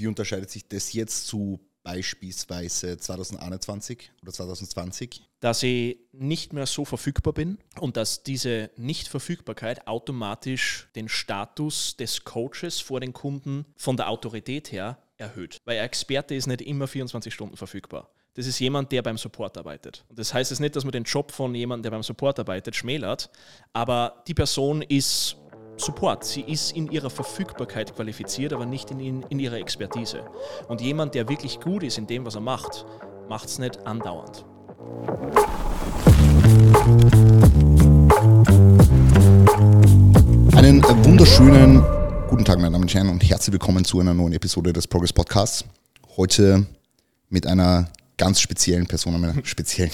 Wie unterscheidet sich das jetzt zu beispielsweise 2021 oder 2020? Dass ich nicht mehr so verfügbar bin und dass diese Nichtverfügbarkeit automatisch den Status des Coaches vor den Kunden von der Autorität her erhöht. Weil ein Experte ist nicht immer 24 Stunden verfügbar. Das ist jemand, der beim Support arbeitet. Und das heißt jetzt nicht, dass man den Job von jemandem, der beim Support arbeitet, schmälert, aber die Person ist Support. Sie ist in ihrer Verfügbarkeit qualifiziert, aber nicht in, in ihrer Expertise. Und jemand, der wirklich gut ist in dem, was er macht, macht es nicht andauernd. Einen wunderschönen guten Tag, meine Damen und Herren, und herzlich willkommen zu einer neuen Episode des Progress Podcasts. Heute mit einer ganz speziellen Person an meiner speziellen,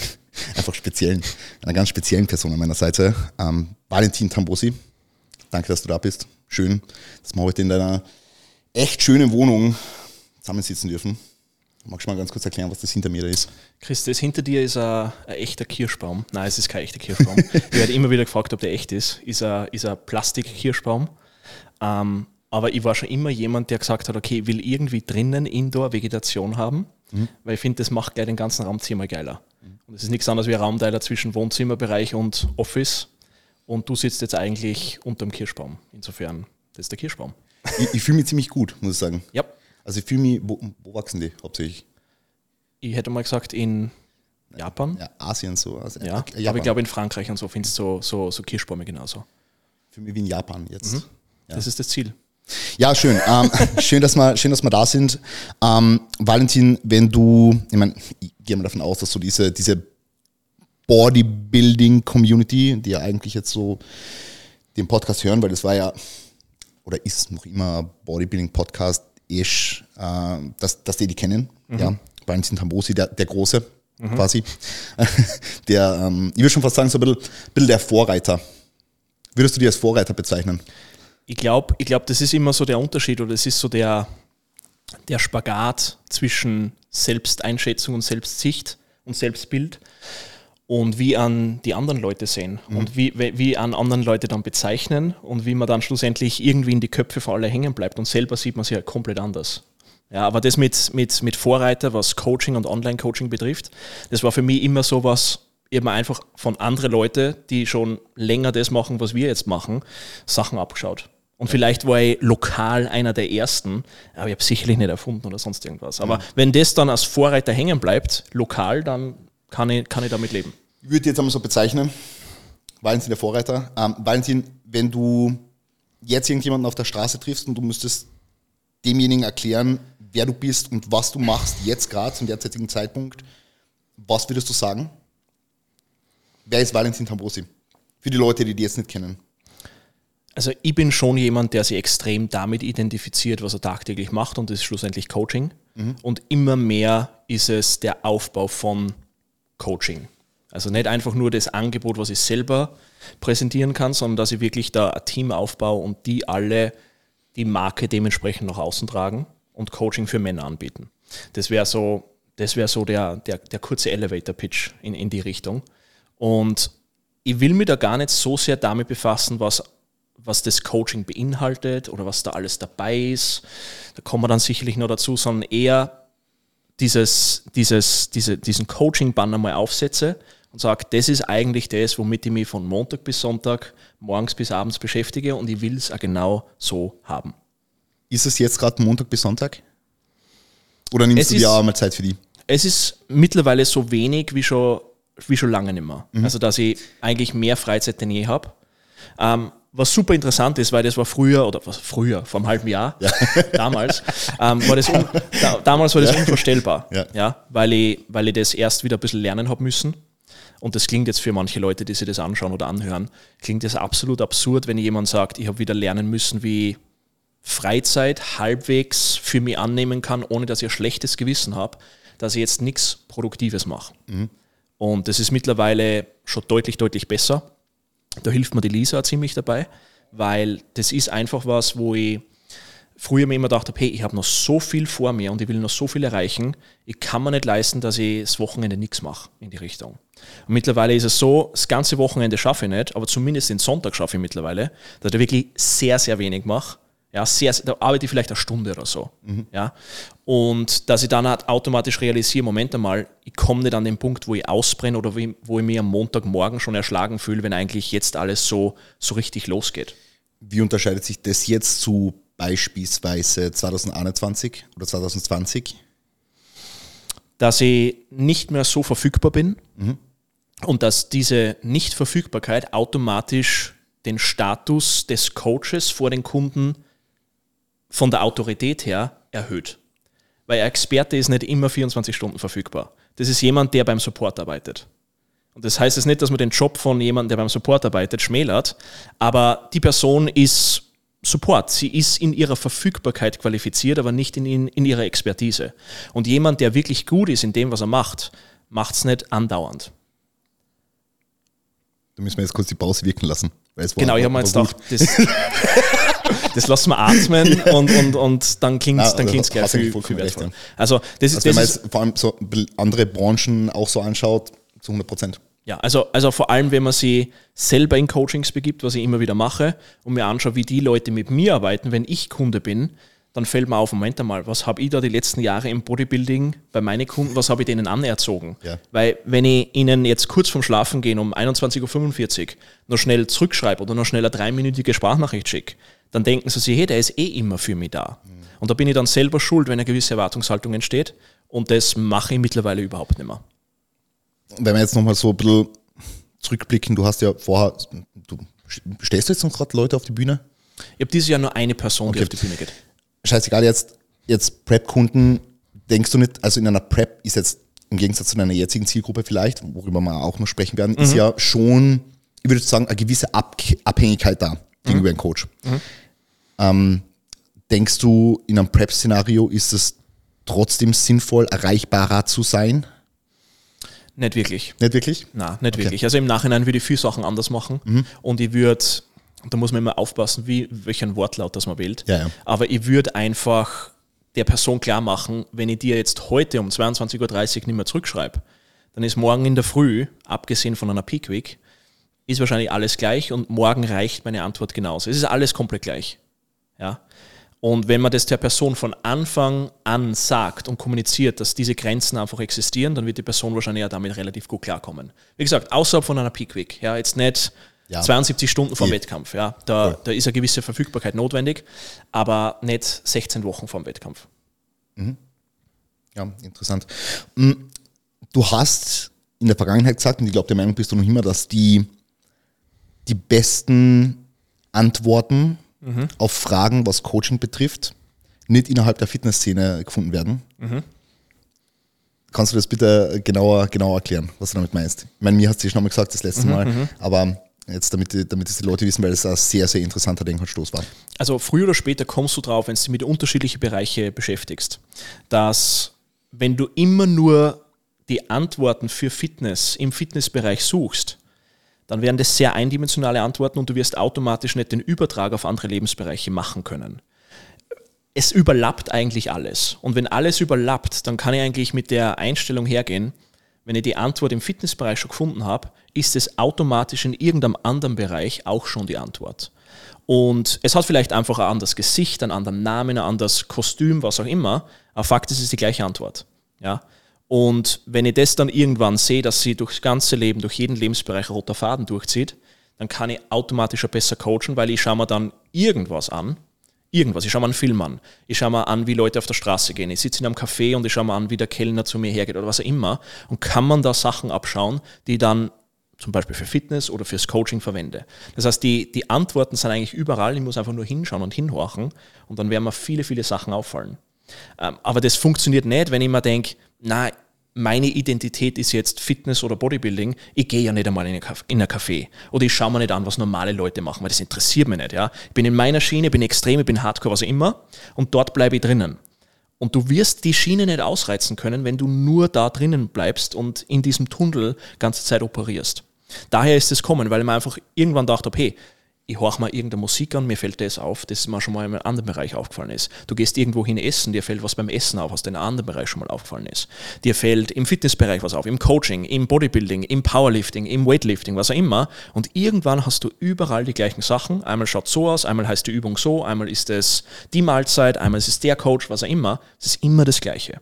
einfach speziellen, einer ganz speziellen Person an meiner Seite, ähm, Valentin Tambosi. Danke, dass du da bist. Schön, dass wir heute in deiner echt schönen Wohnung zusammensitzen dürfen. Magst du mal ganz kurz erklären, was das hinter mir da ist? Chris, das hinter dir ist ein, ein echter Kirschbaum. Nein, es ist kein echter Kirschbaum. ich werde immer wieder gefragt, ob der echt ist. Ist ein, ist ein Plastik-Kirschbaum. Ähm, aber ich war schon immer jemand, der gesagt hat, okay, ich will irgendwie drinnen Indoor Vegetation haben, mhm. weil ich finde, das macht gleich den ganzen Raum zehnmal geiler. Mhm. Und es ist nichts anderes wie ein Raumteiler zwischen Wohnzimmerbereich und Office. Und du sitzt jetzt eigentlich unter dem Kirschbaum. Insofern, das ist der Kirschbaum. Ich, ich fühle mich ziemlich gut, muss ich sagen. Ja. Also ich fühle mich, wo, wo, wachsen die hauptsächlich? Ich hätte mal gesagt in Japan. Ja, Asien so. Also ja, Japan. aber ich glaube in Frankreich und so findest du so, so, so Kirschbäume genauso. Für mich wie in Japan jetzt. Mhm. Ja. Das ist das Ziel. Ja, schön. Ähm, schön, dass wir, schön, dass wir da sind. Ähm, Valentin, wenn du, ich meine, ich gehe mal davon aus, dass du diese, diese Bodybuilding-Community, die ja eigentlich jetzt so den Podcast hören, weil das war ja oder ist noch immer Bodybuilding-Podcast, ist, äh, dass, dass die die kennen. Mhm. Ja, Valentin Tambosi, der, der Große mhm. quasi. der, ähm, ich würde schon fast sagen, so ein bisschen, bisschen der Vorreiter. Würdest du dich als Vorreiter bezeichnen? Ich glaube, ich glaub, das ist immer so der Unterschied oder es ist so der, der Spagat zwischen Selbsteinschätzung und Selbstsicht und Selbstbild und wie an die anderen Leute sehen mhm. und wie, wie an anderen Leute dann bezeichnen und wie man dann schlussendlich irgendwie in die Köpfe von alle hängen bleibt und selber sieht man sich ja komplett anders. Ja, aber das mit, mit, mit Vorreiter, was Coaching und Online-Coaching betrifft, das war für mich immer so was, eben einfach von anderen Leuten, die schon länger das machen, was wir jetzt machen, Sachen abgeschaut. Und vielleicht war ich lokal einer der ersten, aber ich habe sicherlich nicht erfunden oder sonst irgendwas. Aber ja. wenn das dann als Vorreiter hängen bleibt, lokal, dann kann ich, kann ich damit leben. Ich würde jetzt einmal so bezeichnen, Valentin der Vorreiter. Ähm, Valentin, wenn du jetzt irgendjemanden auf der Straße triffst und du müsstest demjenigen erklären, wer du bist und was du machst, jetzt gerade zum derzeitigen Zeitpunkt, was würdest du sagen? Wer ist Valentin Tambrosi? Für die Leute, die die jetzt nicht kennen. Also ich bin schon jemand, der sich extrem damit identifiziert, was er tagtäglich macht und das ist schlussendlich Coaching. Mhm. Und immer mehr ist es der Aufbau von Coaching. Also nicht einfach nur das Angebot, was ich selber präsentieren kann, sondern dass ich wirklich da ein Team aufbaue und die alle die Marke dementsprechend nach außen tragen und Coaching für Männer anbieten. Das wäre so, das wäre so der, der, der kurze Elevator-Pitch in, in die Richtung. Und ich will mich da gar nicht so sehr damit befassen, was was das Coaching beinhaltet oder was da alles dabei ist. Da kommen wir dann sicherlich noch dazu, sondern eher dieses, dieses, diese, diesen Coaching-Banner mal aufsetze und sage, das ist eigentlich das, womit ich mich von Montag bis Sonntag, morgens bis abends beschäftige und ich will es auch genau so haben. Ist es jetzt gerade Montag bis Sonntag? Oder nimmst es du dir auch mal Zeit für die? Es ist mittlerweile so wenig wie schon, wie schon lange nicht mehr. Mhm. Also, dass ich eigentlich mehr Freizeit denn je habe. Ähm, was super interessant ist, weil das war früher, oder was früher, vor einem halben Jahr, ja. damals, ähm, war das un, da, damals war das ja. unvorstellbar, ja. ja. weil, ich, weil ich das erst wieder ein bisschen lernen habe müssen. Und das klingt jetzt für manche Leute, die sich das anschauen oder anhören, klingt das absolut absurd, wenn jemand sagt, ich habe wieder lernen müssen, wie Freizeit halbwegs für mich annehmen kann, ohne dass ich ein schlechtes Gewissen habe, dass ich jetzt nichts Produktives mache. Mhm. Und das ist mittlerweile schon deutlich, deutlich besser. Da hilft mir die Lisa ziemlich dabei, weil das ist einfach was, wo ich früher mir immer gedacht habe, hey, ich habe noch so viel vor mir und ich will noch so viel erreichen, ich kann mir nicht leisten, dass ich das Wochenende nichts mache in die Richtung. Und mittlerweile ist es so, das ganze Wochenende schaffe ich nicht, aber zumindest den Sonntag schaffe ich mittlerweile, dass ich wirklich sehr, sehr wenig mache. Ja, sehr, da arbeite ich vielleicht eine Stunde oder so. Mhm. Ja. Und dass ich dann halt automatisch realisiere, Moment einmal, ich komme nicht an den Punkt, wo ich ausbrenne oder wo ich mich am Montagmorgen schon erschlagen fühle, wenn eigentlich jetzt alles so, so richtig losgeht. Wie unterscheidet sich das jetzt zu beispielsweise 2021 oder 2020? Dass ich nicht mehr so verfügbar bin mhm. und dass diese Nichtverfügbarkeit automatisch den Status des Coaches vor den Kunden von der Autorität her erhöht. Weil ein Experte ist nicht immer 24 Stunden verfügbar. Das ist jemand, der beim Support arbeitet. Und das heißt jetzt nicht, dass man den Job von jemandem, der beim Support arbeitet, schmälert, aber die Person ist Support. Sie ist in ihrer Verfügbarkeit qualifiziert, aber nicht in, in ihrer Expertise. Und jemand, der wirklich gut ist in dem, was er macht, macht es nicht andauernd. Da müssen wir jetzt kurz die Pause wirken lassen. genau, ich habe mir jetzt gedacht, das, das lassen wir atmen und, und, und dann klingt es dann klingt's gleich viel, viel wertvoller. Also, das ist, also wenn man jetzt vor allem so andere Branchen auch so anschaut, zu 100 Prozent. Ja, also, also vor allem, wenn man sie selber in Coachings begibt, was ich immer wieder mache, und mir anschaue, wie die Leute mit mir arbeiten, wenn ich Kunde bin, dann fällt mir auf, Moment einmal, was habe ich da die letzten Jahre im Bodybuilding bei meinen Kunden, was habe ich denen anerzogen? Ja. Weil wenn ich ihnen jetzt kurz vorm Schlafen gehen um 21.45 Uhr noch schnell zurückschreibe oder noch schnell eine dreiminütige Sprachnachricht schicke, dann denken sie sich, hey, der ist eh immer für mich da. Mhm. Und da bin ich dann selber schuld, wenn eine gewisse Erwartungshaltung entsteht. Und das mache ich mittlerweile überhaupt nicht mehr. Wenn wir jetzt nochmal so ein bisschen zurückblicken, du hast ja vorher, du stellst du jetzt noch gerade Leute auf die Bühne? Ich habe dieses Jahr nur eine Person, okay. die auf die Bühne geht scheißegal, jetzt, jetzt Prep-Kunden, denkst du nicht, also in einer Prep ist jetzt im Gegensatz zu deiner jetzigen Zielgruppe vielleicht, worüber wir auch noch sprechen werden, mhm. ist ja schon, ich würde sagen, eine gewisse Ab Abhängigkeit da gegenüber mhm. einem Coach. Mhm. Ähm, denkst du, in einem Prep-Szenario ist es trotzdem sinnvoll, erreichbarer zu sein? Nicht wirklich. Nicht wirklich? Nein, nicht okay. wirklich. Also im Nachhinein würde ich viele Sachen anders machen mhm. und ich würde da muss man immer aufpassen, wie, welchen Wortlaut das man wählt. Ja, ja. Aber ich würde einfach der Person klar machen, wenn ich dir jetzt heute um 22.30 Uhr nicht mehr zurückschreibe, dann ist morgen in der Früh, abgesehen von einer Peak Week, ist wahrscheinlich alles gleich und morgen reicht meine Antwort genauso. Es ist alles komplett gleich. Ja? Und wenn man das der Person von Anfang an sagt und kommuniziert, dass diese Grenzen einfach existieren, dann wird die Person wahrscheinlich ja damit relativ gut klarkommen. Wie gesagt, außerhalb von einer Peak Week. Ja, jetzt nicht ja. 72 Stunden vor dem Wettkampf. Ja. Da, da ist eine gewisse Verfügbarkeit notwendig, aber nicht 16 Wochen vor dem Wettkampf. Mhm. Ja, interessant. Mm, du hast in der Vergangenheit gesagt, und ich glaube, der Meinung bist du noch immer, dass die, die besten Antworten mhm. auf Fragen, was Coaching betrifft, nicht innerhalb der Fitnessszene gefunden werden. Mhm. Kannst du das bitte genauer, genauer erklären, was du damit meinst? Ich meine, mir hast du schon mal gesagt das letzte mhm, Mal, mhm. aber Jetzt, damit, damit es die Leute wissen, weil es ein sehr, sehr interessanter Denkanstoß war. Also früher oder später kommst du drauf, wenn du dich mit unterschiedlichen Bereichen beschäftigst, dass wenn du immer nur die Antworten für Fitness im Fitnessbereich suchst, dann werden das sehr eindimensionale Antworten und du wirst automatisch nicht den Übertrag auf andere Lebensbereiche machen können. Es überlappt eigentlich alles. Und wenn alles überlappt, dann kann ich eigentlich mit der Einstellung hergehen, wenn ich die Antwort im Fitnessbereich schon gefunden habe, ist es automatisch in irgendeinem anderen Bereich auch schon die Antwort. Und es hat vielleicht einfach ein anderes Gesicht, einen anderen Namen, ein anderes Kostüm, was auch immer, aber Fakt ist, es ist die gleiche Antwort. Ja? Und wenn ich das dann irgendwann sehe, dass sie durchs ganze Leben, durch jeden Lebensbereich roter Faden durchzieht, dann kann ich automatisch besser coachen, weil ich schaue mir dann irgendwas an, irgendwas. Ich schaue mir einen Film an. Ich schaue mir an, wie Leute auf der Straße gehen. Ich sitze in einem Café und ich schaue mir an, wie der Kellner zu mir hergeht oder was auch immer. Und kann man da Sachen abschauen, die dann zum Beispiel für Fitness oder fürs Coaching verwende. Das heißt, die, die Antworten sind eigentlich überall. Ich muss einfach nur hinschauen und hinhorchen und dann werden mir viele, viele Sachen auffallen. Ähm, aber das funktioniert nicht, wenn ich mir denke, na, meine Identität ist jetzt Fitness oder Bodybuilding, ich gehe ja nicht einmal in ein Café oder ich schaue mir nicht an, was normale Leute machen, weil das interessiert mich nicht. Ja? Ich bin in meiner Schiene, bin extrem, ich bin hardcore, was auch immer und dort bleibe ich drinnen. Und du wirst die Schiene nicht ausreizen können, wenn du nur da drinnen bleibst und in diesem Tunnel ganze Zeit operierst. Daher ist es kommen, weil ich mir einfach irgendwann dachte, hey, ich horche mal irgendeine Musik an, mir fällt das auf, das mir schon mal in einem anderen Bereich aufgefallen ist. Du gehst irgendwo hin essen, dir fällt was beim Essen auf, was dir in einem anderen Bereich schon mal aufgefallen ist. Dir fällt im Fitnessbereich was auf, im Coaching, im Bodybuilding, im Powerlifting, im Weightlifting, was auch immer. Und irgendwann hast du überall die gleichen Sachen. Einmal schaut so aus, einmal heißt die Übung so, einmal ist es die Mahlzeit, einmal ist es der Coach, was auch immer. Es ist immer das Gleiche.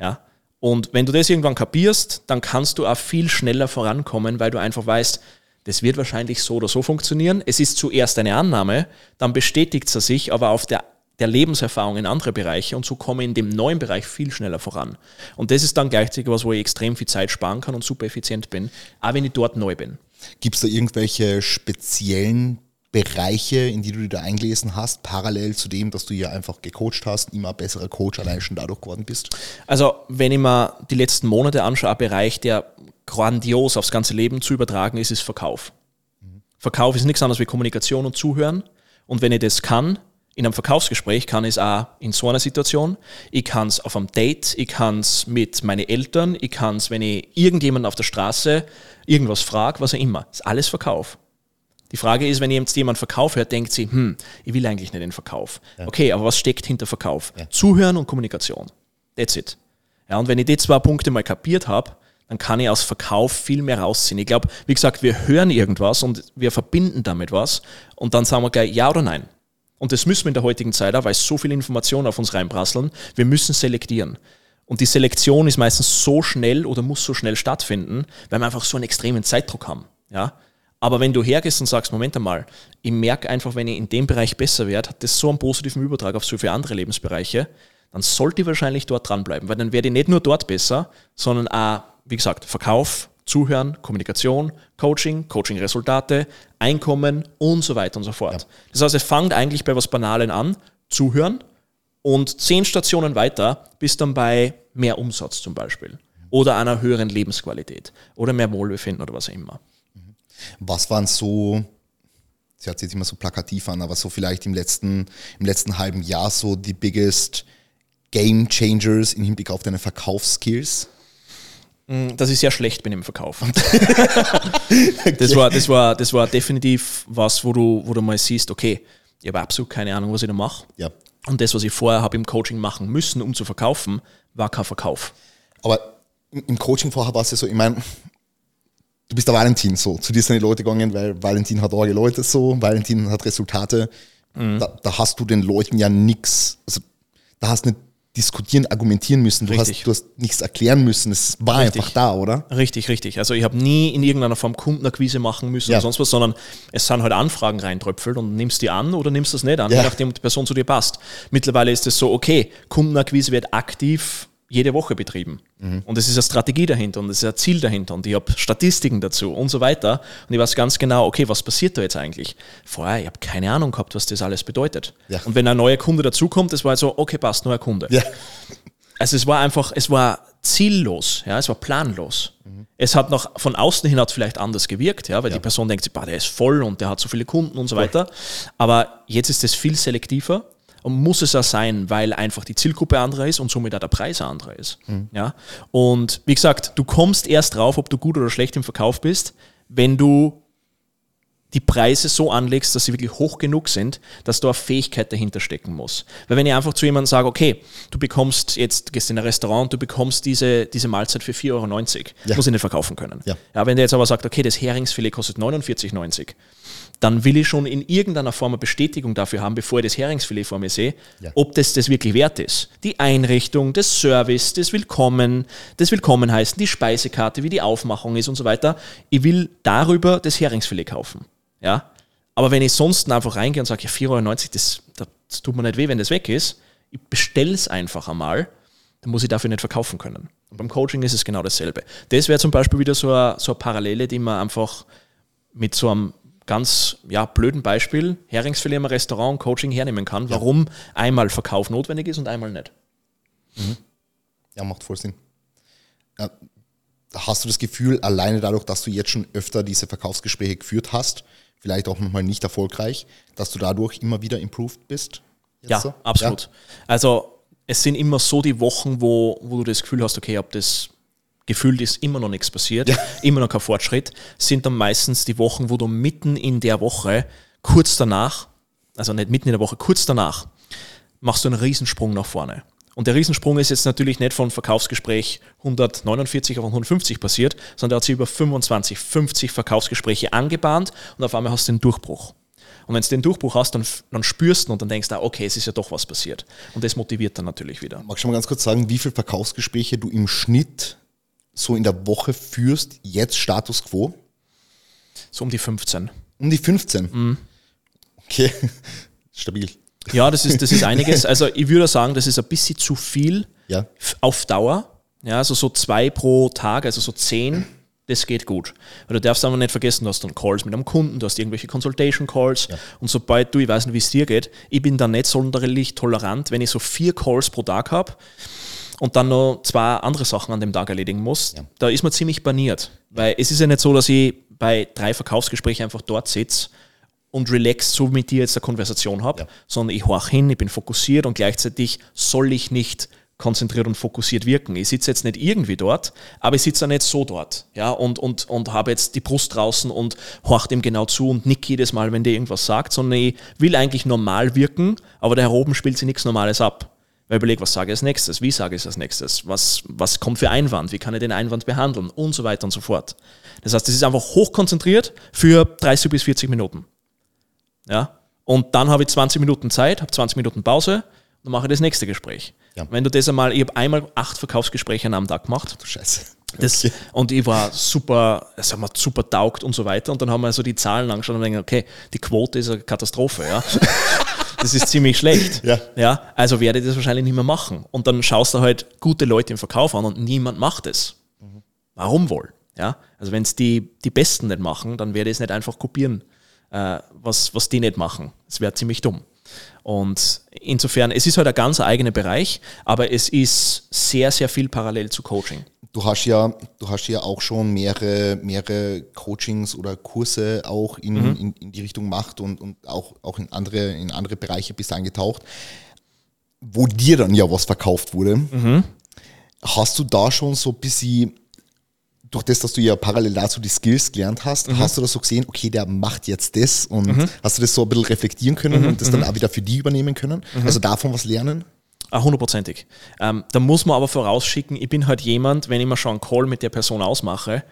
Ja. Und wenn du das irgendwann kapierst, dann kannst du auch viel schneller vorankommen, weil du einfach weißt, das wird wahrscheinlich so oder so funktionieren. Es ist zuerst eine Annahme, dann bestätigt sie sich aber auf der, der Lebenserfahrung in andere Bereiche und so komme ich in dem neuen Bereich viel schneller voran. Und das ist dann gleichzeitig was, wo ich extrem viel Zeit sparen kann und super effizient bin, auch wenn ich dort neu bin. Gibt es da irgendwelche speziellen Bereiche, in die du dir da eingelesen hast, parallel zu dem, dass du ja einfach gecoacht hast, immer besserer Coach allein schon dadurch geworden bist? Also, wenn ich mir die letzten Monate anschaue, ein Bereich, der grandios aufs ganze Leben zu übertragen ist, ist Verkauf. Mhm. Verkauf ist nichts anderes wie Kommunikation und Zuhören. Und wenn ich das kann, in einem Verkaufsgespräch kann ich es auch in so einer Situation. Ich kann es auf einem Date, ich kann es mit meinen Eltern, ich kann es, wenn ich irgendjemanden auf der Straße irgendwas frage, was auch immer. Das ist alles Verkauf. Die Frage ist, wenn jetzt jemand Verkauf hört, denkt sie, hm, ich will eigentlich nicht den Verkauf. Ja. Okay, aber was steckt hinter Verkauf? Ja. Zuhören und Kommunikation. That's it. Ja, und wenn ich die zwei Punkte mal kapiert habe, dann kann ich aus Verkauf viel mehr rausziehen. Ich glaube, wie gesagt, wir hören irgendwas und wir verbinden damit was und dann sagen wir gleich ja oder nein. Und das müssen wir in der heutigen Zeit auch, weil so viele Informationen auf uns reinprasseln. Wir müssen selektieren. Und die Selektion ist meistens so schnell oder muss so schnell stattfinden, weil wir einfach so einen extremen Zeitdruck haben. Ja? Aber wenn du hergehst und sagst, Moment einmal, ich merke einfach, wenn ich in dem Bereich besser werde, hat das so einen positiven Übertrag auf so viele andere Lebensbereiche, dann sollte ich wahrscheinlich dort dranbleiben, weil dann werde ich nicht nur dort besser, sondern auch wie gesagt, Verkauf, Zuhören, Kommunikation, Coaching, Coaching-Resultate, Einkommen und so weiter und so fort. Ja. Das heißt, es fängt eigentlich bei was Banalen an, Zuhören und zehn Stationen weiter bis dann bei mehr Umsatz zum Beispiel oder einer höheren Lebensqualität oder mehr Wohlbefinden oder was auch immer. Was waren so, sie sich jetzt immer so plakativ an, aber so vielleicht im letzten, im letzten halben Jahr so die biggest Game Changers im Hinblick auf deine Verkaufsskills? Mm, dass ich sehr schlecht bin im Verkauf. das, war, das, war, das war definitiv was, wo du, wo du mal siehst, okay, ich habe absolut keine Ahnung, was ich da mache. Ja. Und das, was ich vorher habe im Coaching machen müssen, um zu verkaufen, war kein Verkauf. Aber im Coaching vorher war es ja so, ich meine, du bist der Valentin so. Zu dir sind die Leute gegangen, weil Valentin hat arge Leute so, Valentin hat Resultate. Mhm. Da, da, hast du den Leuten ja nichts, also da hast du nicht diskutieren, argumentieren müssen. Du hast, du hast nichts erklären müssen. Es war richtig. einfach da, oder? Richtig, richtig. Also ich habe nie in irgendeiner Form Kundenakquise machen müssen ja. oder sonst was, sondern es sind halt Anfragen reintröpfelt und nimmst die an oder nimmst das nicht an, ja. je nachdem die Person zu dir passt. Mittlerweile ist es so, okay, Kundenakquise wird aktiv jede Woche betrieben. Mhm. Und es ist eine Strategie dahinter und es ist ein Ziel dahinter und ich habe Statistiken dazu und so weiter. Und ich weiß ganz genau, okay, was passiert da jetzt eigentlich? Vorher, ich habe keine Ahnung gehabt, was das alles bedeutet. Ja. Und wenn ein neuer Kunde dazukommt, das war halt so, okay, passt, neuer Kunde. Ja. Also es war einfach, es war ziellos, ja, es war planlos. Mhm. Es hat noch von außen hin hat vielleicht anders gewirkt, ja, weil ja. die Person denkt, der ist voll und der hat so viele Kunden und so weiter. Aber jetzt ist es viel selektiver und muss es auch sein, weil einfach die Zielgruppe anderer ist und somit auch der Preis anderer ist. Mhm. Ja? Und wie gesagt, du kommst erst drauf, ob du gut oder schlecht im Verkauf bist, wenn du die Preise so anlegst, dass sie wirklich hoch genug sind, dass da eine Fähigkeit dahinter stecken muss. Weil wenn ich einfach zu jemandem sage, okay, du bekommst jetzt, du gehst in ein Restaurant, du bekommst diese, diese Mahlzeit für 4,90 Euro, ja. muss ich nicht verkaufen können. Ja. ja. wenn der jetzt aber sagt, okay, das Heringsfilet kostet 49,90 Euro, dann will ich schon in irgendeiner Form eine Bestätigung dafür haben, bevor ich das Heringsfilet vor mir sehe, ja. ob das das wirklich wert ist. Die Einrichtung, das Service, das Willkommen, das Willkommen heißen, die Speisekarte, wie die Aufmachung ist und so weiter. Ich will darüber das Heringsfilet kaufen. Ja? Aber wenn ich sonst einfach reingehe und sage, ja, 4,90 Euro, das, das tut mir nicht weh, wenn das weg ist, ich bestelle es einfach einmal, dann muss ich dafür nicht verkaufen können. Und beim Coaching ist es genau dasselbe. Das wäre zum Beispiel wieder so eine, so eine Parallele, die man einfach mit so einem ganz ja, blöden Beispiel, Heringsfilet im Restaurant, Coaching hernehmen kann, warum ja. einmal Verkauf notwendig ist und einmal nicht. Mhm. Ja, macht voll Sinn. Ja, hast du das Gefühl, alleine dadurch, dass du jetzt schon öfter diese Verkaufsgespräche geführt hast, vielleicht auch nochmal nicht erfolgreich, dass du dadurch immer wieder improved bist? Ja, so? absolut. Ja? Also es sind immer so die Wochen, wo, wo du das Gefühl hast, okay, ich habe das gefühlt ist immer noch nichts passiert, ja. immer noch kein Fortschritt, sind dann meistens die Wochen, wo du mitten in der Woche kurz danach, also nicht mitten in der Woche, kurz danach, machst du einen Riesensprung nach vorne. Und der Riesensprung ist jetzt natürlich nicht von Verkaufsgespräch 149 auf 150 passiert, sondern er hat sich über 25, 50 Verkaufsgespräche angebahnt und auf einmal hast du den Durchbruch. Und wenn du den Durchbruch hast, dann, dann spürst du und dann denkst du, ah, okay, es ist ja doch was passiert. Und das motiviert dann natürlich wieder. Magst du mal ganz kurz sagen, wie viele Verkaufsgespräche du im Schnitt so in der Woche führst, jetzt Status quo? So um die 15. Um die 15? Mhm. Okay, stabil. Ja, das ist, das ist einiges. Also ich würde sagen, das ist ein bisschen zu viel ja. auf Dauer. Ja, also so zwei pro Tag, also so zehn, das geht gut. Weil du darfst aber nicht vergessen, du hast dann Calls mit einem Kunden, du hast irgendwelche Consultation Calls ja. und sobald du, ich weiß nicht, wie es dir geht, ich bin da nicht sonderlich tolerant, wenn ich so vier Calls pro Tag habe und dann noch zwei andere Sachen an dem Tag erledigen muss, ja. da ist man ziemlich baniert. Weil es ist ja nicht so, dass ich bei drei Verkaufsgesprächen einfach dort sitze und relaxed so mit dir jetzt eine Konversation habe, ja. sondern ich horch hin, ich bin fokussiert und gleichzeitig soll ich nicht konzentriert und fokussiert wirken. Ich sitze jetzt nicht irgendwie dort, aber ich sitze auch nicht so dort, ja, und, und, und habe jetzt die Brust draußen und horcht ihm genau zu und nick jedes Mal, wenn der irgendwas sagt, sondern ich will eigentlich normal wirken, aber da oben spielt sich nichts Normales ab. Weil ich überlege, was sage ich als nächstes, wie sage ich es als nächstes, was, was kommt für Einwand, wie kann ich den Einwand behandeln und so weiter und so fort. Das heißt, das ist einfach hochkonzentriert für 30 bis 40 Minuten. Ja? Und dann habe ich 20 Minuten Zeit, habe 20 Minuten Pause, dann mache ich das nächste Gespräch. Ja. Wenn du das einmal, ich habe einmal acht Verkaufsgespräche am Tag gemacht. Du Scheiße. Das, okay. Und ich war super, es hat mir super taugt und so weiter. Und dann haben wir so die Zahlen angeschaut und denken, okay, die Quote ist eine Katastrophe, ja. das ist ziemlich schlecht. Ja. ja. Also werde ich das wahrscheinlich nicht mehr machen. Und dann schaust du halt gute Leute im Verkauf an und niemand macht es. Mhm. Warum wohl? Ja. Also wenn es die, die Besten nicht machen, dann werde ich es nicht einfach kopieren äh, was, was die nicht machen. Das wäre ziemlich dumm. Und insofern, es ist halt ein ganz eigener Bereich, aber es ist sehr, sehr viel parallel zu Coaching. Du hast ja, du hast ja auch schon mehrere, mehrere Coachings oder Kurse auch in, mhm. in, in, die Richtung gemacht und, und auch, auch in, andere, in andere Bereiche bist eingetaucht, wo dir dann ja was verkauft wurde. Mhm. Hast du da schon so ein bisschen durch das, dass du ja parallel dazu die Skills gelernt hast, mhm. hast du das so gesehen, okay, der macht jetzt das und mhm. hast du das so ein bisschen reflektieren können mhm. und das dann mhm. auch wieder für die übernehmen können? Mhm. Also davon was lernen? Ah, hundertprozentig. Ähm, da muss man aber vorausschicken, ich bin halt jemand, wenn ich mal schon einen Call mit der Person ausmache,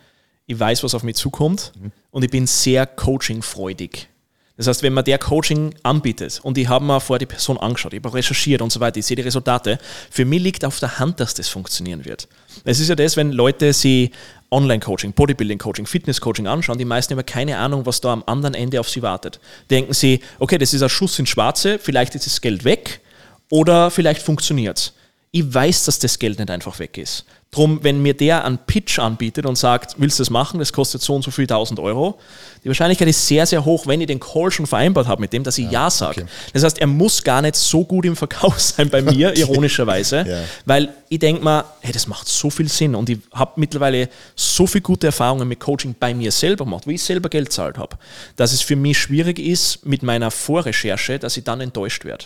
ich weiß, was auf mich zukommt mhm. und ich bin sehr coaching-freudig. Das heißt, wenn man der Coaching anbietet und ich habe mir vorher die Person angeschaut, ich habe recherchiert und so weiter, ich sehe die Resultate, für mich liegt auf der Hand, dass das funktionieren wird. Es ist ja das, wenn Leute sie Online-Coaching, Bodybuilding-Coaching, Fitness-Coaching anschauen, die meisten haben keine Ahnung, was da am anderen Ende auf sie wartet. Denken sie, okay, das ist ein Schuss ins Schwarze, vielleicht ist das Geld weg oder vielleicht funktioniert es ich weiß, dass das Geld nicht einfach weg ist. Drum, wenn mir der einen Pitch anbietet und sagt, willst du das machen, das kostet so und so viel tausend Euro, die Wahrscheinlichkeit ist sehr, sehr hoch, wenn ich den Call schon vereinbart habe mit dem, dass ich Ja, ja sage. Okay. Das heißt, er muss gar nicht so gut im Verkauf sein bei mir, ironischerweise, ja. weil ich denke mal, hey, das macht so viel Sinn und ich habe mittlerweile so viele gute Erfahrungen mit Coaching bei mir selber gemacht, wie ich selber Geld zahlt habe, dass es für mich schwierig ist mit meiner Vorrecherche, dass ich dann enttäuscht werde.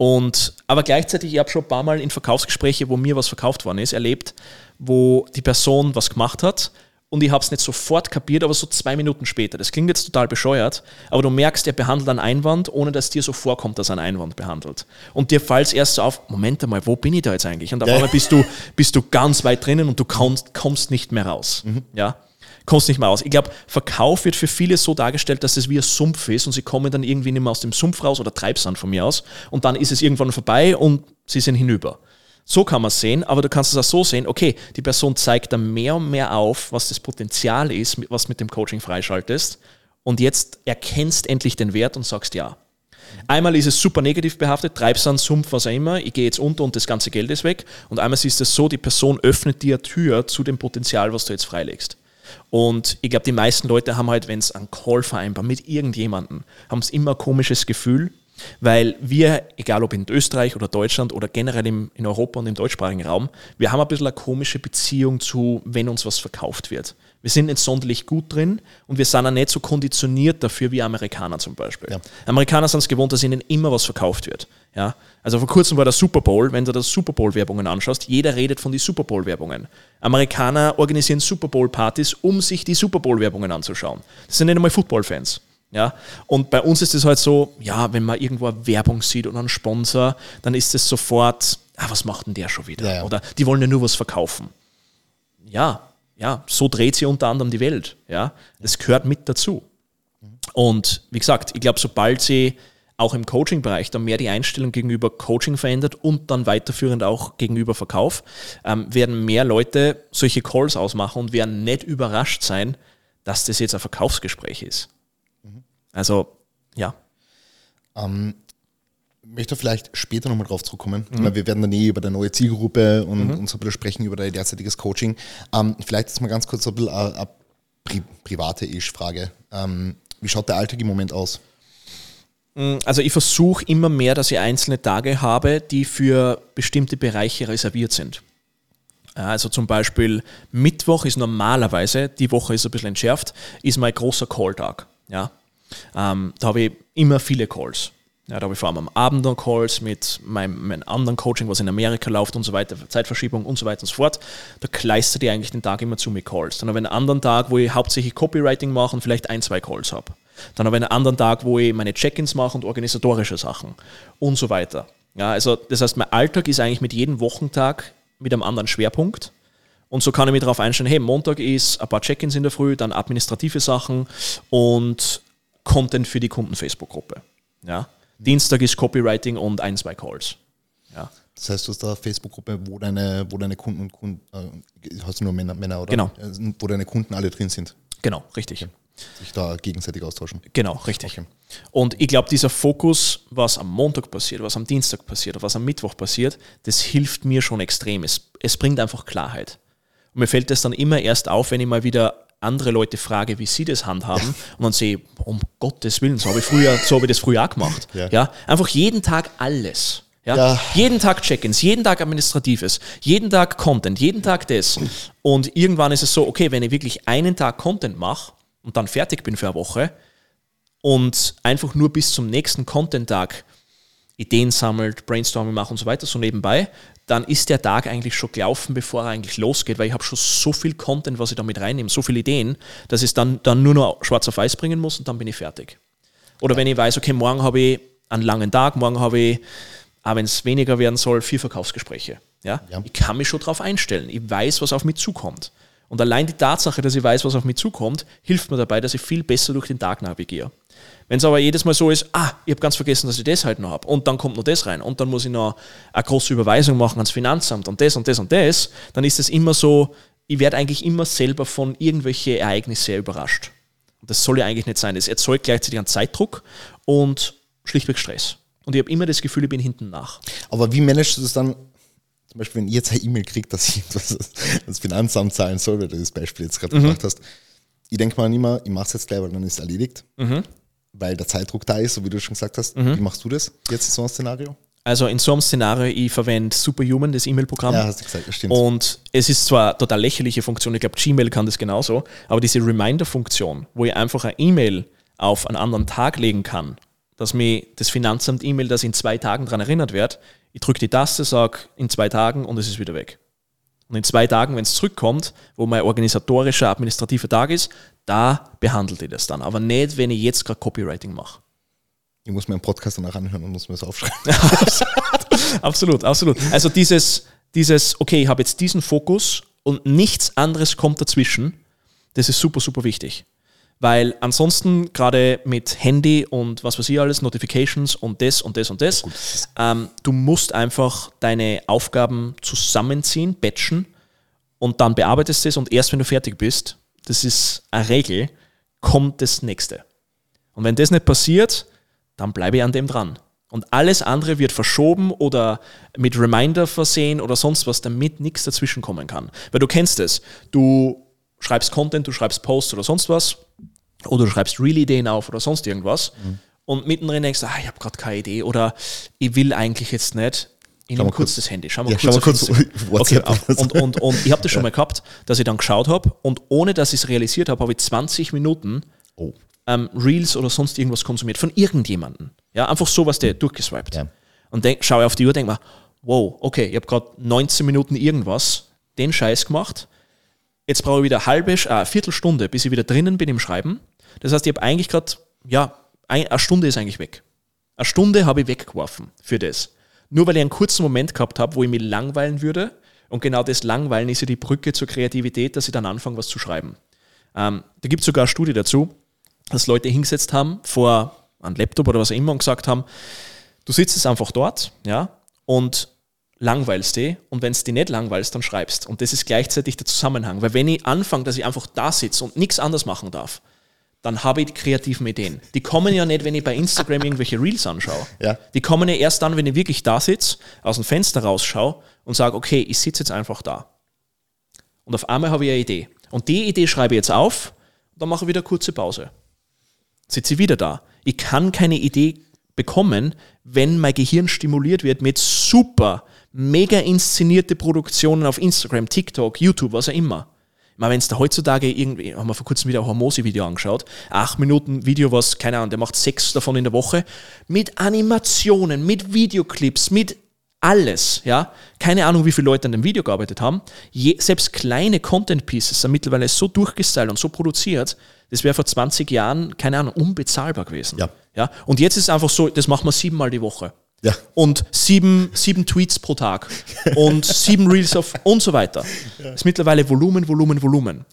Und, aber gleichzeitig, ich habe schon ein paar Mal in Verkaufsgespräche, wo mir was verkauft worden ist, erlebt, wo die Person was gemacht hat und ich habe es nicht sofort kapiert, aber so zwei Minuten später. Das klingt jetzt total bescheuert, aber du merkst, er behandelt einen Einwand, ohne dass dir so vorkommt, dass er einen Einwand behandelt. Und dir fällt es erst so auf, Moment einmal, wo bin ich da jetzt eigentlich? Und auf einmal bist du, bist du ganz weit drinnen und du kommst, kommst nicht mehr raus. Mhm. Ja? Kommst nicht mehr aus. Ich glaube, Verkauf wird für viele so dargestellt, dass es wie ein Sumpf ist und sie kommen dann irgendwie nicht mehr aus dem Sumpf raus oder Treibsand von mir aus und dann ist es irgendwann vorbei und sie sind hinüber. So kann man es sehen, aber du kannst es auch so sehen, okay, die Person zeigt dann mehr und mehr auf, was das Potenzial ist, was mit dem Coaching freischaltest und jetzt erkennst endlich den Wert und sagst ja. Einmal ist es super negativ behaftet, Treibsand, Sumpf, was auch immer, ich gehe jetzt unter und das ganze Geld ist weg. Und einmal ist es so, die Person öffnet dir Tür zu dem Potenzial, was du jetzt freilegst. Und ich glaube, die meisten Leute haben halt, wenn es einen Call vereinbaren mit irgendjemandem, haben es immer ein komisches Gefühl, weil wir, egal ob in Österreich oder Deutschland oder generell im, in Europa und im deutschsprachigen Raum, wir haben ein bisschen eine komische Beziehung zu, wenn uns was verkauft wird. Wir sind nicht sonderlich gut drin und wir sind auch nicht so konditioniert dafür wie Amerikaner zum Beispiel. Ja. Amerikaner sind es gewohnt, dass ihnen immer was verkauft wird. Ja? Also vor kurzem war der Super Bowl, wenn du das Super Bowl-Werbungen anschaust, jeder redet von den Super Bowl-Werbungen. Amerikaner organisieren Super Bowl-Partys, um sich die Super Bowl-Werbungen anzuschauen. Das sind nicht einmal Football-Fans. Ja, und bei uns ist es halt so, ja, wenn man irgendwo eine Werbung sieht oder einen Sponsor, dann ist es sofort, ah, was macht denn der schon wieder? Ja, ja. Oder die wollen ja nur was verkaufen. Ja, ja, so dreht sie unter anderem die Welt. Ja, das gehört mit dazu. Und wie gesagt, ich glaube, sobald sie auch im Coaching-Bereich dann mehr die Einstellung gegenüber Coaching verändert und dann weiterführend auch gegenüber Verkauf, ähm, werden mehr Leute solche Calls ausmachen und werden nicht überrascht sein, dass das jetzt ein Verkaufsgespräch ist. Also, ja. Ähm, möchte vielleicht später nochmal drauf zurückkommen. Mhm. Weil wir werden dann eh über die neue Zielgruppe und, mhm. und so ein bisschen sprechen über dein derzeitiges Coaching. Ähm, vielleicht ist mal ganz kurz so ein bisschen eine, eine pri private Frage. Ähm, wie schaut der Alltag im Moment aus? Mm, also ich versuche immer mehr, dass ich einzelne Tage habe, die für bestimmte Bereiche reserviert sind. Also zum Beispiel Mittwoch ist normalerweise, die Woche ist ein bisschen entschärft, ist mein großer Call-Tag. Ja? Ähm, da habe ich immer viele Calls. Ja, da habe ich vor allem am Abend dann Calls mit meinem, meinem, anderen Coaching, was in Amerika läuft und so weiter, Zeitverschiebung und so weiter und so fort. Da kleistert ich eigentlich den Tag immer zu mit Calls. Dann habe ich einen anderen Tag, wo ich hauptsächlich Copywriting mache und vielleicht ein, zwei Calls habe. Dann habe ich einen anderen Tag, wo ich meine Check-ins mache und organisatorische Sachen und so weiter. Ja, also das heißt, mein Alltag ist eigentlich mit jedem Wochentag mit einem anderen Schwerpunkt. Und so kann ich mich darauf einstellen, hey, Montag ist ein paar Check-ins in der Früh, dann administrative Sachen und Content für die Kunden-Facebook-Gruppe. Ja. Dienstag ist Copywriting und ein, zwei Calls. Ja. Das heißt, du hast da eine Facebook-Gruppe, wo deine, wo deine Kunden und Kunden, äh, hast du nur Männer, Männer oder? Genau. Wo deine Kunden alle drin sind. Genau, richtig. Okay. Sich da gegenseitig austauschen. Genau, richtig. Okay. Und ich glaube, dieser Fokus, was am Montag passiert, was am Dienstag passiert, was am Mittwoch passiert, das hilft mir schon extrem. Es, es bringt einfach Klarheit. Und mir fällt das dann immer erst auf, wenn ich mal wieder andere Leute frage, wie sie das handhaben und dann sehe, um Gottes Willen, so habe ich früher, so habe ich das früher auch gemacht. Ja. ja. Einfach jeden Tag alles. Ja? ja. Jeden Tag Check-ins, jeden Tag Administratives, jeden Tag Content, jeden Tag das. Und irgendwann ist es so, okay, wenn ich wirklich einen Tag Content mache und dann fertig bin für eine Woche und einfach nur bis zum nächsten Content-Tag Ideen sammelt, Brainstorming macht und so weiter, so nebenbei, dann ist der Tag eigentlich schon gelaufen, bevor er eigentlich losgeht, weil ich habe schon so viel Content, was ich da mit reinnehme, so viele Ideen, dass ich es dann, dann nur noch schwarz auf weiß bringen muss und dann bin ich fertig. Oder wenn ich weiß, okay, morgen habe ich einen langen Tag, morgen habe ich, auch wenn es weniger werden soll, vier Verkaufsgespräche. Ja? ja? Ich kann mich schon darauf einstellen. Ich weiß, was auf mich zukommt. Und allein die Tatsache, dass ich weiß, was auf mich zukommt, hilft mir dabei, dass ich viel besser durch den Tag navigiere. Wenn es aber jedes Mal so ist, ah, ich habe ganz vergessen, dass ich das halt noch habe und dann kommt noch das rein und dann muss ich noch eine große Überweisung machen ans Finanzamt und das und das und das, dann ist es immer so, ich werde eigentlich immer selber von irgendwelchen Ereignissen überrascht. Und das soll ja eigentlich nicht sein. Das erzeugt gleichzeitig einen Zeitdruck und schlichtweg Stress. Und ich habe immer das Gefühl, ich bin hinten nach. Aber wie managst du das dann, zum Beispiel, wenn ihr jetzt eine E-Mail kriegt, dass ich etwas ans Finanzamt zahlen soll, weil du das Beispiel jetzt gerade mhm. gemacht hast. Ich denke mal immer, ich mache es jetzt gleich, weil dann ist es erledigt. Mhm weil der Zeitdruck da ist, so wie du schon gesagt hast. Mhm. Wie machst du das jetzt in so einem Szenario? Also in so einem Szenario, ich verwende Superhuman, das E-Mail-Programm. Ja, hast du gesagt, das stimmt. Und es ist zwar total lächerliche Funktion, ich glaube, Gmail kann das genauso, aber diese Reminder-Funktion, wo ich einfach eine E-Mail auf einen anderen Tag legen kann, dass mir das Finanzamt-E-Mail, das in zwei Tagen daran erinnert wird, ich drücke die Taste, sage in zwei Tagen und es ist wieder weg. Und in zwei Tagen, wenn es zurückkommt, wo mein organisatorischer, administrativer Tag ist, da behandelt ihr das dann. Aber nicht, wenn ich jetzt gerade Copywriting mache. Ich muss mir einen Podcast danach anhören und muss mir das aufschreiben. absolut, absolut. Also dieses, dieses okay, ich habe jetzt diesen Fokus und nichts anderes kommt dazwischen, das ist super, super wichtig. Weil ansonsten, gerade mit Handy und was weiß ich alles, Notifications und das und das und das, ähm, du musst einfach deine Aufgaben zusammenziehen, batchen und dann bearbeitest du es und erst wenn du fertig bist, das ist eine Regel, kommt das nächste. Und wenn das nicht passiert, dann bleibe ich an dem dran. Und alles andere wird verschoben oder mit Reminder versehen oder sonst was, damit nichts dazwischen kommen kann. Weil du kennst es. Du schreibst Content, du schreibst Posts oder sonst was, oder du schreibst Real-Ideen auf oder sonst irgendwas mhm. und mittendrin denkst, ah, ich habe gerade keine Idee oder ich will eigentlich jetzt nicht. Ich nehme kurz, das Handy, schau mal ja, kurz, schau mal kurz okay, und, und, und ich habe das schon mal gehabt, dass ich dann geschaut habe und ohne dass ich es realisiert habe, habe ich 20 Minuten oh. ähm, Reels oder sonst irgendwas konsumiert von irgendjemandem. Ja, einfach sowas, der durchgeswiped. Ja. Und denk, schaue auf die Uhr, denke mir, wow, okay, ich habe gerade 19 Minuten irgendwas, den Scheiß gemacht. Jetzt brauche ich wieder eine halbe, äh, Viertelstunde, bis ich wieder drinnen bin im Schreiben. Das heißt, ich habe eigentlich gerade ja, ein, eine Stunde ist eigentlich weg. Eine Stunde habe ich weggeworfen für das. Nur weil ich einen kurzen Moment gehabt habe, wo ich mich langweilen würde. Und genau das Langweilen ist ja die Brücke zur Kreativität, dass ich dann anfange, was zu schreiben. Ähm, da gibt es sogar eine Studie dazu, dass Leute hingesetzt haben vor einem Laptop oder was auch immer und gesagt haben, du sitzt jetzt einfach dort, ja, und langweilst dich und wenn es dich nicht langweilst, dann schreibst. Und das ist gleichzeitig der Zusammenhang. Weil wenn ich anfange, dass ich einfach da sitze und nichts anderes machen darf, dann habe ich die kreativen Ideen. Die kommen ja nicht, wenn ich bei Instagram irgendwelche Reels anschaue. Ja. Die kommen ja erst dann, wenn ich wirklich da sitze, aus dem Fenster rausschaue und sage, okay, ich sitze jetzt einfach da. Und auf einmal habe ich eine Idee. Und die Idee schreibe ich jetzt auf, dann mache ich wieder eine kurze Pause. Sitze ich wieder da. Ich kann keine Idee bekommen, wenn mein Gehirn stimuliert wird mit super, mega inszenierte Produktionen auf Instagram, TikTok, YouTube, was auch immer. Meine, wenn es da heutzutage irgendwie, haben wir vor kurzem wieder ein Hormosi-Video angeschaut, acht Minuten Video, was, keine Ahnung, der macht sechs davon in der Woche, mit Animationen, mit Videoclips, mit alles, ja. Keine Ahnung, wie viele Leute an dem Video gearbeitet haben. Je, selbst kleine Content Pieces sind mittlerweile so durchgestylt und so produziert, das wäre vor 20 Jahren, keine Ahnung, unbezahlbar gewesen. Ja. ja. Und jetzt ist es einfach so, das machen wir siebenmal die Woche. Ja. Und sieben, sieben Tweets pro Tag und sieben Reels auf und so weiter. Das ist mittlerweile Volumen, Volumen, Volumen.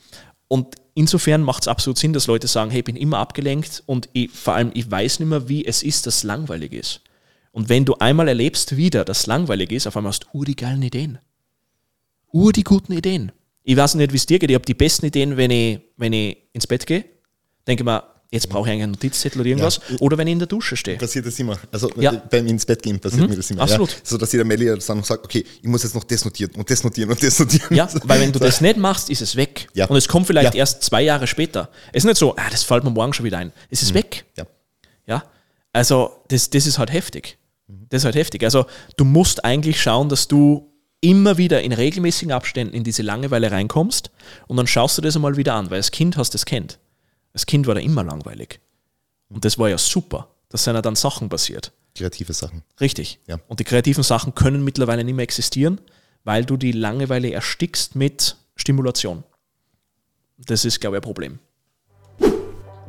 Und insofern macht es absolut Sinn, dass Leute sagen, hey, ich bin immer abgelenkt und ich, vor allem, ich weiß nicht mehr, wie es ist, dass es langweilig ist. Und wenn du einmal erlebst wieder, dass es langweilig ist, auf einmal hast du die geilen Ideen. Ur die guten Ideen. Ich weiß nicht, wie es dir geht. Ich habe die besten Ideen, wenn ich, wenn ich ins Bett gehe. Denke mal, jetzt brauche ich eigentlich einen Notizzettel oder irgendwas. Ja. Oder wenn ich in der Dusche stehe. Passiert das immer. Also Ja. beim ins Bett gehen passiert mir das immer. absolut. Ja. So dass jeder Melli dann noch sagt, okay, ich muss jetzt noch das notieren und das notieren und das notieren. Ja, weil wenn du das nicht machst, ist es weg. Ja. Und es kommt vielleicht erst zwei Jahre später. Es ist nicht so, ah, das fällt mir morgen schon wieder ein. Es ist weg. Ja. Ja, also das, das ist halt heftig. Das ist halt heftig. Also du musst eigentlich schauen, dass du immer wieder in regelmäßigen Abständen in diese Langeweile reinkommst und dann schaust du das einmal wieder an, weil als Kind hast das kennt. Als Kind war da immer langweilig. Und das war ja super. Da sind ja dann Sachen passiert. Kreative Sachen. Richtig. Ja. Und die kreativen Sachen können mittlerweile nicht mehr existieren, weil du die Langeweile erstickst mit Stimulation. Das ist, glaube ich, ein Problem.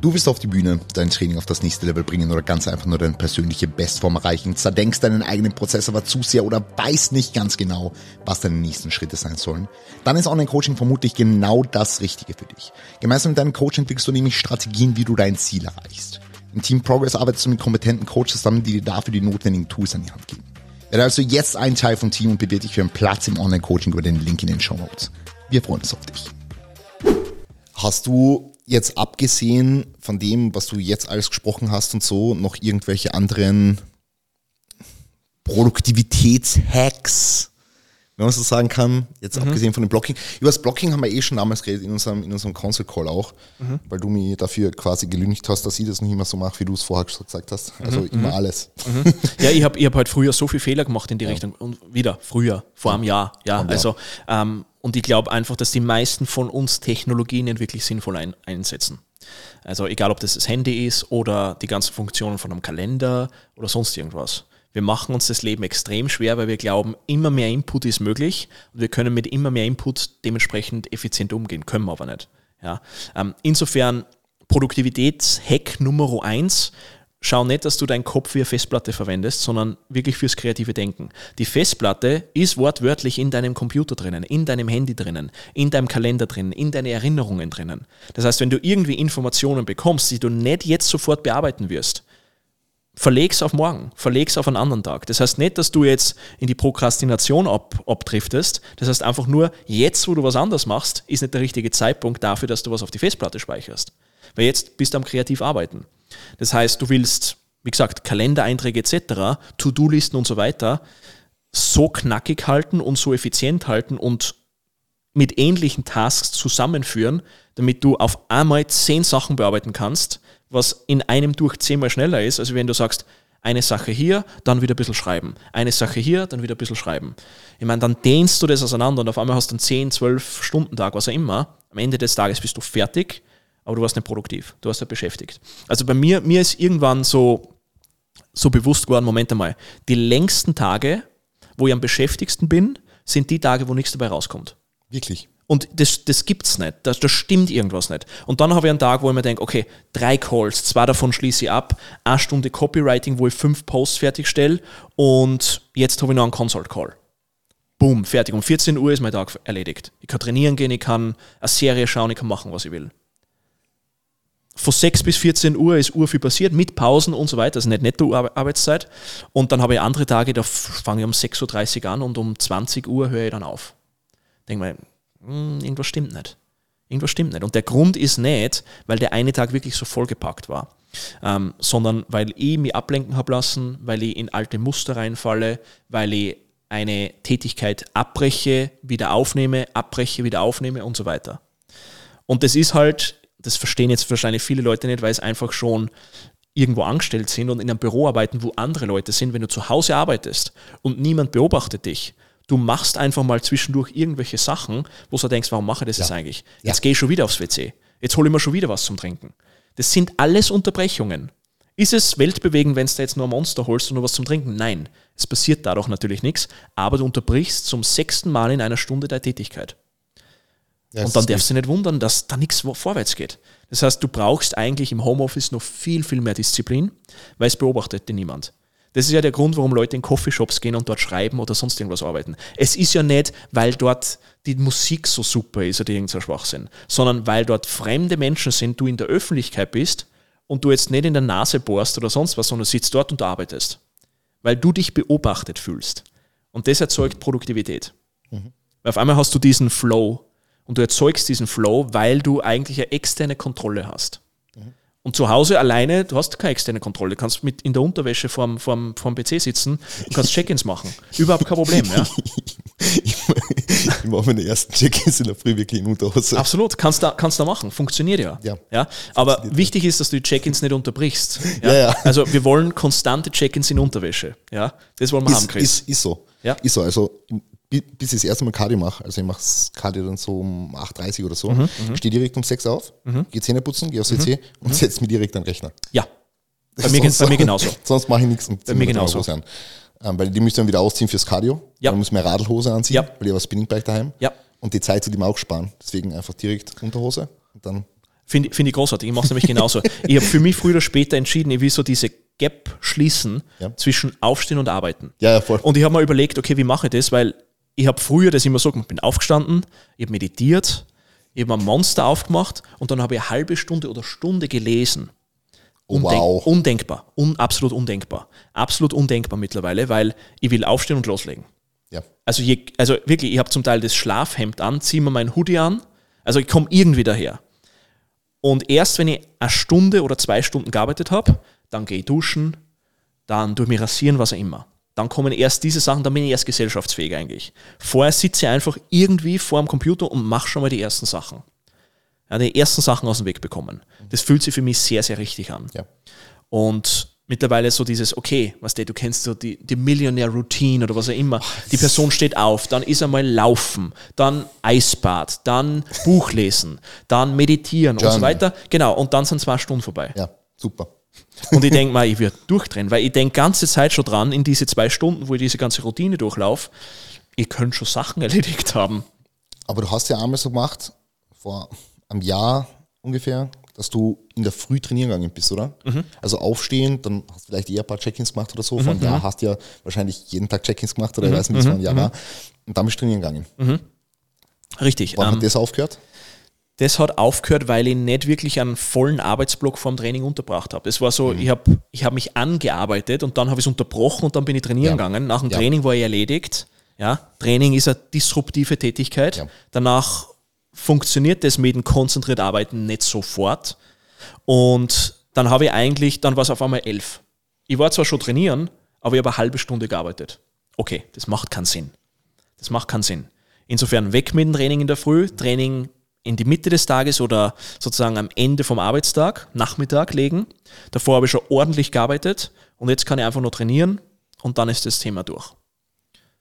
Du willst auf die Bühne dein Training auf das nächste Level bringen oder ganz einfach nur deine persönliche Bestform erreichen, zerdenkst deinen eigenen Prozess aber zu sehr oder weißt nicht ganz genau, was deine nächsten Schritte sein sollen, dann ist Online-Coaching vermutlich genau das Richtige für dich. Gemeinsam mit deinem Coach entwickelst du nämlich Strategien, wie du dein Ziel erreichst. Im Team Progress arbeitest du mit kompetenten Coaches zusammen, die dir dafür die notwendigen Tools an die Hand geben. Werde also jetzt ein Teil vom Team und bewirb dich für einen Platz im Online-Coaching über den Link in den Show Notes. Wir freuen uns auf dich. Hast du jetzt abgesehen von dem, was du jetzt alles gesprochen hast und so, noch irgendwelche anderen Produktivitätshacks, wenn man so sagen kann, jetzt abgesehen von dem Blocking. Über das Blocking haben wir eh schon damals geredet in unserem, in unserem Console Call auch, weil du mir dafür quasi gelündigt hast, dass ich das nicht immer so mache, wie du es vorher gesagt hast. Also immer alles. Ja, ich habe ich hab halt früher so viele Fehler gemacht in die Richtung. Und wieder, früher, vor einem Jahr. Ja, Jahr. also, ähm, und ich glaube einfach, dass die meisten von uns Technologien nicht wirklich sinnvoll ein, einsetzen. Also egal, ob das das Handy ist oder die ganzen Funktionen von einem Kalender oder sonst irgendwas. Wir machen uns das Leben extrem schwer, weil wir glauben, immer mehr Input ist möglich und wir können mit immer mehr Input dementsprechend effizient umgehen, können wir aber nicht. Ja. Ähm, insofern Produktivitätshack Nummer eins, schau nicht, dass du deinen Kopf wie eine Festplatte verwendest, sondern wirklich fürs kreative Denken. Die Festplatte ist wortwörtlich in deinem Computer drinnen, in deinem Handy drinnen, in deinem Kalender drinnen, in deine Erinnerungen drinnen. Das heißt, wenn du irgendwie Informationen bekommst, die du nicht jetzt sofort bearbeiten wirst, verleg's auf morgen, verleg's auf einen anderen Tag. Das heißt nicht, dass du jetzt in die Prokrastination ab, abdriftest. Das heißt einfach nur, jetzt, wo du was anderes machst, ist nicht der richtige Zeitpunkt dafür, dass du was auf die Festplatte speicherst. Weil jetzt bist du am kreativ arbeiten. Das heißt, du willst, wie gesagt, Kalendereinträge etc., To-Do-Listen und so weiter so knackig halten und so effizient halten und mit ähnlichen Tasks zusammenführen, damit du auf einmal zehn Sachen bearbeiten kannst, was in einem durch zehnmal schneller ist, als wenn du sagst, eine Sache hier, dann wieder ein bisschen schreiben. Eine Sache hier, dann wieder ein bisschen schreiben. Ich meine, dann dehnst du das auseinander und auf einmal hast du einen 10, 12 Stunden Tag, was auch immer. Am Ende des Tages bist du fertig, aber du warst nicht produktiv. Du warst nicht beschäftigt. Also bei mir, mir ist irgendwann so, so bewusst geworden, Moment einmal, die längsten Tage, wo ich am beschäftigsten bin, sind die Tage, wo nichts dabei rauskommt. Wirklich. Und das, das gibt's nicht. Da, da stimmt irgendwas nicht. Und dann habe ich einen Tag, wo ich mir denke, okay, drei Calls, zwei davon schließe ich ab, eine Stunde Copywriting, wo ich fünf Posts fertigstelle und jetzt habe ich noch einen Consult-Call. Boom, fertig. Um 14 Uhr ist mein Tag erledigt. Ich kann trainieren gehen, ich kann eine Serie schauen, ich kann machen, was ich will. Von 6 bis 14 Uhr ist Uhr viel passiert, mit Pausen und so weiter, also nicht Netto-Arbeitszeit. Und dann habe ich andere Tage, da fange ich um 6.30 Uhr an und um 20 Uhr höre ich dann auf. Denke mir, hm, irgendwas stimmt nicht. Irgendwas stimmt nicht. Und der Grund ist nicht, weil der eine Tag wirklich so vollgepackt war, ähm, sondern weil ich mich ablenken habe lassen, weil ich in alte Muster reinfalle, weil ich eine Tätigkeit abbreche, wieder aufnehme, abbreche, wieder aufnehme und so weiter. Und das ist halt, das verstehen jetzt wahrscheinlich viele Leute nicht, weil es einfach schon irgendwo angestellt sind und in einem Büro arbeiten, wo andere Leute sind, wenn du zu Hause arbeitest und niemand beobachtet dich. Du machst einfach mal zwischendurch irgendwelche Sachen, wo du denkst, warum mache ich das ja. jetzt eigentlich? Jetzt ja. gehe ich schon wieder aufs WC. Jetzt hole ich mir schon wieder was zum Trinken. Das sind alles Unterbrechungen. Ist es weltbewegend, wenn du jetzt nur ein Monster holst und nur was zum Trinken? Nein. Es passiert dadurch natürlich nichts, aber du unterbrichst zum sechsten Mal in einer Stunde deine Tätigkeit. Ja, und dann darfst du nicht wundern, dass da nichts vorwärts geht. Das heißt, du brauchst eigentlich im Homeoffice noch viel, viel mehr Disziplin, weil es beobachtet dir niemand. Das ist ja der Grund, warum Leute in Coffeeshops gehen und dort schreiben oder sonst irgendwas arbeiten. Es ist ja nicht, weil dort die Musik so super ist oder irgendein Schwachsinn, sondern weil dort fremde Menschen sind, du in der Öffentlichkeit bist und du jetzt nicht in der Nase bohrst oder sonst was, sondern sitzt dort und arbeitest weil du dich beobachtet fühlst. Und das erzeugt Produktivität. Mhm. Weil auf einmal hast du diesen Flow und du erzeugst diesen Flow, weil du eigentlich eine externe Kontrolle hast. Und zu Hause alleine, du hast keine externe Kontrolle. Du kannst mit in der Unterwäsche vorm, vorm, vorm PC sitzen und kannst Check-ins machen. Überhaupt kein Problem. Ja? ich, ich mache meine ersten Check-ins in der Früh wirklich in Unterhose. Absolut, kannst du kannst da machen. Funktioniert ja. ja. ja? Aber wichtig ist, dass du die Check-ins nicht unterbrichst. Ja? Ja, ja? Also wir wollen konstante Check-ins in Unterwäsche. Ja? Das wollen wir ist, haben, Chris. Ist, ist so. Ja? Ist so. Also bis ich das erste Mal Cardio mache, also ich mache das Cardio dann so um 8.30 Uhr oder so, mhm, mhm. stehe direkt um 6 Uhr auf, mhm. gehe Zähne putzen, gehe aufs WC mhm. und mhm. setze mir direkt an den Rechner. Ja, bei, mir, bei mir genauso. Sonst mache ich nichts und bei mir genauso. An. Ähm, weil die müssen dann wieder ausziehen fürs Cardio. Ja. Dann muss man Radlhose anziehen, ja. weil ich habe Spinningbike daheim. Ja. Und die Zeit ich mir auch sparen. Deswegen einfach direkt Unterhose und dann. Finde find ich großartig. Ich mache es nämlich genauso. ich habe für mich früher oder später entschieden, ich will so diese Gap schließen ja. zwischen Aufstehen und Arbeiten. Ja, ja, voll. Und ich habe mir überlegt, okay, wie mache ich das? Weil ich habe früher das immer so gemacht, bin aufgestanden, ich habe meditiert, ich habe ein Monster aufgemacht und dann habe ich eine halbe Stunde oder Stunde gelesen. Undenk wow. Undenkbar, un absolut undenkbar. Absolut undenkbar mittlerweile, weil ich will aufstehen und loslegen. Ja. Also, je, also wirklich, ich habe zum Teil das Schlafhemd an, ziehe mir meinen Hoodie an, also ich komme irgendwie daher. Und erst wenn ich eine Stunde oder zwei Stunden gearbeitet habe, dann gehe ich duschen, dann durch mich rasieren, was auch immer. Dann kommen erst diese Sachen, dann bin ich erst gesellschaftsfähig eigentlich. Vorher sitze ich einfach irgendwie vor dem Computer und mache schon mal die ersten Sachen ja, die ersten Sachen aus dem Weg bekommen. Das fühlt sich für mich sehr, sehr richtig an. Ja. Und mittlerweile so dieses, okay, was du, du kennst so die, die Millionär-Routine oder was auch immer. Die Person steht auf, dann ist einmal laufen, dann Eisbad, dann Buch lesen, dann meditieren Journal. und so weiter. Genau, und dann sind zwei Stunden vorbei. Ja, super. Und ich denke mal, ich würde durchdrehen, weil ich denke ganze Zeit schon dran, in diese zwei Stunden, wo ich diese ganze Routine durchlaufe, ich könnte schon Sachen erledigt haben. Aber du hast ja einmal so gemacht, vor am Jahr ungefähr, dass du in der Früh trainieren gegangen bist, oder? Mhm. Also aufstehen, dann hast du vielleicht eher ein paar Check-ins gemacht oder so. Mhm. Vor einem Jahr mhm. hast du ja wahrscheinlich jeden Tag Check-ins gemacht oder ich mhm. weiß nicht, wie es vor einem Jahr mhm. war. Und dann bist du trainieren gegangen. Mhm. Richtig. Wann ähm, hat das aufgehört? Das hat aufgehört, weil ich nicht wirklich einen vollen Arbeitsblock vorm Training unterbracht habe. Es war so, ich habe ich hab mich angearbeitet und dann habe ich es unterbrochen und dann bin ich trainieren ja. gegangen. Nach dem ja. Training war ich erledigt. Ja, Training ist eine disruptive Tätigkeit. Ja. Danach funktioniert das mit dem konzentriert Arbeiten nicht sofort. Und dann habe ich eigentlich, dann war es auf einmal elf. Ich war zwar schon trainieren, aber ich habe eine halbe Stunde gearbeitet. Okay, das macht keinen Sinn. Das macht keinen Sinn. Insofern weg mit dem Training in der Früh, Training in die Mitte des Tages oder sozusagen am Ende vom Arbeitstag, Nachmittag legen. Davor habe ich schon ordentlich gearbeitet und jetzt kann ich einfach nur trainieren und dann ist das Thema durch.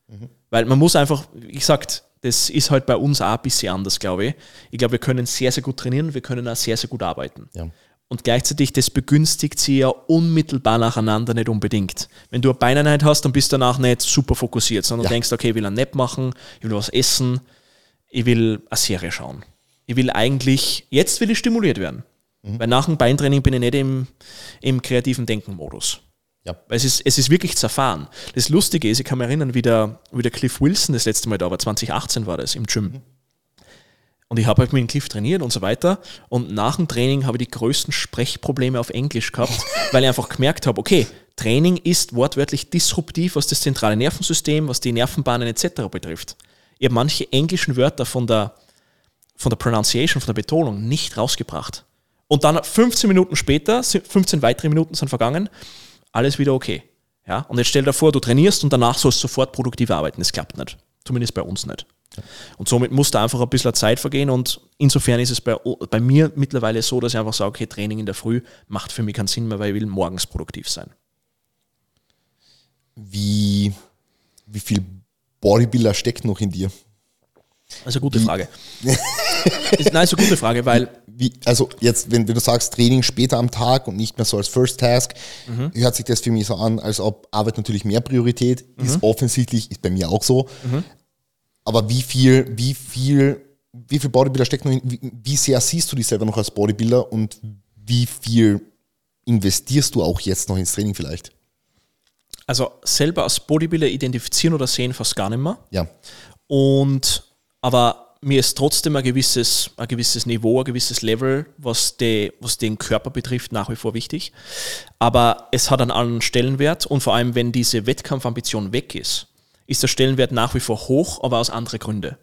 Mhm. Weil man muss einfach, wie gesagt, das ist halt bei uns auch ein bisschen anders, glaube ich. Ich glaube, wir können sehr, sehr gut trainieren, wir können auch sehr, sehr gut arbeiten. Ja. Und gleichzeitig, das begünstigt sie ja unmittelbar nacheinander nicht unbedingt. Wenn du eine Beineinheit hast, dann bist du danach nicht super fokussiert, sondern ja. denkst, okay, ich will einen Nap machen, ich will was essen. ich will eine Serie schauen. Ich will eigentlich, jetzt will ich stimuliert werden. Mhm. Weil nach dem Beintraining bin ich nicht im, im kreativen Denken-Modus. Ja. Weil es ist, es ist wirklich zerfahren. Das Lustige ist, ich kann mich erinnern, wie der, wie der Cliff Wilson das letzte Mal da war, 2018 war das im Gym. Mhm. Und ich habe halt mit dem Cliff trainiert und so weiter. Und nach dem Training habe ich die größten Sprechprobleme auf Englisch gehabt, weil ich einfach gemerkt habe, okay, Training ist wortwörtlich disruptiv, was das zentrale Nervensystem, was die Nervenbahnen etc. betrifft. Ich habe manche englischen Wörter von der, von der Pronunciation, von der Betonung nicht rausgebracht. Und dann 15 Minuten später, 15 weitere Minuten sind vergangen, alles wieder okay. Ja? Und jetzt stell dir vor, du trainierst und danach sollst du sofort produktiv arbeiten. Das klappt nicht. Zumindest bei uns nicht. Und somit muss da einfach ein bisschen Zeit vergehen und insofern ist es bei, bei mir mittlerweile so, dass ich einfach sage, okay, Training in der Früh macht für mich keinen Sinn mehr, weil ich will morgens produktiv sein. Wie, wie viel Bodybuilder steckt noch in dir? Eine gute Frage. ist, nein, ist eine gute Frage, weil. Wie, also jetzt, wenn, wenn, du sagst Training später am Tag und nicht mehr so als First Task, mhm. hört sich das für mich so an, als ob Arbeit natürlich mehr Priorität mhm. ist. Offensichtlich ist bei mir auch so. Mhm. Aber wie viel, wie viel, wie viel Bodybuilder steckt noch in, wie, wie sehr siehst du dich selber noch als Bodybuilder und wie viel investierst du auch jetzt noch ins Training vielleicht? Also selber als Bodybuilder identifizieren oder sehen fast gar nicht mehr. Ja. Und aber mir ist trotzdem ein gewisses, ein gewisses Niveau, ein gewisses Level, was, die, was den Körper betrifft, nach wie vor wichtig. Aber es hat einen anderen Stellenwert und vor allem, wenn diese Wettkampfambition weg ist, ist der Stellenwert nach wie vor hoch, aber aus anderen Gründen.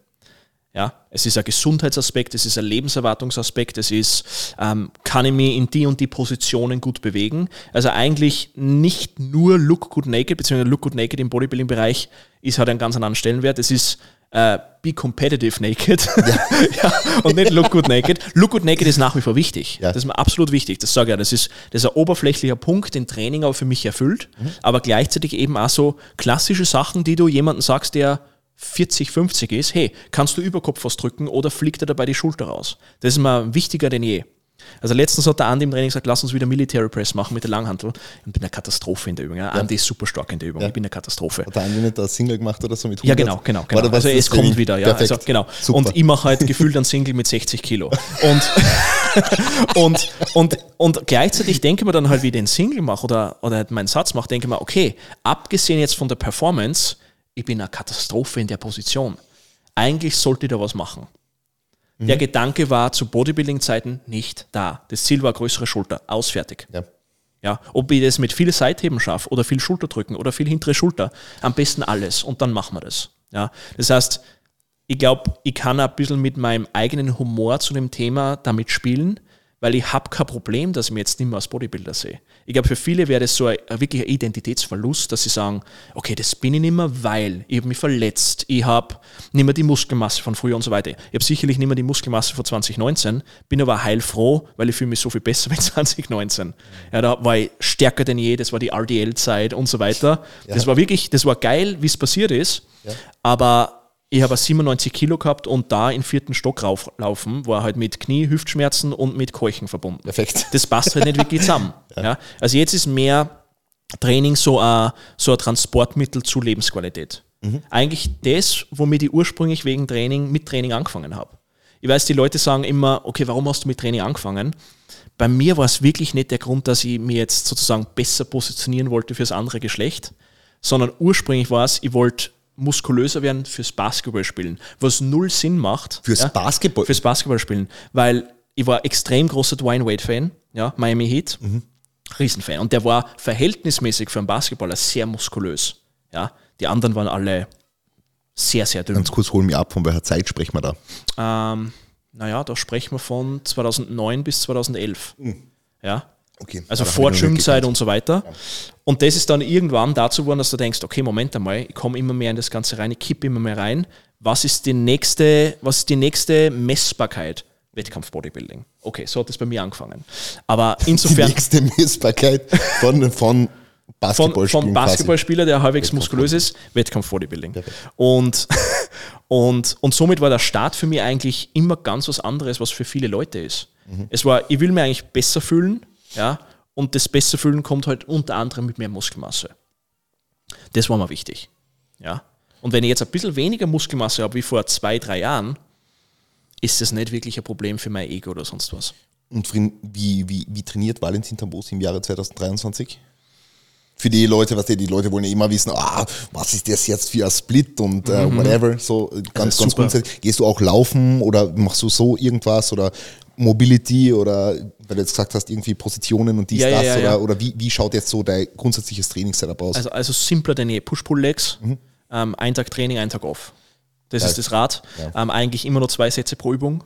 Ja, es ist ein Gesundheitsaspekt, es ist ein Lebenserwartungsaspekt, es ist, ähm, kann ich mich in die und die Positionen gut bewegen. Also eigentlich nicht nur Look Good Naked, beziehungsweise Look Good Naked im Bodybuilding-Bereich ist halt ein ganz anderen Stellenwert. Es ist äh, Be Competitive Naked ja. und nicht Look Good Naked. Look Good Naked ist nach wie vor wichtig. Ja. Das ist mir absolut wichtig. Das sage ich ja. Das ist, das ist ein oberflächlicher Punkt, den Training aber für mich erfüllt. Mhm. Aber gleichzeitig eben auch so klassische Sachen, die du jemandem sagst, der 40, 50 ist, hey, kannst du Überkopf was drücken oder fliegt dir dabei die Schulter raus? Das ist mir wichtiger denn je. Also letztens hat der Andi im Training gesagt, lass uns wieder Military Press machen mit der Langhantel. Ich bin eine Katastrophe in der Übung. Ja. Andi ist super stark in der Übung. Ja. Ich bin eine Katastrophe. Hat der Andi nicht ein Single gemacht oder so mit 100? Ja, genau, genau. genau. Also es kommt wieder. Ja. Also, genau. Und ich mache halt gefühlt ein Single mit 60 Kilo. Und, und, und, und gleichzeitig denke ich mir dann halt, wie ich den Single mache oder, oder halt meinen Satz mache, denke ich mir, okay, abgesehen jetzt von der Performance, ich bin eine Katastrophe in der Position. Eigentlich sollte ich da was machen. Mhm. Der Gedanke war zu Bodybuilding-Zeiten nicht da. Das Ziel war größere Schulter, ausfertig. Ja. Ja, ob ich das mit viel Seitheben schaffe oder viel Schulterdrücken oder viel hintere Schulter, am besten alles und dann machen wir das. Ja, das heißt, ich glaube, ich kann ein bisschen mit meinem eigenen Humor zu dem Thema damit spielen, weil ich habe kein Problem, dass ich mich jetzt nicht mehr als Bodybuilder sehe. Ich glaube, für viele wäre das so ein, ein wirklicher Identitätsverlust, dass sie sagen, okay, das bin ich nicht mehr, weil ich habe mich verletzt, ich habe nicht mehr die Muskelmasse von früher und so weiter. Ich habe sicherlich nicht mehr die Muskelmasse von 2019, bin aber heilfroh, weil ich fühle mich so viel besser wie 2019. Ja, da war ich stärker denn je, das war die RDL-Zeit und so weiter. Ja. Das war wirklich, das war geil, wie es passiert ist, ja. aber ich habe 97 Kilo gehabt und da in vierten Stock rauflaufen, war halt mit Knie, Hüftschmerzen und mit Keuchen verbunden. Perfekt. Das passt halt nicht wirklich zusammen. ja. ja. Also jetzt ist mehr Training so ein, so ein Transportmittel zu Lebensqualität. Mhm. Eigentlich das, womit ich ursprünglich wegen Training mit Training angefangen habe. Ich weiß, die Leute sagen immer, okay, warum hast du mit Training angefangen? Bei mir war es wirklich nicht der Grund, dass ich mir jetzt sozusagen besser positionieren wollte fürs andere Geschlecht, sondern ursprünglich war es, ich wollte muskulöser werden fürs Basketballspielen, was null Sinn macht. Fürs ja, Basketball? Fürs Basketballspielen, weil ich war extrem großer Dwayne Wade-Fan, ja, Miami Heat, mhm. Riesenfan. Und der war verhältnismäßig für einen Basketballer sehr muskulös. Ja. Die anderen waren alle sehr, sehr dünn. Ganz kurz, holen wir ab, von welcher Zeit sprechen wir da? Ähm, naja, da sprechen wir von 2009 bis 2011. Mhm. Ja. Okay, also vor Gymzeit und so weiter. Ja. Und das ist dann irgendwann dazu geworden, dass du denkst, okay, Moment einmal, ich komme immer mehr in das Ganze rein, ich kippe immer mehr rein. Was ist die nächste, was ist die nächste Messbarkeit? Wettkampf-Bodybuilding. Okay, so hat das bei mir angefangen. Aber insofern. Die nächste Messbarkeit von, von Basketballspieler. Von, von Basketballspieler, der halbwegs muskulös ist, Wettkampf-Bodybuilding. Und, und, und somit war der Start für mich eigentlich immer ganz was anderes, was für viele Leute ist. Mhm. Es war, ich will mir eigentlich besser fühlen, ja, und das besser fühlen kommt halt unter anderem mit mehr Muskelmasse. Das war mir wichtig. Ja. Und wenn ich jetzt ein bisschen weniger Muskelmasse habe wie vor zwei, drei Jahren, ist das nicht wirklich ein Problem für mein Ego oder sonst was. Und wie, wie, wie trainiert Valentin Tambosi im Jahre 2023? Für die Leute, was die, die Leute wollen ja immer wissen, ah, was ist das jetzt für ein Split und äh, mhm. whatever. So ganz, ganz grundsätzlich. Gehst du auch laufen oder machst du so irgendwas oder Mobility oder weil du jetzt gesagt hast, irgendwie Positionen und dies, ja, das ja, ja, oder, oder wie, wie schaut jetzt so dein grundsätzliches Trainingssetup aus? Also, also simpler denn je. Push-Pull-Legs, mhm. ähm, ein Tag Training, ein Tag off. Das ist das Rad. Ähm, eigentlich immer nur zwei Sätze pro Übung.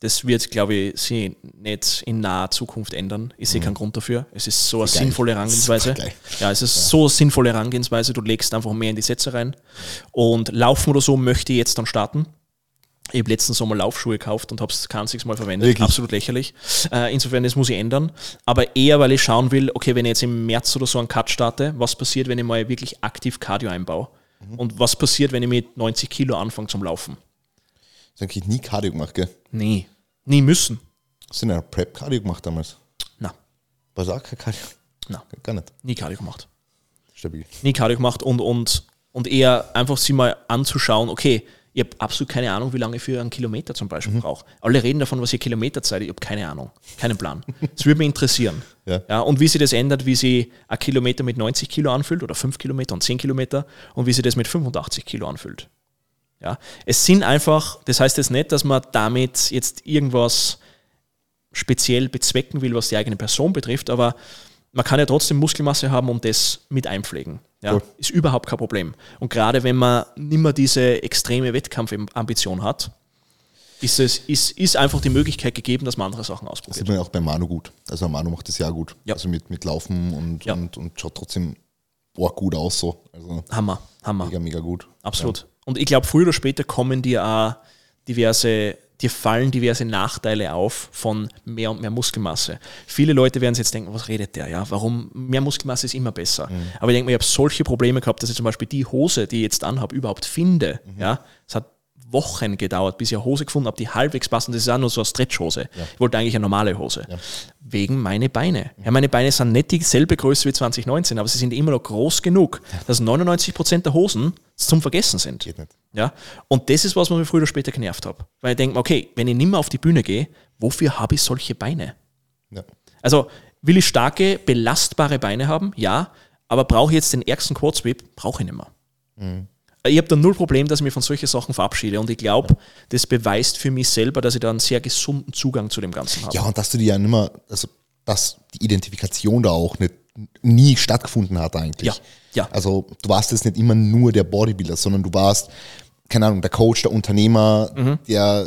Das wird, glaube ich, sich nicht in naher Zukunft ändern. Ich sehe mhm. keinen Grund dafür. Es ist so eine Geil. sinnvolle Herangehensweise. Ja, es ist ja. so eine sinnvolle Herangehensweise. Du legst einfach mehr in die Sätze rein. Und Laufen oder so möchte ich jetzt dann starten. Ich habe letzten Sommer Laufschuhe gekauft und habe es kein einziges Mal verwendet. Wirklich? Absolut lächerlich. Äh, insofern, das muss ich ändern. Aber eher, weil ich schauen will, okay, wenn ich jetzt im März oder so einen Cut starte, was passiert, wenn ich mal wirklich aktiv Cardio einbaue? Mhm. Und was passiert, wenn ich mit 90 Kilo anfange zum Laufen? Das habe ich nie Cardio gemacht, gell? Nee, nie müssen. Hast du eine Prep-Cardio gemacht damals? Nein. War das auch kein Cardio? Nein. Gar nicht? Nie Cardio gemacht. Stabil. Nie Cardio gemacht und, und, und eher einfach sie mal anzuschauen, okay, ich habe absolut keine Ahnung, wie lange ich für einen Kilometer zum Beispiel mhm. brauche. Alle reden davon, was ihr Kilometerzeit Ich habe keine Ahnung, keinen Plan. Das würde mich interessieren. Ja. ja. und wie sich das ändert, wie sich ein Kilometer mit 90 Kilo anfühlt oder 5 Kilometer und 10 Kilometer und wie sich das mit 85 Kilo anfühlt. Ja, es sind einfach, das heißt jetzt nicht, dass man damit jetzt irgendwas speziell bezwecken will, was die eigene Person betrifft, aber man kann ja trotzdem Muskelmasse haben und das mit einpflegen. Ja, cool. Ist überhaupt kein Problem. Und gerade wenn man nicht mehr diese extreme Wettkampfambition hat, ist, es, ist, ist einfach die Möglichkeit gegeben, dass man andere Sachen ausprobiert. Das sieht man ja auch bei Manu gut. Also Manu macht das ja gut. Ja. Also mit, mit Laufen und, ja. und, und schaut trotzdem boah, gut aus so. Also Hammer, Hammer. Mega, mega gut. Absolut. Ja. Und ich glaube, früher oder später kommen dir auch diverse dir fallen diverse Nachteile auf von mehr und mehr Muskelmasse. Viele Leute werden sich jetzt denken, was redet der? Ja, warum mehr Muskelmasse ist immer besser? Mhm. Aber ich denke mir, ich habe solche Probleme gehabt, dass ich zum Beispiel die Hose, die ich jetzt anhabe, überhaupt finde. Mhm. Ja, es hat Wochen gedauert, bis ich eine Hose gefunden habe, die halbwegs passt. Und das ist auch nur so eine Stretchhose. Ja. Ich wollte eigentlich eine normale Hose. Ja. Wegen meine Beine. Ja, meine Beine sind nicht dieselbe Größe wie 2019, aber sie sind immer noch groß genug, dass 99% der Hosen zum Vergessen sind. Geht nicht. Ja? Und das ist was, mich früher oder später genervt hat. Weil ich denke, okay, wenn ich nicht mehr auf die Bühne gehe, wofür habe ich solche Beine? Ja. Also will ich starke, belastbare Beine haben? Ja. Aber brauche ich jetzt den ärgsten Quad Sweep? Brauche ich nicht mehr. Mhm ich habe da null Problem, dass ich mich von solchen Sachen verabschiede. Und ich glaube, das beweist für mich selber, dass ich da einen sehr gesunden Zugang zu dem Ganzen habe. Ja, und dass du dir ja nicht mehr, also dass die Identifikation da auch nicht nie stattgefunden hat eigentlich. Ja, ja. Also du warst jetzt nicht immer nur der Bodybuilder, sondern du warst, keine Ahnung, der Coach, der Unternehmer, mhm. der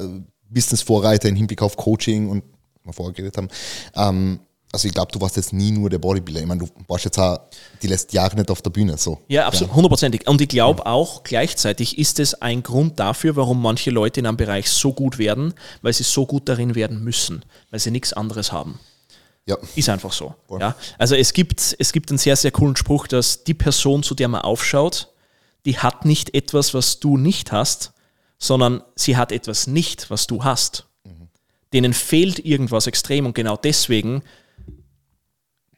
Business-Vorreiter im Hinblick auf Coaching und wir vorher geredet haben. Ähm, also ich glaube, du warst jetzt nie nur der Bodybuilder. Ich meine, du warst jetzt auch die letzten Jahre nicht auf der Bühne. So. Ja, absolut, hundertprozentig. Und ich glaube auch gleichzeitig ist es ein Grund dafür, warum manche Leute in einem Bereich so gut werden, weil sie so gut darin werden müssen, weil sie nichts anderes haben. Ja. Ist einfach so. Ja. Also es gibt, es gibt einen sehr, sehr coolen Spruch, dass die Person, zu der man aufschaut, die hat nicht etwas, was du nicht hast, sondern sie hat etwas nicht, was du hast. Mhm. Denen fehlt irgendwas extrem und genau deswegen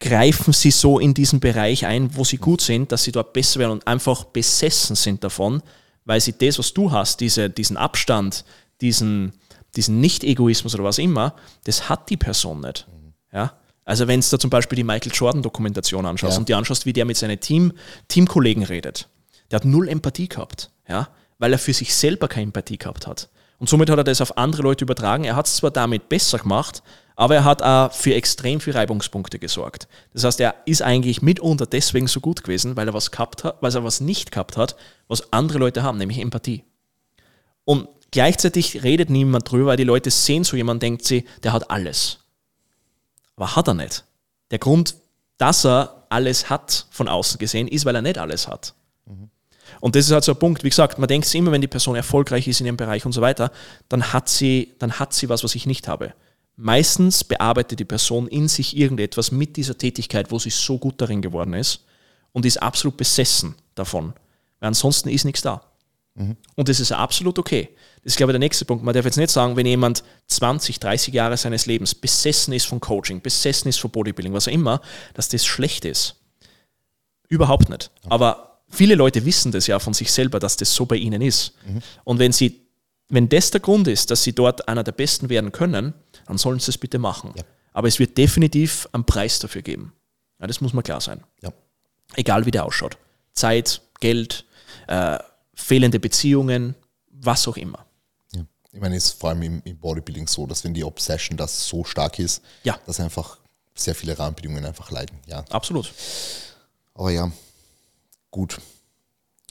greifen sie so in diesen Bereich ein, wo sie gut sind, dass sie dort besser werden und einfach besessen sind davon, weil sie das, was du hast, diese, diesen Abstand, diesen, diesen Nicht-Egoismus oder was immer, das hat die Person nicht. Ja? Also wenn du da zum Beispiel die Michael Jordan-Dokumentation anschaust ja. und dir anschaust, wie der mit seinen Team, Teamkollegen redet, der hat null Empathie gehabt, ja? weil er für sich selber keine Empathie gehabt hat. Und somit hat er das auf andere Leute übertragen. Er hat es zwar damit besser gemacht, aber er hat auch für extrem viele Reibungspunkte gesorgt. Das heißt, er ist eigentlich mitunter deswegen so gut gewesen, weil er was gehabt hat, weil er was nicht gehabt hat, was andere Leute haben, nämlich Empathie. Und gleichzeitig redet niemand drüber, weil die Leute sehen so jemand, denkt sie, der hat alles. Aber hat er nicht. Der Grund, dass er alles hat von außen gesehen, ist, weil er nicht alles hat. Und das ist halt so ein Punkt. Wie gesagt, man denkt sich immer, wenn die Person erfolgreich ist in ihrem Bereich und so weiter, dann hat sie, dann hat sie was, was ich nicht habe. Meistens bearbeitet die Person in sich irgendetwas mit dieser Tätigkeit, wo sie so gut darin geworden ist und ist absolut besessen davon. Weil ansonsten ist nichts da. Mhm. Und das ist absolut okay. Das ist, glaube ich, der nächste Punkt. Man darf jetzt nicht sagen, wenn jemand 20, 30 Jahre seines Lebens besessen ist von Coaching, besessen ist von Bodybuilding, was auch immer, dass das schlecht ist. Überhaupt nicht. Okay. Aber viele Leute wissen das ja von sich selber, dass das so bei ihnen ist. Mhm. Und wenn sie wenn das der Grund ist, dass sie dort einer der Besten werden können, dann sollen sie das bitte machen. Ja. Aber es wird definitiv einen Preis dafür geben. Ja, das muss mal klar sein. Ja. Egal wie der ausschaut. Zeit, Geld, äh, fehlende Beziehungen, was auch immer. Ja. Ich meine, es ist vor allem im, im Bodybuilding so, dass wenn die Obsession das so stark ist, Ja. dass einfach sehr viele Rahmenbedingungen einfach leiden. Ja. Absolut. Aber ja, gut.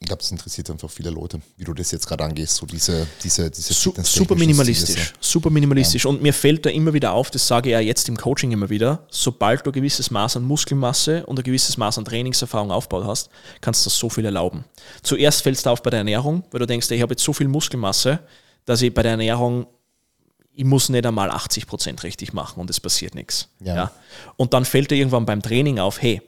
Ich glaube, es interessiert einfach viele Leute, wie du das jetzt gerade angehst, so diese, diese, diese Su super minimalistisch. Ziele, Super minimalistisch. Und mir fällt da immer wieder auf, das sage ich ja jetzt im Coaching immer wieder, sobald du ein gewisses Maß an Muskelmasse und ein gewisses Maß an Trainingserfahrung aufgebaut hast, kannst du das so viel erlauben. Zuerst fällt es da auf bei der Ernährung, weil du denkst, ich habe jetzt so viel Muskelmasse, dass ich bei der Ernährung ich muss nicht einmal 80 Prozent richtig machen und es passiert nichts. Ja. Und dann fällt dir irgendwann beim Training auf, hey,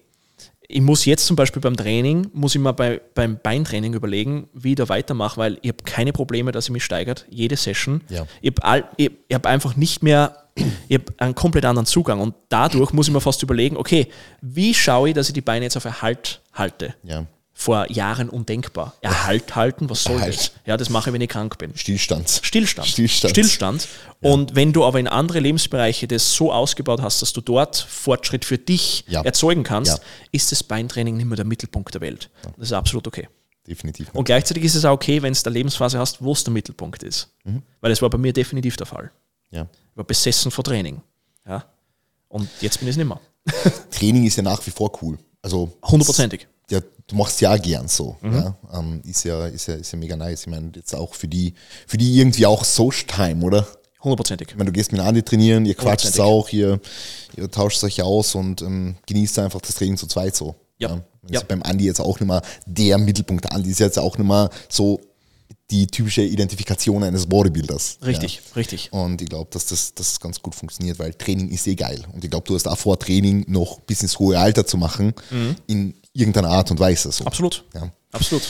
ich muss jetzt zum Beispiel beim Training, muss ich mir bei, beim Beintraining überlegen, wie ich da weitermache, weil ich habe keine Probleme, dass ich mich steigert, jede Session. Ja. Ich habe hab einfach nicht mehr, ich habe einen komplett anderen Zugang und dadurch muss ich mir fast überlegen, okay, wie schaue ich, dass ich die Beine jetzt auf Erhalt halte? Ja. Vor Jahren undenkbar. Erhalt halten, was soll Erhalt. das? Ja, das mache ich, wenn ich krank bin. Stillstand. Stillstand. Stillstand. Stillstand. Und wenn du aber in andere Lebensbereiche das so ausgebaut hast, dass du dort Fortschritt für dich Ja. erzeugen kannst, Ja. ist das Beintraining nicht mehr der Mittelpunkt der Welt. Das ist absolut okay. Definitiv. Und gleichzeitig ist es auch okay, wenn es eine Lebensphase hast, wo es der Mittelpunkt ist. Mhm. Weil das war bei mir definitiv der Fall. Ja. Ich war besessen vor Training. Ja. Und jetzt bin ich es nicht mehr. Training ist ja nach wie vor cool. Also Hundertprozentig. Ja, du machst ja gern so. Mhm. Ja? Ähm, ist, ja, ist, ja, ist ja mega nice. Ich meine, jetzt auch für die, für die irgendwie auch Social Time, oder? Hundertprozentig. Ich meine, du gehst mit Andi trainieren, ihr quatscht auch, ihr, ihr tauscht euch aus und ähm, genießt einfach das Training zu zweit so. Ja. Ja. ist beim Andi jetzt auch nicht mehr der Mittelpunkt. Der Andi ist jetzt auch nicht mehr so die typische Identifikation eines Bodybuilders. Richtig, richtig. Und ich glaube, dass das, das ganz gut funktioniert, weil Training ist eh geil. Und ich glaube, du hast auch vor, Training noch bis ins hohe Alter zu machen, in irgendeiner Art und Weise. So. Mhm. Absolut. Ja. Absolut.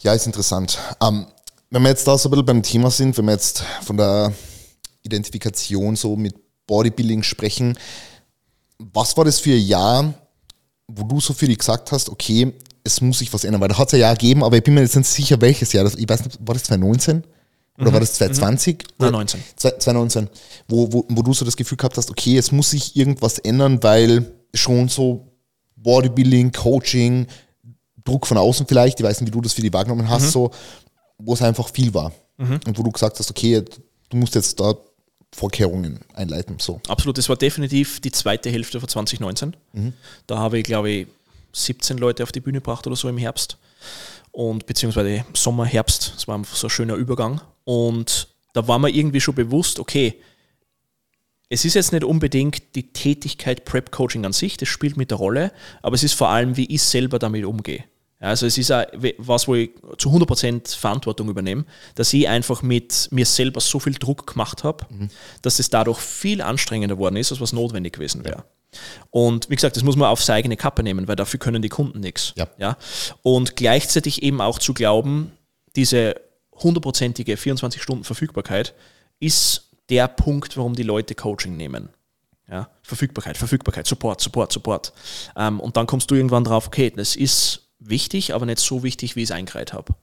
Ja, ist interessant. Ähm, wenn wir jetzt da so ein bisschen beim Thema sind, wenn wir jetzt von der Identifikation so mit Bodybuilding sprechen, was war das für ein Jahr, wo du so für dich gesagt hast, okay, es muss sich was ändern, weil da hat es ein Jahr gegeben, aber ich bin mir jetzt nicht sicher, welches Jahr. Das, ich weiß nicht, war das 2019? Oder war das 2020? Nein, 19. 2019, wo, wo, wo du so das Gefühl gehabt hast, okay, es muss sich irgendwas ändern, weil schon so Bodybuilding, Coaching, Druck von außen vielleicht, ich weiß nicht, wie du das für die wahrgenommen hast, so, wo es einfach viel war. Und wo du gesagt hast, okay, du musst jetzt da Vorkehrungen einleiten. So. Absolut, das war definitiv die zweite Hälfte von 2019. Da habe ich, glaube ich, 17 Leute auf die Bühne gebracht oder so im Herbst. Und beziehungsweise Sommer, Herbst, das war einfach so ein schöner Übergang. Und da war mir irgendwie schon bewusst, okay, es ist jetzt nicht unbedingt die Tätigkeit Prep Coaching an sich, das spielt mit der Rolle, aber es ist vor allem, wie ich selber damit umgehe. Ja, Also es ist auch was, wo ich zu 100% Verantwortung übernehme, dass ich einfach mit mir selber so viel Druck gemacht habe, dass es dadurch viel anstrengender geworden ist, als was notwendig gewesen wäre. Und wie gesagt, das muss man auf seine eigene Kappe nehmen, weil dafür können die Kunden nichts. Ja. Ja? Und gleichzeitig eben auch zu glauben, diese hundertprozentige 24 Stunden Verfügbarkeit ist der Punkt, warum die Leute Coaching nehmen. Ja? Verfügbarkeit, Verfügbarkeit, Support, Support, Support. Ähm, und dann kommst du irgendwann drauf, okay, das ist wichtig, aber nicht so wichtig, wie ich es eingereiht habe.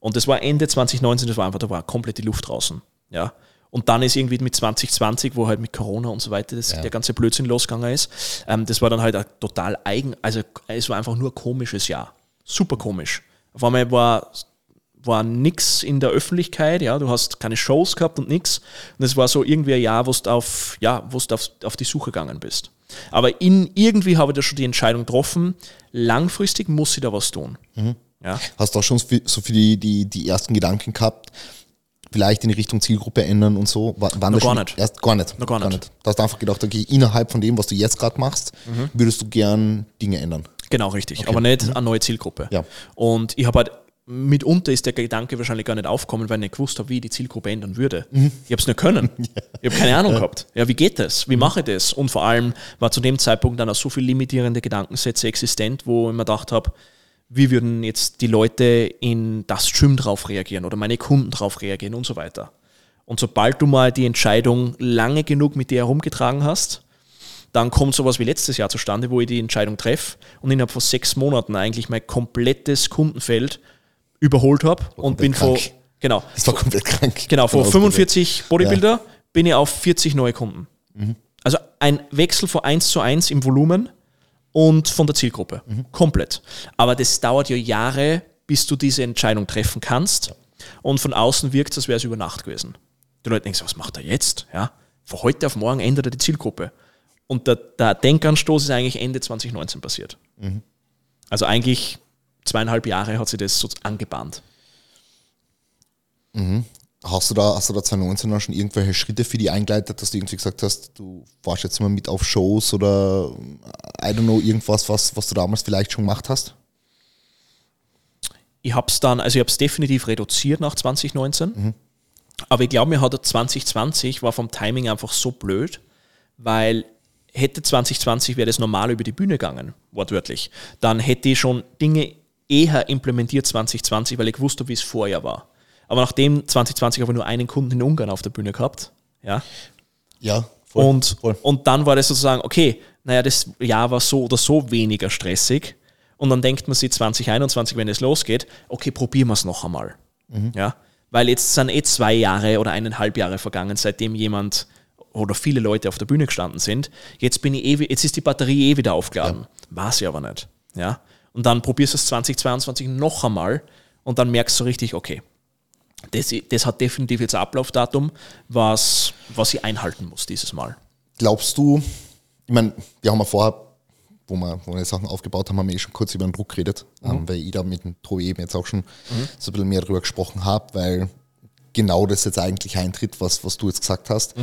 Und das war Ende 2019, das war einfach, da war komplett die Luft draußen. Ja. Und dann ist irgendwie mit 2020, wo halt mit Corona und so weiter das, Ja. der ganze Blödsinn losgegangen ist, ähm, das war dann halt ein total eigen, also es war einfach nur komisches Jahr. Super komisch. Auf einmal war, war nix in der Öffentlichkeit, ja, du hast keine Shows gehabt und nix. Und es war so irgendwie ein Jahr, wo du auf, ja, wo du auf, auf die Suche gegangen bist. Aber in, irgendwie habe ich da schon die Entscheidung getroffen, langfristig muss ich da was tun. Ja. Hast du auch schon so für, so für die, die, die ersten Gedanken gehabt, vielleicht in die Richtung Zielgruppe ändern und so? War, waren schon gar nicht. Erst, gar nicht. Noch gar nicht. Da hast du einfach gedacht, okay, innerhalb von dem, was du jetzt gerade machst, Mhm. würdest du gern Dinge ändern. Genau, richtig. Aber nicht eine neue Zielgruppe. Ja. Und ich habe halt, mitunter ist der Gedanke wahrscheinlich gar nicht aufgekommen, weil ich nicht gewusst habe, wie ich die Zielgruppe ändern würde. Ich habe es nicht können. Ich habe keine Ahnung gehabt. Ja, wie geht das? Wie mache ich das? Und vor allem war zu dem Zeitpunkt dann auch so viel limitierende Gedankensätze existent, wo ich mir gedacht habe, wie würden jetzt die Leute in das Gym drauf reagieren oder meine Kunden drauf reagieren und so weiter. Und sobald du mal die Entscheidung lange genug mit dir herumgetragen hast, dann kommt sowas wie letztes Jahr zustande, wo ich die Entscheidung treffe und innerhalb von sechs Monaten eigentlich mein komplettes Kundenfeld überholt habe und bin von, krank. Genau. Das war komplett krank. Genau, von Von 45 Bodybuilder bin ich auf 40 neue Kunden. Also ein Wechsel von 1 zu 1 im Volumen und von der Zielgruppe. Komplett. Aber das dauert ja Jahre, bis du diese Entscheidung treffen kannst. Und von außen wirkt es, als wäre es über Nacht gewesen. Die Leute denken, was macht er jetzt? Ja? Von heute auf morgen ändert er die Zielgruppe. Und der, der Denkanstoß ist eigentlich Ende 2019 passiert. Also eigentlich zweieinhalb Jahre hat sich das so angebahnt. Hast du da, hast du da 2019 dann schon irgendwelche Schritte für die eingeleitet, dass du irgendwie gesagt hast, du warst jetzt mal mit auf Shows oder I don't know, irgendwas, was, was du damals vielleicht schon gemacht hast? ich habe es dann, also ich habe es definitiv reduziert nach 2019. Aber ich glaube, mir hat er 2020 war vom Timing einfach so blöd, weil hätte 2020 wäre das normal über die Bühne gegangen, wortwörtlich, dann hätte ich schon Dinge eher implementiert 2020, weil ich wusste, wie es vorher war. Aber nachdem 2020 aber nur einen Kunden in Ungarn auf der Bühne gehabt, ja, Ja, und, und dann war das sozusagen, okay, naja, das Jahr war so oder so weniger stressig. Und dann denkt man sich 2021, wenn es losgeht, okay, probieren wir es noch einmal. Ja? Weil jetzt sind eh zwei Jahre oder eineinhalb Jahre vergangen, seitdem jemand oder viele Leute auf der Bühne gestanden sind. Jetzt bin ich eh, jetzt ist die Batterie eh wieder aufgeladen. War sie aber nicht. Ja? Und dann probierst du es 2022 noch einmal und dann merkst du richtig, okay, das, das hat definitiv jetzt ein Ablaufdatum, was, was ich einhalten muss dieses Mal. Glaubst du, ich meine, wir haben ja vorher, wo wir, wo wir die Sachen aufgebaut haben, haben wir eh schon kurz über den Druck geredet, ähm, weil ich da mit dem Tobi eben jetzt auch schon so ein bisschen mehr darüber gesprochen habe, weil genau das jetzt eigentlich eintritt, was, was du jetzt gesagt hast.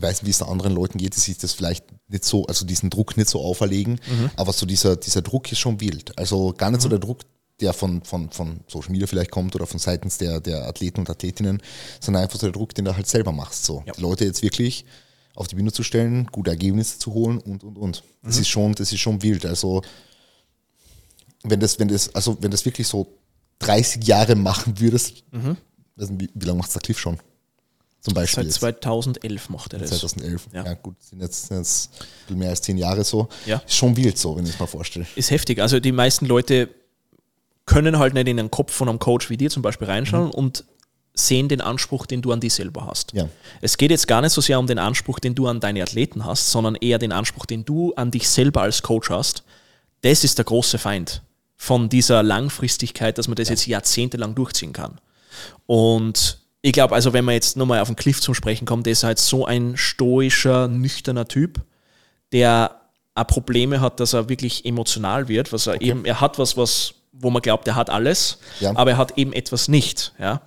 Ich weiß nicht, wie es den anderen Leuten geht, die sich das vielleicht nicht so, also diesen Druck nicht so auferlegen, aber so dieser, dieser Druck ist schon wild. Also gar nicht so der Druck, der von, von, von Social Media vielleicht kommt oder von seitens der, der Athleten und Athletinnen, sondern einfach so der Druck, den du halt selber machst. So. Ja. Die Leute jetzt wirklich auf die Bühne zu stellen, gute Ergebnisse zu holen und und und. Das ist schon, das ist schon wild. Also wenn das, wenn das, also wenn das wirklich so 30 Jahre machen würdest, nicht, wie, wie lange macht der Cliff schon? Zum Beispiel. Seit jetzt. 2011 macht er das. 2011. Ja. Ja. gut, sind jetzt, sind jetzt mehr als zehn Jahre so. Ja. Ist schon wild so, wenn ich es mal vorstelle. Ist heftig. Also die meisten Leute können halt nicht in den Kopf von einem Coach wie dir zum Beispiel reinschauen und sehen den Anspruch, den du an dich selber hast. Ja. Es geht jetzt gar nicht so sehr um den Anspruch, den du an deine Athleten hast, sondern eher den Anspruch, den du an dich selber als Coach hast. Das ist der große Feind von dieser Langfristigkeit, dass man das jetzt jahrzehntelang durchziehen kann. Und ich glaube, also wenn man jetzt nochmal auf den Cliff zum Sprechen kommt, der ist halt so ein stoischer, nüchterner Typ, der auch Probleme hat, dass er wirklich emotional wird, was er eben, er hat was, was, wo man glaubt, er hat alles, Ja. aber er hat eben etwas nicht, ja.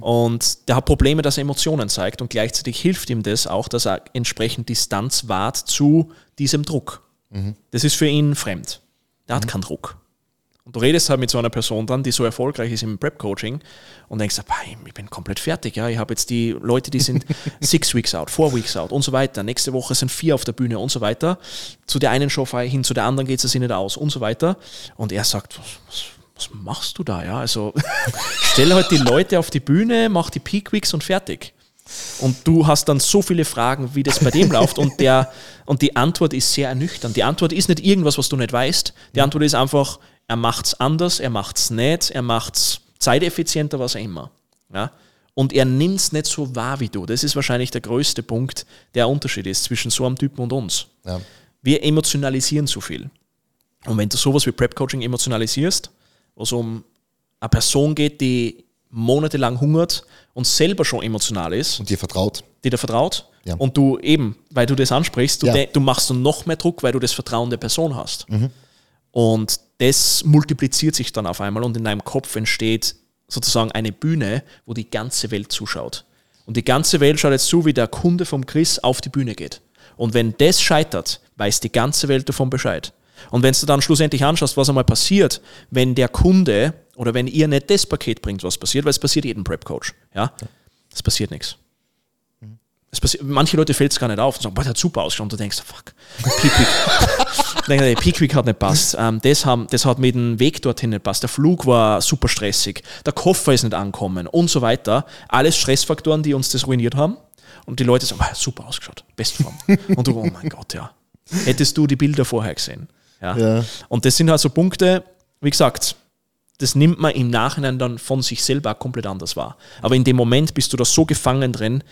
Und der hat Probleme, dass er Emotionen zeigt und gleichzeitig hilft ihm das auch, dass er entsprechend Distanz wahrt zu diesem Druck. Das ist für ihn fremd. Der hat keinen Druck. Und du redest halt mit so einer Person dann, die so erfolgreich ist im Prep-Coaching und denkst, "Bah, ich bin komplett fertig. Ja. Ich habe jetzt die Leute, die sind six weeks out, four weeks out und so weiter. Nächste Woche sind vier auf der Bühne und so weiter. Zu der einen Show fahre ich hin, zu der anderen geht es nicht aus und so weiter. Und er sagt, was, was, was machst du da? Ja, also stell halt die Leute auf die Bühne, mach die Peak Weeks und fertig. Und du hast dann so viele Fragen, wie das bei dem läuft. Und, der, und die Antwort ist sehr ernüchternd. Die Antwort ist nicht irgendwas, was du nicht weißt. Die Antwort ist einfach, er macht es anders, er macht es nicht, er macht es zeiteffizienter, was auch immer. Ja? Und er nimmt es nicht so wahr wie du. Das ist wahrscheinlich der größte Punkt, der Unterschied ist zwischen so einem Typen und uns. Ja. Wir emotionalisieren zu viel. Und wenn du sowas wie Prep-Coaching emotionalisierst, wo es um eine Person geht, die monatelang hungert und selber schon emotional ist, Und dir vertraut. die dir vertraut, Ja. und du eben, weil du das ansprichst, du, Ja. du machst dann noch mehr Druck, weil du das Vertrauen der Person hast. Und das multipliziert sich dann auf einmal und in deinem Kopf entsteht sozusagen eine Bühne, wo die ganze Welt zuschaut. Und die ganze Welt schaut jetzt zu, wie der Kunde vom Chris auf die Bühne geht. Und wenn das scheitert, weiß die ganze Welt davon Bescheid. Und wenn du dann schlussendlich anschaust, was einmal passiert, wenn der Kunde oder wenn ihr nicht das Paket bringt, was passiert, weil es passiert jedem Prep-Coach, ja, es passiert nichts. Passiert, manche Leute fällt es gar nicht auf und sagen, boah, der hat super ausgeschaut. Und du denkst, fuck, Denk, nee, Peak Week hat nicht passt. Ähm, das, haben, das hat mit dem Weg dorthin nicht passt. Der Flug war super stressig. Der Koffer ist nicht angekommen und so weiter. Alles Stressfaktoren, die uns das ruiniert haben. Und die Leute sagen, boah, super ausgeschaut, Bestform. und du, oh mein Gott, ja. Hättest du die Bilder vorher gesehen. Ja. Ja. Und das sind halt so Punkte, wie gesagt, das nimmt man im Nachhinein dann von sich selber komplett anders wahr. Aber in dem Moment bist du da so gefangen drin,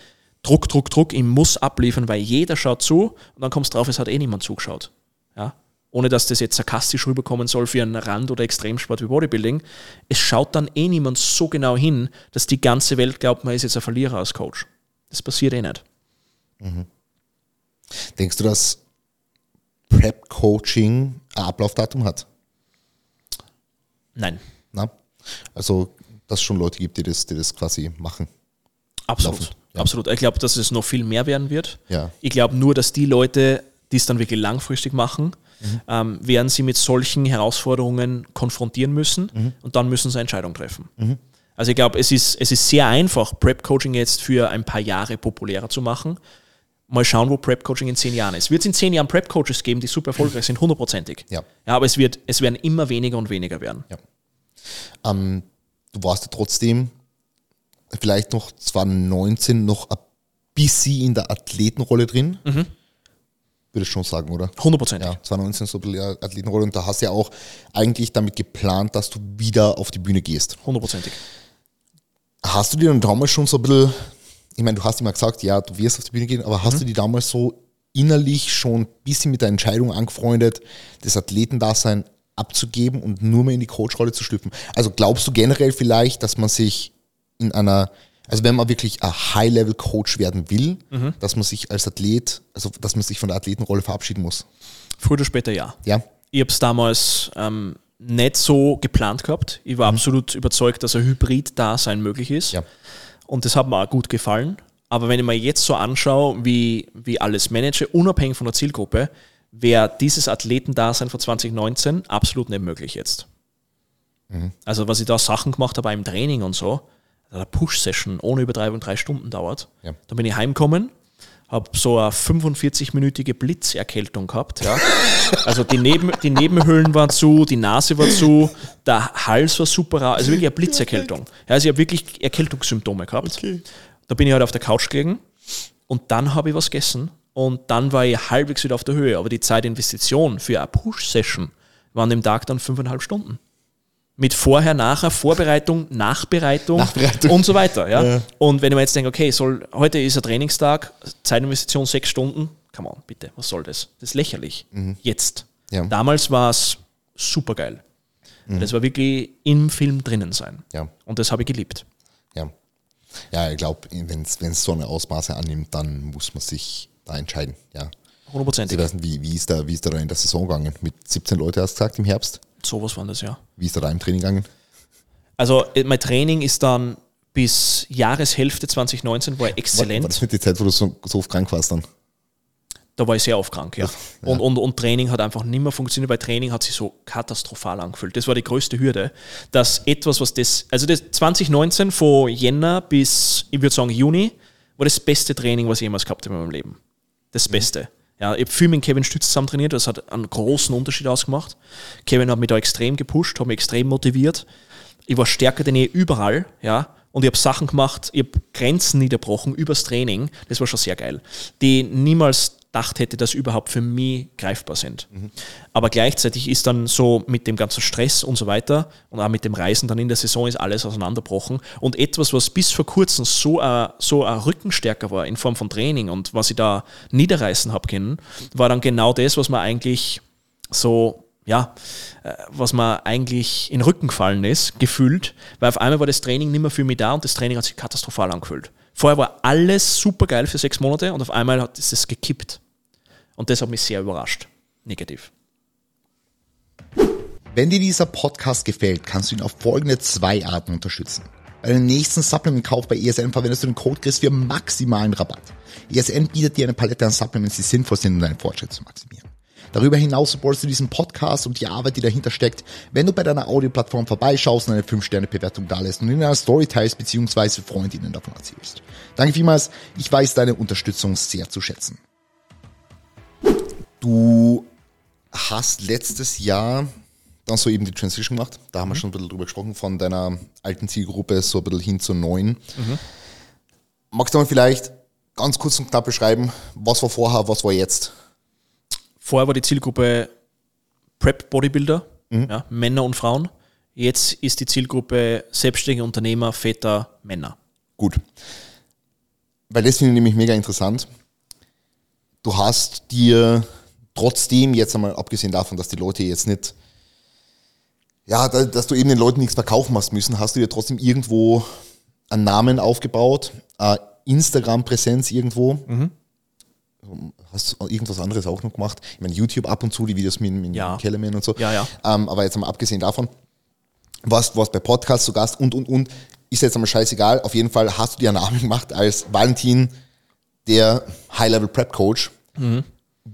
Druck, Druck, Druck, ich muss abliefern, weil jeder schaut zu und dann kommst du drauf, es hat eh niemand zugeschaut. Ja? Ohne dass das jetzt sarkastisch rüberkommen soll für einen Rand- oder Extremsport wie Bodybuilding. Es schaut dann eh niemand so genau hin, dass die ganze Welt glaubt, man ist jetzt ein Verlierer als Coach. Das passiert eh nicht. Mhm. Denkst du, dass Prep-Coaching ein Ablaufdatum hat? Nein. Na? Also, dass es schon Leute gibt, die das, die das quasi machen. Absolut. Ja. Absolut. Ich glaube, dass es noch viel mehr werden wird. Ja. Ich glaube nur, dass die Leute, die es dann wirklich langfristig machen, mhm. ähm, werden sie mit solchen Herausforderungen konfrontieren müssen mhm. und dann müssen sie eine Entscheidung treffen. Mhm. Also ich glaube, es ist, es ist sehr einfach, Prep-Coaching jetzt für ein paar Jahre populärer zu machen. Mal schauen, wo Prep-Coaching in zehn Jahren ist. Wird es in zehn Jahren Prep-Coaches geben, die super erfolgreich sind, hundertprozentig. Ja. ja. Aber es, wird, es werden immer weniger und weniger werden. Ja. Ähm, du warst ja trotzdem vielleicht noch 2019 noch ein bisschen in der Athletenrolle drin. Mhm. Würde ich schon sagen, oder? 100%. Ja, 2019 so ein bisschen Athletenrolle und da hast du ja auch eigentlich damit geplant, dass du wieder auf die Bühne gehst. 100%. Hast du dir dann damals schon so ein bisschen, ich meine, du hast immer gesagt, ja, du wirst auf die Bühne gehen, aber hast mhm. du die damals so innerlich schon ein bisschen mit der Entscheidung angefreundet, das Athletendasein abzugeben und nur mehr in die Coachrolle zu schlüpfen? Also glaubst du generell vielleicht, dass man sich in einer, also wenn man wirklich ein High-Level-Coach werden will, mhm. dass man sich als Athlet, also dass man sich von der Athletenrolle verabschieden muss? Früher oder später ja. Ja. Ich habe es damals ähm, nicht so geplant gehabt. Ich war mhm. absolut überzeugt, dass ein Hybrid-Dasein möglich ist. Ja. Und das hat mir auch gut gefallen. Aber wenn ich mir jetzt so anschaue, wie, wie alles manage, unabhängig von der Zielgruppe, wäre dieses Athletendasein von 2019 absolut nicht möglich jetzt. Mhm. Also was ich da Sachen gemacht habe im Training und so, eine Push-Session ohne Übertreibung drei Stunden dauert. Ja. Da bin ich heimgekommen, habe so eine 45-minütige Blitzerkältung gehabt. Ja. Also die, Neben, die Nebenhöhlen waren zu, die Nase war zu, der Hals war super rau, also wirklich eine Blitzerkältung. Ja, also ich habe wirklich Erkältungssymptome gehabt. Okay. Da bin ich halt auf der Couch gelegen und dann habe ich was gegessen und dann war ich halbwegs wieder auf der Höhe. Aber die Zeitinvestition für eine Push-Session war an dem Tag dann fünfeinhalb Stunden mit vorher, nachher, Vorbereitung, Nachbereitung, Nachbereitung. und so weiter. Ja? ja? Und wenn ich mir jetzt denke, okay, soll, heute ist ein Trainingstag, Zeitinvestition sechs Stunden, come on, bitte, was soll das? Das ist lächerlich. Mhm. Jetzt. Ja. Damals war es super geil. Mhm. Das war wirklich im Film drinnen sein. Ja. Und das habe ich geliebt. Ja. Ja, ich glaube, wenn es so eine Ausmaße annimmt, dann muss man sich da entscheiden. Ja. 100%. Wie, wie, ist da, wie ist da in der Saison gegangen? Mit 17 Leuten hast du gesagt im Herbst? Sowas war das, ja. Wie ist da im Training gegangen? Also, äh, mein Training ist dann bis Jahreshälfte 2019 war exzellent. War, das nicht die Zeit, wo du so, so oft krank warst dann? Da war ich sehr oft krank, ja. ja. Und, und, und Training hat einfach nicht mehr funktioniert, weil Training hat sich so katastrophal angefühlt. Das war die größte Hürde, dass etwas, was das, also das 2019 von Jänner bis, ich würde sagen, Juni, war das beste Training, was ich jemals gehabt habe in meinem Leben. Das mhm. Beste. Ja, ich habe viel mit Kevin Stütz zusammen trainiert, das hat einen großen Unterschied ausgemacht. Kevin hat mich da extrem gepusht, hat mich extrem motiviert. Ich war stärker denn je überall, ja. Und ich habe Sachen gemacht, ich habe Grenzen niederbrochen übers Training. Das war schon sehr geil. Die niemals gedacht hätte, dass überhaupt für mich greifbar sind. Mhm. Aber gleichzeitig ist dann so mit dem ganzen Stress und so weiter und auch mit dem Reisen dann in der Saison ist alles auseinanderbrochen. Und etwas, was bis vor kurzem so ein, so ein Rückenstärker war in Form von Training und was ich da niederreißen habe können, war dann genau das, was man eigentlich so ja, äh, was mir eigentlich in den Rücken gefallen ist, gefühlt, weil auf einmal war das Training nicht mehr für mich da und das Training hat sich katastrophal angefühlt. Vorher war alles super geil für sechs Monate und auf einmal hat es gekippt. Und das hat mich sehr überrascht. Negativ. Wenn dir dieser Podcast gefällt, kannst du ihn auf folgende zwei Arten unterstützen. Bei deinem nächsten Supplement-Kauf bei ESN verwendest du den Code Chris für maximalen Rabatt. ESN bietet dir eine Palette an Supplements, die sinnvoll sind, um deinen Fortschritt zu maximieren. Darüber hinaus supportest du diesen Podcast und die Arbeit, die dahinter steckt, wenn du bei deiner Audioplattform vorbeischaust und eine 5-Sterne-Bewertung dalässt und in einer Story teilst bzw. Freundinnen davon erzählst. Danke vielmals, ich weiß deine Unterstützung sehr zu schätzen. Du hast letztes Jahr dann so eben die Transition gemacht. Da haben mhm. wir schon ein bisschen drüber gesprochen, von deiner alten Zielgruppe so ein bisschen hin zur neuen. Mhm. Magst du mal vielleicht ganz kurz und knapp beschreiben, was war vorher, was war jetzt? Vorher war die Zielgruppe Prep Bodybuilder, mhm. ja, Männer und Frauen. Jetzt ist die Zielgruppe selbstständige Unternehmer, Väter, Männer. Gut. Weil das finde ich nämlich mega interessant. Du hast dir trotzdem, jetzt einmal abgesehen davon, dass die Leute jetzt nicht, ja, dass du eben den Leuten nichts verkaufen hast müssen, hast du dir trotzdem irgendwo einen Namen aufgebaut, Instagram-Präsenz irgendwo. Mhm. Hast du irgendwas anderes auch noch gemacht? Ich meine, YouTube ab und zu, die Videos mit, mit ja. Kellerman und so. Ja, ja. Ähm, aber jetzt mal abgesehen davon, warst, warst bei Podcasts zu Gast und, und, und. Ist jetzt einmal scheißegal. Auf jeden Fall hast du dir einen Namen gemacht als Valentin, der High-Level Prep Coach. Mhm.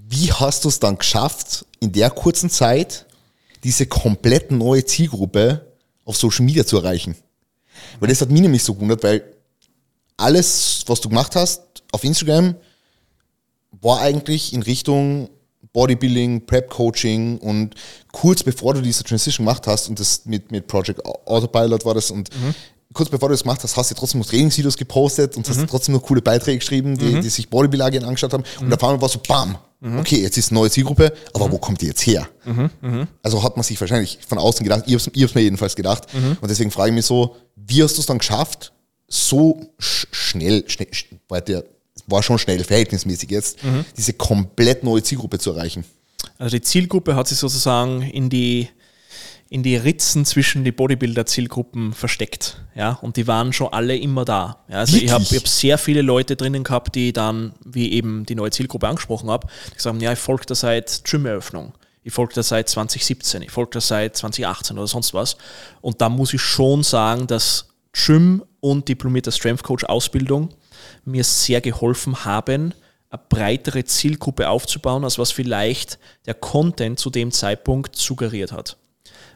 Wie hast du es dann geschafft, in der kurzen Zeit diese komplett neue Zielgruppe auf Social Media zu erreichen? Weil das hat mich nämlich so gewundert, weil alles, was du gemacht hast auf Instagram, war eigentlich in Richtung Bodybuilding, Prep Coaching und kurz bevor du diese Transition gemacht hast und das mit, mit Project Autopilot war das und mhm. kurz bevor du das gemacht hast, hast du trotzdem noch Trainingsvideos gepostet und mhm. hast trotzdem noch coole Beiträge geschrieben, die, mhm. die sich Bodybuilding angeschaut haben und auf einmal war so BAM! Mhm. Okay, jetzt ist eine neue Zielgruppe, aber wo kommt die jetzt her? Also hat man sich wahrscheinlich von außen gedacht, ich habe es mir jedenfalls gedacht und deswegen frage ich mich so, wie hast du es dann geschafft, so sch schnell, schnell, war der war schon schnell, verhältnismäßig jetzt, mhm. diese komplett neue Zielgruppe zu erreichen. Also die Zielgruppe hat sich sozusagen in die, in die Ritzen zwischen die Bodybuilder-Zielgruppen versteckt. Ja, und die waren schon alle immer da. Ja, also Wirklich? ich habe hab sehr viele Leute drinnen gehabt, die dann, wie eben die neue Zielgruppe angesprochen habe, gesagt haben, ja, ich folge da seit Gym-Eröffnung. Ich folge da seit 2017, ich folge da seit 2018 oder sonst was. Und da muss ich schon sagen, dass Gym und diplomierter Strength Coach Ausbildung mir sehr geholfen haben, eine breitere Zielgruppe aufzubauen, als was vielleicht der Content zu dem Zeitpunkt suggeriert hat.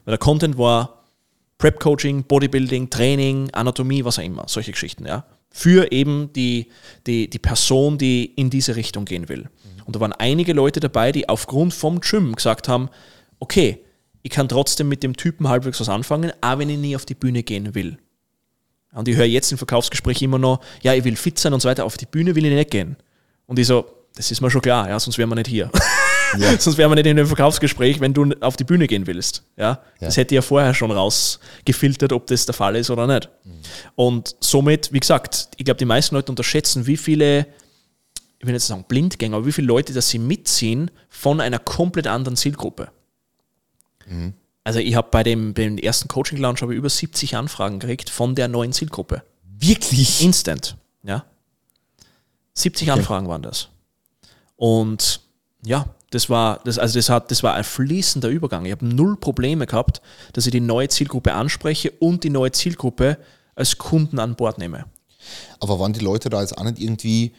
Weil der Content war Prep Coaching, Bodybuilding, Training, Anatomie, was auch immer, solche Geschichten, ja. Für eben die, die, die Person, die in diese Richtung gehen will. Und da waren einige Leute dabei, die aufgrund vom Gym gesagt haben, okay, ich kann trotzdem mit dem Typen halbwegs was anfangen, aber wenn ich nie auf die Bühne gehen will. Und ich höre jetzt im Verkaufsgespräch immer noch, ja, ich will fit sein und so weiter, auf die Bühne will ich nicht gehen. Und ich so, das ist mir schon klar, ja, sonst wären wir nicht hier. Ja. sonst wären wir nicht in einem Verkaufsgespräch, wenn du auf die Bühne gehen willst. Ja? ja. Das hätte ja vorher schon rausgefiltert, ob das der Fall ist oder nicht. Mhm. Und somit, wie gesagt, ich glaube, die meisten Leute unterschätzen, wie viele, ich will nicht sagen Blindgänger, aber wie viele Leute, dass sie mitziehen von einer komplett anderen Zielgruppe. Mhm. Also ich habe bei dem, dem ersten Coaching Lounge habe über 70 Anfragen gekriegt von der neuen Zielgruppe. Wirklich? Instant, ja. 70 okay. Anfragen waren das. Und ja, das war, das, also das, hat, das war ein fließender Übergang. Ich habe null Probleme gehabt, dass ich die neue Zielgruppe anspreche und die neue Zielgruppe als Kunden an Bord nehme. Aber waren die Leute da jetzt auch nicht irgendwie,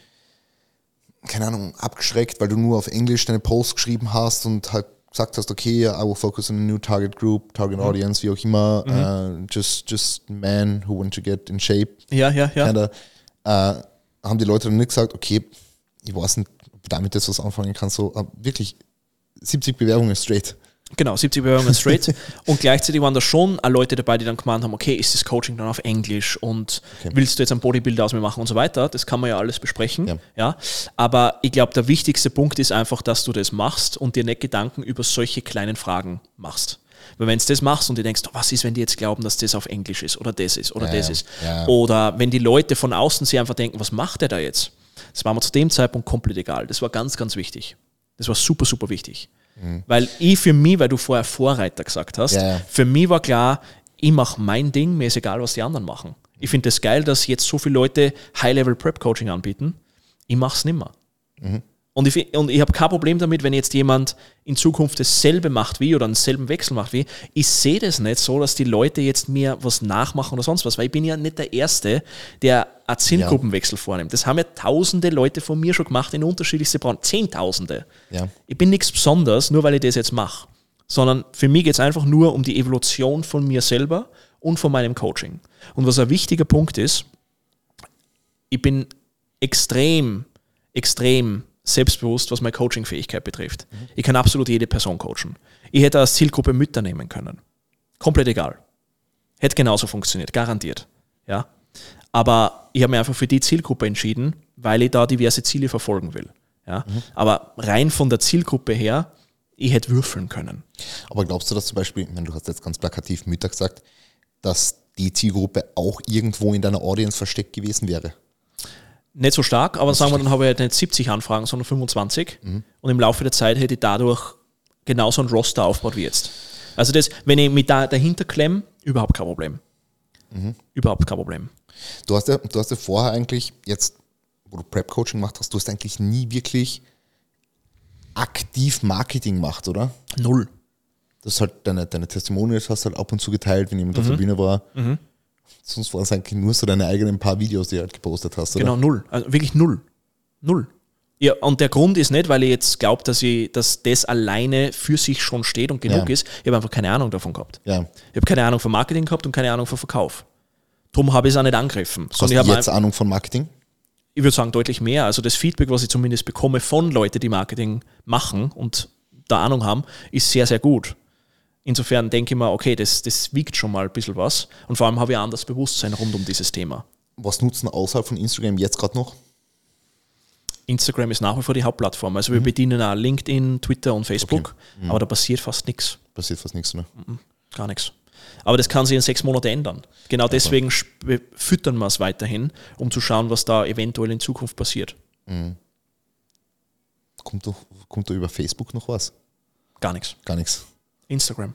keine Ahnung, abgeschreckt, weil du nur auf Englisch deine Posts geschrieben hast und halt gesagt hast, okay, I will focus on a new target group, target mhm. audience, wie auch immer, mhm. uh, just, just men who want to get in shape. Ja, ja, ja. Kinda, uh, haben die Leute dann nicht gesagt, okay, ich weiß nicht, damit jetzt was anfangen kannst, so uh, wirklich 70 Bewerbungen straight. Genau, 70 Bewerbungen straight. und gleichzeitig waren da schon auch Leute dabei, die dann gemeint haben, okay, ist das Coaching dann auf Englisch und okay. willst du jetzt ein Bodybuilder aus mir machen und so weiter. Das kann man ja alles besprechen. Ja. ja. Aber ich glaube, der wichtigste Punkt ist einfach, dass du das machst und dir nicht Gedanken über solche kleinen Fragen machst. Weil wenn du das machst und du denkst, oh, was ist, wenn die jetzt glauben, dass das auf Englisch ist oder das ist oder ja, das ist. Ja. Oder wenn die Leute von außen sich einfach denken, was macht der da jetzt? Das war mir zu dem Zeitpunkt komplett egal. Das war ganz, ganz wichtig. Das war super, super wichtig. Mhm. Weil ich für mich, weil du vorher Vorreiter gesagt hast, ja, ja. für mich war klar, ich mache mein Ding, mir ist egal, was die anderen machen. Ich finde es das geil, dass jetzt so viele Leute High-Level-Prep-Coaching anbieten. Ich mache es nicht mehr. Mhm. Und ich, und ich habe kein Problem damit, wenn jetzt jemand in Zukunft dasselbe macht wie oder einen selben Wechsel macht wie. Ich sehe das nicht so, dass die Leute jetzt mir was nachmachen oder sonst was, weil ich bin ja nicht der Erste, der einen Zielgruppenwechsel ja. vornimmt. Das haben ja tausende Leute von mir schon gemacht in unterschiedlichste Branchen. Zehntausende. Ja. Ich bin nichts Besonderes, nur weil ich das jetzt mache. Sondern für mich geht es einfach nur um die Evolution von mir selber und von meinem Coaching. Und was ein wichtiger Punkt ist, ich bin extrem, extrem selbstbewusst, was meine Coaching-Fähigkeit betrifft. Mhm. Ich kann absolut jede Person coachen. Ich hätte als Zielgruppe Mütter nehmen können. Komplett egal. Hätte genauso funktioniert, garantiert. Ja? Aber ich habe mich einfach für die Zielgruppe entschieden, weil ich da diverse Ziele verfolgen will. Ja? Mhm. Aber rein von der Zielgruppe her ich hätte würfeln können. Aber glaubst du, dass zum Beispiel, wenn du hast jetzt ganz plakativ Mütter gesagt, dass die Zielgruppe auch irgendwo in deiner Audience versteckt gewesen wäre? Nicht so stark, aber sagen wir, dann habe ich halt nicht 70 Anfragen, sondern 25. Mhm. Und im Laufe der Zeit hätte ich dadurch genauso ein Roster aufgebaut wie jetzt. Also das, wenn ich mit da dahinter klemme, überhaupt kein Problem. Mhm. Überhaupt kein Problem. Du hast ja, du hast ja vorher eigentlich jetzt, wo du Prep-Coaching gemacht hast, du hast eigentlich nie wirklich aktiv Marketing gemacht, oder? Null. Das ist halt deine, deine Testimonials hast du halt ab und zu geteilt, wenn jemand auf der Mhm. Bühne war. Sonst waren es eigentlich nur so deine eigenen paar Videos, die du halt gepostet hast, oder? Genau, null. Also wirklich null. Null. Ja, und der Grund ist nicht, weil ich jetzt glaube, dass, ich, dass das alleine für sich schon steht und genug Ja. ist. Ich habe einfach keine Ahnung davon gehabt. Ja. Ich habe keine Ahnung von Marketing gehabt und keine Ahnung von Verkauf. Darum habe ich es auch nicht angegriffen. Hast du ich, habe jetzt Ahnung von Marketing? ich würde sagen, deutlich mehr. Also das Feedback, was ich zumindest bekomme von Leuten, die Marketing machen und da Ahnung haben, ist sehr, sehr gut. Insofern denke ich mir, okay, das, das wiegt schon mal ein bisschen was. Und vor allem habe ich ein anderes Bewusstsein rund um dieses Thema. Was nutzen außerhalb von Instagram jetzt gerade noch? Instagram ist nach wie vor die Hauptplattform. Also wir bedienen auch LinkedIn, Twitter und Facebook, aber da passiert fast nichts. Passiert fast nichts, ne? Gar nichts. Aber das kann sich in sechs Monaten ändern. Genau deswegen sp- füttern wir es weiterhin, um zu schauen, was da eventuell in Zukunft passiert. Kommt, doch, kommt da über Facebook noch was? Gar nichts. Gar nichts. Instagram.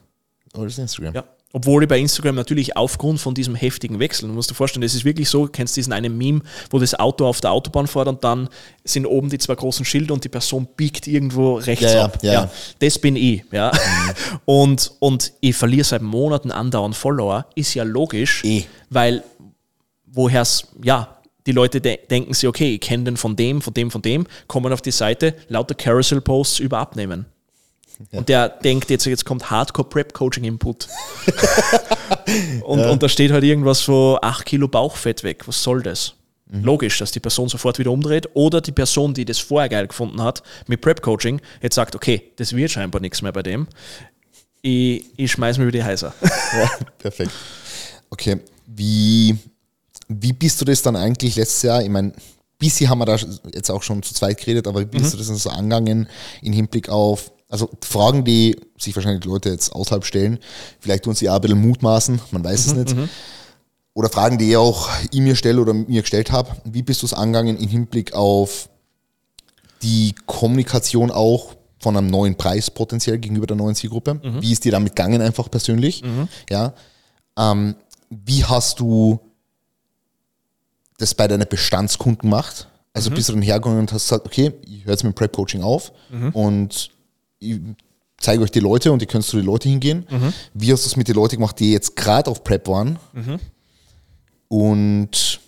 Alles Instagram. Ja. Obwohl ich bei Instagram natürlich aufgrund von diesem heftigen Wechsel, du musst dir vorstellen, das ist wirklich so, du kennst diesen einen Meme, wo das Auto auf der Autobahn fährt und dann sind oben die zwei großen Schilder und die Person biegt irgendwo rechts Ja, ja, ab. ja. das bin ich. Ja. Und, und ich verliere seit Monaten andauernd Follower, ist ja logisch, Eh. weil woher's, ja, die Leute de denken sich, okay, ich kenne den von dem, von dem, von dem, kommen auf die Seite, lauter Carousel-Posts über Abnehmen. Und der denkt jetzt, jetzt kommt Hardcore-Prep-Coaching-Input. und, und da steht halt irgendwas von 8 Kilo Bauchfett weg. Was soll das? Logisch, dass die Person sofort wieder umdreht oder die Person, die das vorher geil gefunden hat mit Prep-Coaching, jetzt sagt, okay, das wird scheinbar nichts mehr bei dem. Ich, ich schmeiß mir über die Heiser. Ja, perfekt. Okay, wie, wie bist du das dann eigentlich letztes Jahr? Ich meine, bisschen haben wir da jetzt auch schon zu zweit geredet, aber wie bist du das dann so angegangen im Hinblick auf, also Fragen, die sich wahrscheinlich die Leute jetzt außerhalb stellen, vielleicht tun sie auch ein bisschen mutmaßen, man weiß es nicht. Oder Fragen, die ich auch ich mir stelle oder mir gestellt habe. Wie bist du es angegangen im Hinblick auf die Kommunikation auch von einem neuen Preis potenziell gegenüber der neuen Zielgruppe? Wie ist dir damit gegangen einfach persönlich? Ja. Ähm, wie hast du das bei deinen Bestandskunden gemacht? Also bist du dann hergegangen und hast gesagt, okay, ich höre jetzt mit Prep Coaching auf und ich zeige euch die Leute und ihr könnt zu den Leuten hingehen. Wie hast du es mit den Leuten gemacht, die jetzt gerade auf Prep waren? Und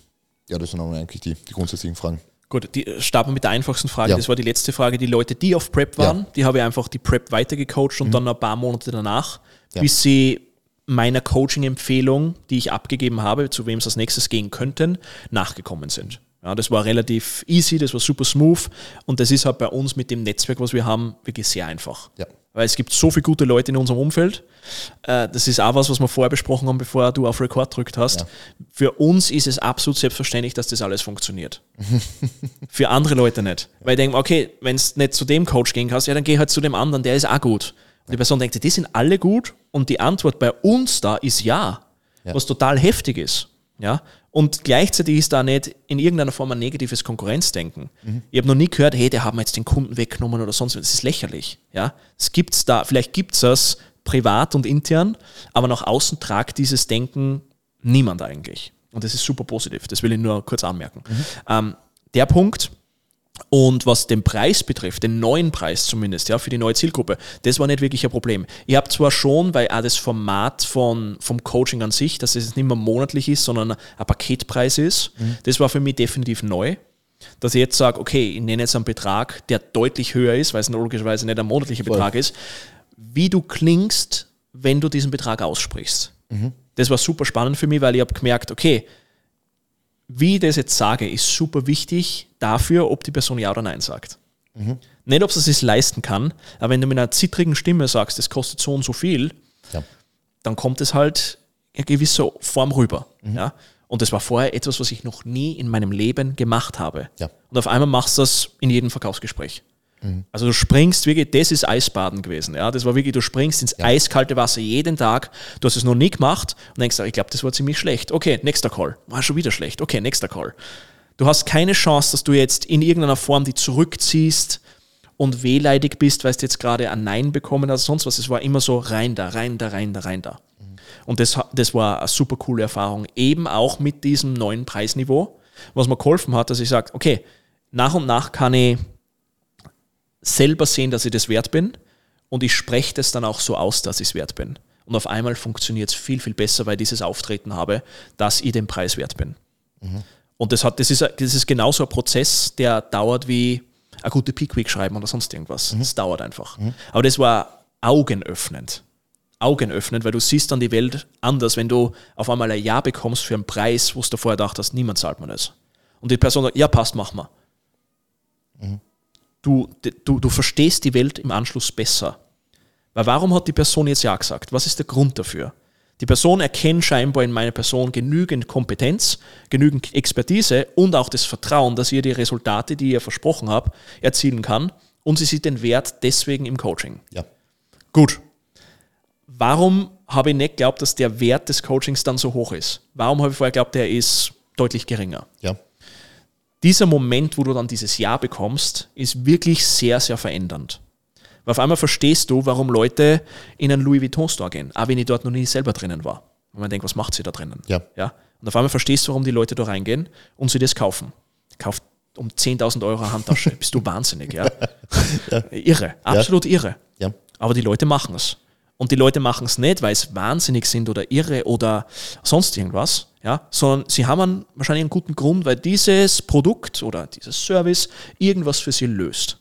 ja, das sind aber eigentlich die, die grundsätzlichen Fragen. Gut, die, starten wir mit der einfachsten Frage. Ja. Das war die letzte Frage. Die Leute, die auf Prep waren, Ja. Mhm. die habe ich einfach die Prep weitergecoacht und dann ein paar Monate danach, bis sie meiner Coaching-Empfehlung, die ich abgegeben habe, zu wem es als nächstes gehen könnten, nachgekommen sind. Ja, das war relativ easy, das war super smooth und das ist halt bei uns mit dem Netzwerk, was wir haben, wirklich sehr einfach. Ja. Weil es gibt so viele gute Leute in unserem Umfeld. Äh, Das ist auch was, was wir vorher besprochen haben, bevor du auf Record drückt hast. Ja. Für uns ist es absolut selbstverständlich, dass das alles funktioniert. Für andere Leute nicht. Weil ich denke, okay, wenn es nicht zu dem Coach gehen kannst, ja, dann geh halt zu dem anderen, der ist auch gut. Und die Person denkt, die sind alle gut und die Antwort bei uns da ist ja, Ja. was total heftig ist. Ja? Und gleichzeitig ist da nicht in irgendeiner Form ein negatives Konkurrenzdenken. Ich habe noch nie gehört, hey, der haben jetzt den Kunden weggenommen oder sonst was. Das ist lächerlich. Ja? Es gibt's da, vielleicht gibt es das privat und intern, aber nach außen tragt dieses Denken niemand eigentlich. Und das ist super positiv. Das will ich nur kurz anmerken. Ähm, der Punkt, und was den Preis betrifft, den neuen Preis zumindest, ja, für die neue Zielgruppe, das war nicht wirklich ein Problem. Ich habe zwar schon, weil auch das Format von, vom Coaching an sich, dass es nicht mehr monatlich ist, sondern ein Paketpreis ist, das war für mich definitiv neu. Dass ich jetzt sage, okay, ich nenne jetzt einen Betrag, der deutlich höher ist, weil es logischerweise nicht ein monatlicher Betrag ist, wie du klingst, wenn du diesen Betrag aussprichst. Das war super spannend für mich, weil ich habe gemerkt, okay, wie ich das jetzt sage, ist super wichtig dafür, ob die Person Ja oder Nein sagt. Nicht, ob sie es sich leisten kann, aber wenn du mit einer zittrigen Stimme sagst, das kostet so und so viel, Ja. dann kommt es halt in gewisser Form rüber. Mhm. Ja? Und das war vorher etwas, was ich noch nie in meinem Leben gemacht habe. Ja. Und auf einmal machst du das in jedem Verkaufsgespräch. Also du springst wirklich, das ist Eisbaden gewesen. Ja? Das war wirklich, du springst ins eiskalte Wasser jeden Tag. Du hast es noch nie gemacht und denkst, ich glaube, das war ziemlich schlecht. Okay, nächster Call. War schon wieder schlecht. Okay, nächster Call. Du hast keine Chance, dass du jetzt in irgendeiner Form die zurückziehst und wehleidig bist, weil du jetzt gerade ein Nein bekommen hast, sonst was. Es war immer so rein da, rein da, rein da, rein da. Und das, das war eine super coole Erfahrung. Eben auch mit diesem neuen Preisniveau, was mir geholfen hat, dass ich sage, okay, nach und nach kann ich selber sehen, dass ich das wert bin und ich spreche das dann auch so aus, dass ich es wert bin. Und auf einmal funktioniert es viel, viel besser, weil ich dieses Auftreten habe, dass ich den Preis wert bin. Mhm. Und das, hat, das, ist, das ist genauso ein Prozess, der dauert wie eine gute Peak Week schreiben oder sonst irgendwas. Mhm. Das dauert einfach. Mhm. Aber das war augenöffnend. Augenöffnend, weil du siehst dann die Welt anders, wenn du auf einmal ein Ja bekommst für einen Preis, wo du vorher dachtest, niemand zahlt mir das. Und die Person sagt, ja, passt, mach mal. Mhm. Du, du, du verstehst die Welt im Anschluss besser. Weil warum hat die Person jetzt Ja gesagt? Was ist der Grund dafür? Die Person erkennt scheinbar in meiner Person genügend Kompetenz, genügend Expertise und auch das Vertrauen, dass ihr die Resultate, die ihr versprochen habt, erzielen kann. Und sie sieht den Wert deswegen im Coaching. Ja. Gut. Warum habe ich nicht geglaubt, dass der Wert des Coachings dann so hoch ist? Warum habe ich vorher geglaubt, der ist deutlich geringer? Ja. Dieser Moment, wo du dann dieses Ja bekommst, ist wirklich sehr, sehr verändernd. Weil auf einmal verstehst du, warum Leute in einen Louis Vuitton Store gehen, auch wenn ich dort noch nie selber drinnen war. Und man denkt, was macht sie da drinnen? Ja. ja? Und auf einmal verstehst du, warum die Leute da reingehen und sie das kaufen. Kauft um 10.000 Euro eine Handtasche. Bist du wahnsinnig, ja? ja. Irre, absolut ja. irre. Ja. Aber die Leute machen es. Und die Leute machen es nicht, weil sie wahnsinnig sind oder irre oder sonst irgendwas, ja, sondern sie haben einen, wahrscheinlich einen guten Grund, weil dieses Produkt oder dieses Service irgendwas für sie löst.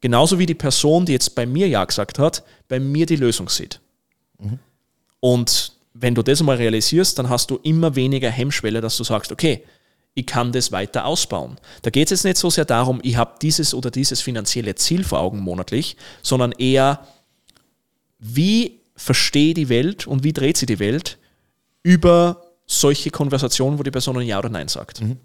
Genauso wie die Person, die jetzt bei mir Ja gesagt hat, bei mir die Lösung sieht. Mhm. Und wenn du das mal realisierst, dann hast du immer weniger Hemmschwelle, dass du sagst, okay, ich kann das weiter ausbauen. Da geht es jetzt nicht so sehr darum, ich habe dieses oder dieses finanzielle Ziel vor Augen monatlich, sondern eher, wie verstehe die Welt und wie dreht sie die Welt über solche Konversationen, wo die Person ein Ja oder Nein sagt. Mhm.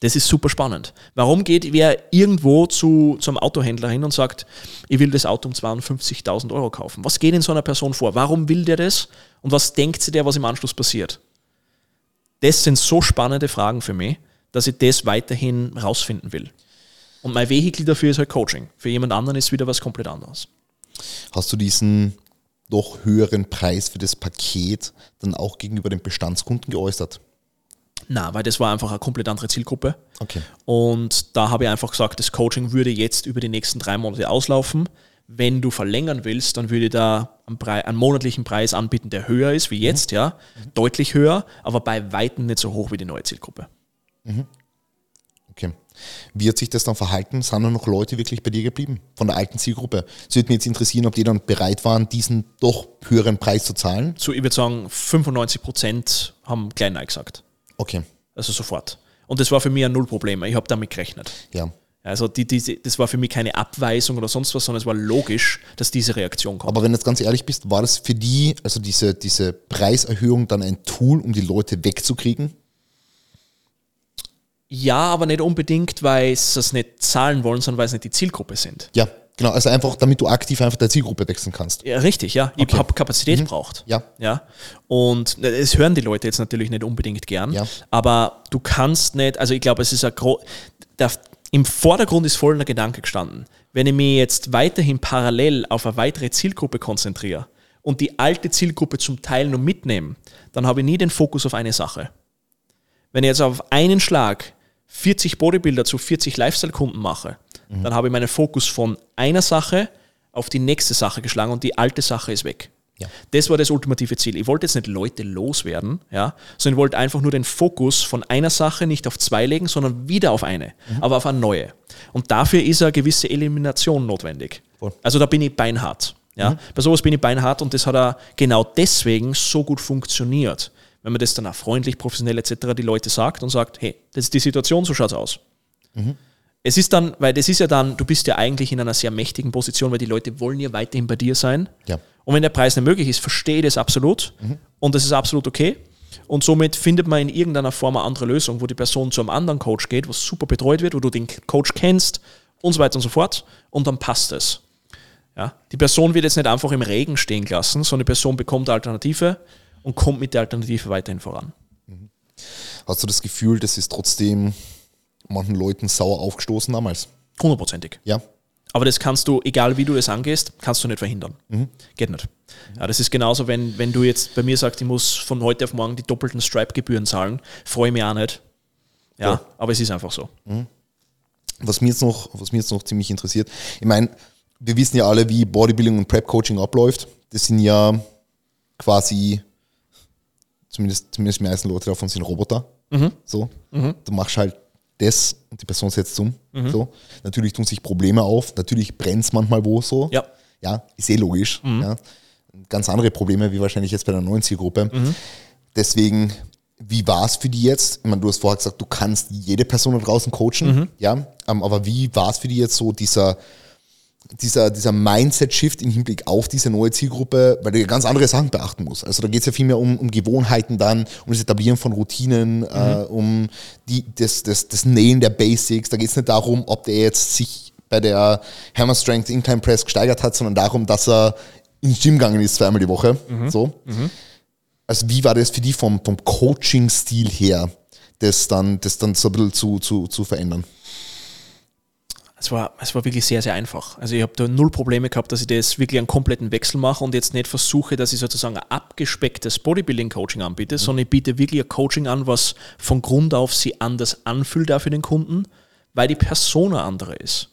Das ist super spannend. Warum geht wer irgendwo zu, zum Autohändler hin und sagt, ich will das Auto um 52.000 Euro kaufen? Was geht in so einer Person vor? Warum will der das? Und was denkt sie der, was im Anschluss passiert? Das sind so spannende Fragen für mich, dass ich das weiterhin rausfinden will. Und mein Vehikel dafür ist halt Coaching. Für jemand anderen ist wieder was komplett anderes. Hast du diesen doch höheren Preis für das Paket dann auch gegenüber den Bestandskunden geäußert? Na, weil das war einfach eine komplett andere Zielgruppe. Okay. Und da habe ich einfach gesagt, das Coaching würde jetzt über die nächsten drei Monate auslaufen. Wenn du verlängern willst, dann würde ich da einen, Preis, einen monatlichen Preis anbieten, der höher ist wie jetzt, mhm. ja, mhm. deutlich höher, aber bei weitem nicht so hoch wie die neue Zielgruppe. Mhm. Wie hat sich das dann verhalten? Sind da noch Leute wirklich bei dir geblieben von der alten Zielgruppe? Es würde mich jetzt interessieren, ob die dann bereit waren, diesen doch höheren Preis zu zahlen. So, ich würde sagen, 95 Prozent haben klein Nein gesagt. Okay. Also sofort. Und das war für mich ein Nullproblem. Ich habe damit gerechnet. Ja. Also die, die, das war für mich keine Abweisung oder sonst was, sondern es war logisch, dass diese Reaktion kommt. Aber wenn du jetzt ganz ehrlich bist, war das für die, also diese, diese Preiserhöhung dann ein Tool, um die Leute wegzukriegen? Ja, aber nicht unbedingt, weil sie es nicht zahlen wollen, sondern weil es nicht die Zielgruppe sind. Ja, Genau, also einfach, damit du aktiv einfach der Zielgruppe wechseln kannst. Ja, richtig, ja. Ich okay. habe Kapazität mhm. braucht. Ja. ja. Und es hören die Leute jetzt natürlich nicht unbedingt gern, ja. aber du kannst nicht, also ich glaube, es ist ein gro der, im Vordergrund ist folgender Gedanke gestanden. Wenn ich mich jetzt weiterhin parallel auf eine weitere Zielgruppe konzentriere und die alte Zielgruppe zum Teil nur mitnehme, dann habe ich nie den Fokus auf eine Sache. Wenn ich jetzt auf einen Schlag 40 Bodybuilder zu 40 Lifestyle-Kunden mache, Mhm. Dann habe ich meinen Fokus von einer Sache auf die nächste Sache geschlagen und die alte Sache ist weg. Ja. Das war das ultimative Ziel. Ich wollte jetzt nicht Leute loswerden, ja, sondern ich wollte einfach nur den Fokus von einer Sache nicht auf zwei legen, sondern wieder auf eine, mhm. aber auf eine neue. Und dafür ist eine gewisse Elimination notwendig. Voll. Also da bin ich beinhart. Ja. Mhm. Bei sowas bin ich beinhart und das hat er genau deswegen so gut funktioniert. Wenn man das dann auch freundlich, professionell etc. die Leute sagt und sagt, hey, das ist die Situation, so schaut es aus. Mhm. Es ist dann, weil das ist ja dann, du bist ja eigentlich in einer sehr mächtigen Position, weil die Leute wollen ja weiterhin bei dir sein. Ja. Und wenn der Preis nicht möglich ist, verstehe das absolut. Mhm. Und das ist absolut okay. Und somit findet man in irgendeiner Form eine andere Lösung, wo die Person zu einem anderen Coach geht, was super betreut wird, wo du den Coach kennst und so weiter und so fort und dann passt es. Ja, die Person wird jetzt nicht einfach im Regen stehen gelassen, sondern die Person bekommt Alternative und kommt mit der Alternative weiterhin voran. Hast du das Gefühl, das ist trotzdem manchen Leuten sauer aufgestoßen damals? Hundertprozentig. Ja. Aber das kannst du, egal wie du das angehst, kannst du nicht verhindern. Mhm. Geht nicht. Ja, das ist genauso, wenn, wenn du jetzt bei mir sagst, ich muss von heute auf morgen die doppelten Stripe-Gebühren zahlen, freue ich mich auch nicht. Ja, Ja. aber es ist einfach so. Was mir jetzt noch, was mir jetzt noch ziemlich interessiert, ich meine, wir wissen ja alle, wie Bodybuilding und Prep Coaching abläuft. Das sind ja quasi, zumindest, zumindest die meisten Leute davon sind Roboter. So. Du machst halt das und die Person setzt um. So. Natürlich tun sich Probleme auf, natürlich brennt es manchmal wo so. Ja. Ja, ist eh logisch. Ja. Ganz andere Probleme, wie wahrscheinlich jetzt bei der neuen Zielgruppe. Deswegen, wie war es für die jetzt? Ich meine, du hast vorher gesagt, du kannst jede Person da draußen coachen, ja. Ähm, aber wie war es für die jetzt so, dieser, dieser, dieser Mindset-Shift im Hinblick auf diese neue Zielgruppe, weil du ja ganz andere Sachen beachten musst. Also da geht es ja viel mehr um, um Gewohnheiten dann, um das Etablieren von Routinen, äh, um die, das, das, das Nähen der Basics. Da geht es nicht darum, ob der jetzt sich bei der Hammer Strength Incline Press gesteigert hat, sondern darum, dass er ins Gym gegangen ist zweimal die Woche. So. Also wie war das für die vom, vom Coaching-Stil her, das dann, das dann so ein bisschen zu, zu, zu verändern? Es war, es war wirklich sehr, sehr einfach. Also ich habe da null Probleme gehabt, dass ich das wirklich einen kompletten Wechsel mache und jetzt nicht versuche, dass ich sozusagen ein abgespecktes Bodybuilding-Coaching anbiete, sondern ich biete wirklich ein Coaching an, was von Grund auf sie anders anfühlt auch für den Kunden, weil die Person eine andere ist.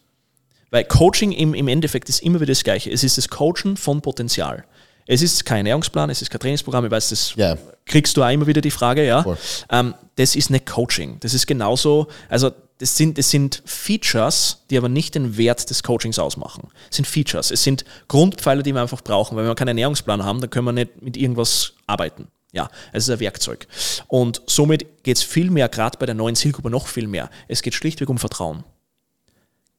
Weil Coaching im, im Endeffekt ist immer wieder das Gleiche. Es ist das Coachen von Potenzial. Es ist kein Ernährungsplan, es ist kein Trainingsprogramm, ich weiß, das Ja. kriegst du auch immer wieder die Frage, ja. Ähm, das ist nicht Coaching. Das ist genauso, also das sind, das sind Features, die aber nicht den Wert des Coachings ausmachen. Es sind Features. Es sind Grundpfeiler, die wir einfach brauchen. Wenn wir keinen Ernährungsplan haben, dann können wir nicht mit irgendwas arbeiten. Ja, es ist ein Werkzeug. Und somit geht es viel mehr, gerade bei der neuen Zielgruppe noch viel mehr. Es geht schlichtweg um Vertrauen.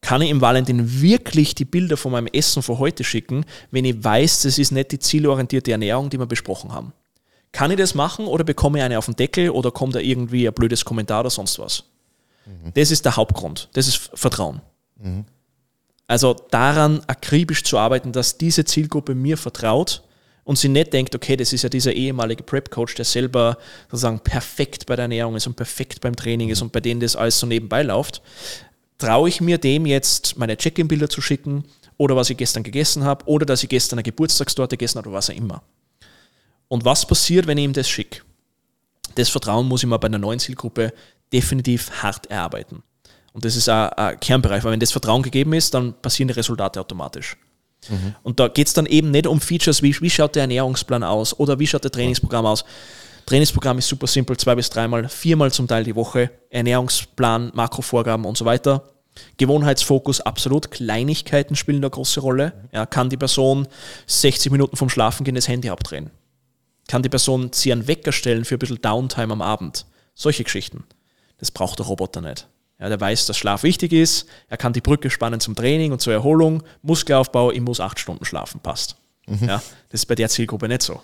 Kann ich im Valentin wirklich die Bilder von meinem Essen für heute schicken, wenn ich weiß, das ist nicht die zielorientierte Ernährung, die wir besprochen haben? Kann ich das machen oder bekomme ich eine auf den Deckel oder kommt da irgendwie ein blödes Kommentar oder sonst was? Das ist der Hauptgrund. Das ist Vertrauen. Also daran akribisch zu arbeiten, dass diese Zielgruppe mir vertraut und sie nicht denkt, okay, das ist ja dieser ehemalige Prep-Coach, der selber sozusagen perfekt bei der Ernährung ist und perfekt beim Training ist und bei denen das alles so nebenbei läuft. Traue ich mir dem jetzt meine Check-in-Bilder zu schicken oder was ich gestern gegessen habe oder dass ich gestern eine Geburtstagstorte gegessen habe oder was auch immer. Und was passiert, wenn ich ihm das schicke? Das Vertrauen muss ich mir bei einer neuen Zielgruppe definitiv hart erarbeiten. Und das ist ein, ein Kernbereich, weil wenn das Vertrauen gegeben ist, dann passieren die Resultate automatisch. Und da geht es dann eben nicht um Features wie, wie schaut der Ernährungsplan aus oder wie schaut der Trainingsprogramm aus. Trainingsprogramm ist super simpel, zwei bis dreimal, viermal zum Teil die Woche, Ernährungsplan, Makrovorgaben und so weiter. Gewohnheitsfokus, absolut. Kleinigkeiten spielen da eine große Rolle. Ja, kann die Person 60 Minuten vom Schlafen gehen das Handy abdrehen? Kann die Person sie einen Wecker stellen für ein bisschen Downtime am Abend? Solche Geschichten. Das braucht der Roboter nicht. Ja, der weiß, dass Schlaf wichtig ist. Er kann die Brücke spannen zum Training und zur Erholung. Muskelaufbau, ich muss acht Stunden schlafen, passt. Ja, das ist bei der Zielgruppe nicht so.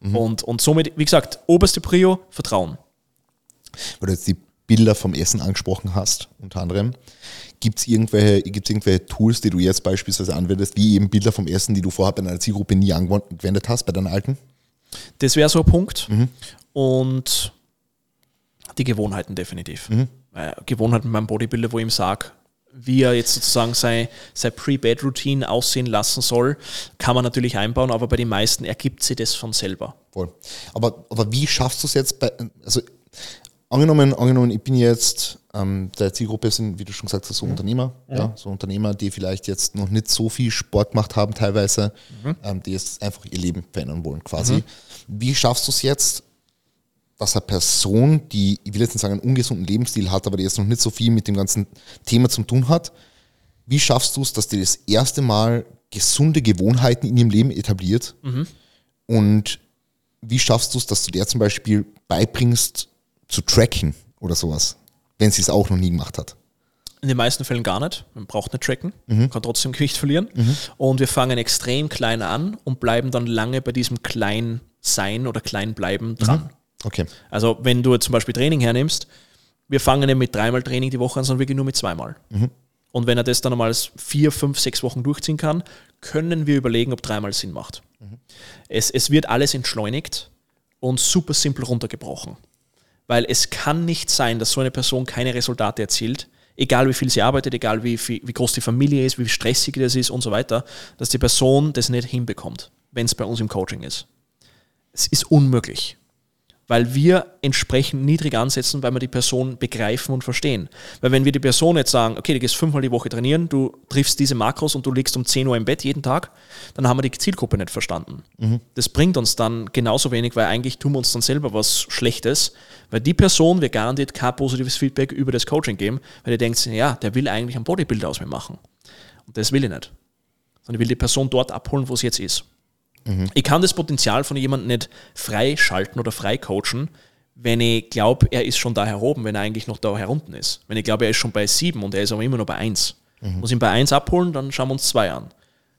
Und, und somit, wie gesagt, oberste Prio, Vertrauen. weil du jetzt die Bilder vom Essen angesprochen hast, unter anderem. Gibt es irgendwelche, gibt's irgendwelche Tools, die du jetzt beispielsweise anwendest, wie eben Bilder vom Essen, die du vorher bei deiner Zielgruppe nie angewendet hast, bei deinen alten? Das wäre so ein Punkt. Und die Gewohnheiten definitiv. Weil Gewohnheiten mit meinem Bodybuilder, wo ich ihm sage, wie er jetzt sozusagen sein, sein Pre-Bed-Routine aussehen lassen soll, kann man natürlich einbauen, aber bei den meisten ergibt sich das von selber. Voll. Aber, aber wie schaffst du es jetzt bei, also angenommen, angenommen, ich bin jetzt, ähm, der Zielgruppe sind, wie du schon gesagt hast, so Unternehmer, ja. so Unternehmer, die vielleicht jetzt noch nicht so viel Sport gemacht haben teilweise, ähm, die jetzt einfach ihr Leben verändern wollen quasi. Wie schaffst du es jetzt, dass eine Person, die, ich will jetzt nicht sagen, einen ungesunden Lebensstil hat, aber die jetzt noch nicht so viel mit dem ganzen Thema zu tun hat, wie schaffst du es, dass die das erste Mal gesunde Gewohnheiten in ihrem Leben etabliert? Und wie schaffst du es, dass du der zum Beispiel beibringst, zu tracken oder sowas, wenn sie es auch noch nie gemacht hat? In den meisten Fällen gar nicht. Man braucht nicht tracken, kann trotzdem Gewicht verlieren. Und wir fangen extrem klein an und bleiben dann lange bei diesem klein sein oder klein bleiben dran. Okay. Also wenn du zum Beispiel Training hernimmst, wir fangen nicht mit dreimal Training die Woche an, sondern wirklich nur mit zweimal. Und wenn er das dann einmal vier, fünf, sechs Wochen durchziehen kann, können wir überlegen, ob dreimal Sinn macht. Mhm. Es, es wird alles entschleunigt und super simpel runtergebrochen. Weil es kann nicht sein, dass so eine Person keine Resultate erzielt, egal wie viel sie arbeitet, egal wie, wie, wie groß die Familie ist, wie stressig das ist und so weiter, dass die Person das nicht hinbekommt, wenn es bei uns im Coaching ist. Es ist unmöglich weil wir entsprechend niedrig ansetzen, weil wir die Person begreifen und verstehen. Weil wenn wir die Person jetzt sagen, okay, du gehst fünfmal die Woche trainieren, du triffst diese Makros und du liegst um 10 Uhr im Bett jeden Tag, dann haben wir die Zielgruppe nicht verstanden. Mhm. Das bringt uns dann genauso wenig, weil eigentlich tun wir uns dann selber was Schlechtes, weil die Person wir garantiert kein positives Feedback über das Coaching geben, weil die denkt, ja, der will eigentlich einen Bodybuilder aus mir machen. Und das will ich nicht. Sondern ich will die Person dort abholen, wo sie jetzt ist. Mhm. Ich kann das Potenzial von jemandem nicht freischalten oder freicoachen, wenn ich glaube, er ist schon da heroben, wenn er eigentlich noch da herunten ist. Wenn ich glaube, er ist schon bei sieben und er ist aber immer noch bei eins. Mhm. Muss ihn bei eins abholen, dann schauen wir uns zwei an.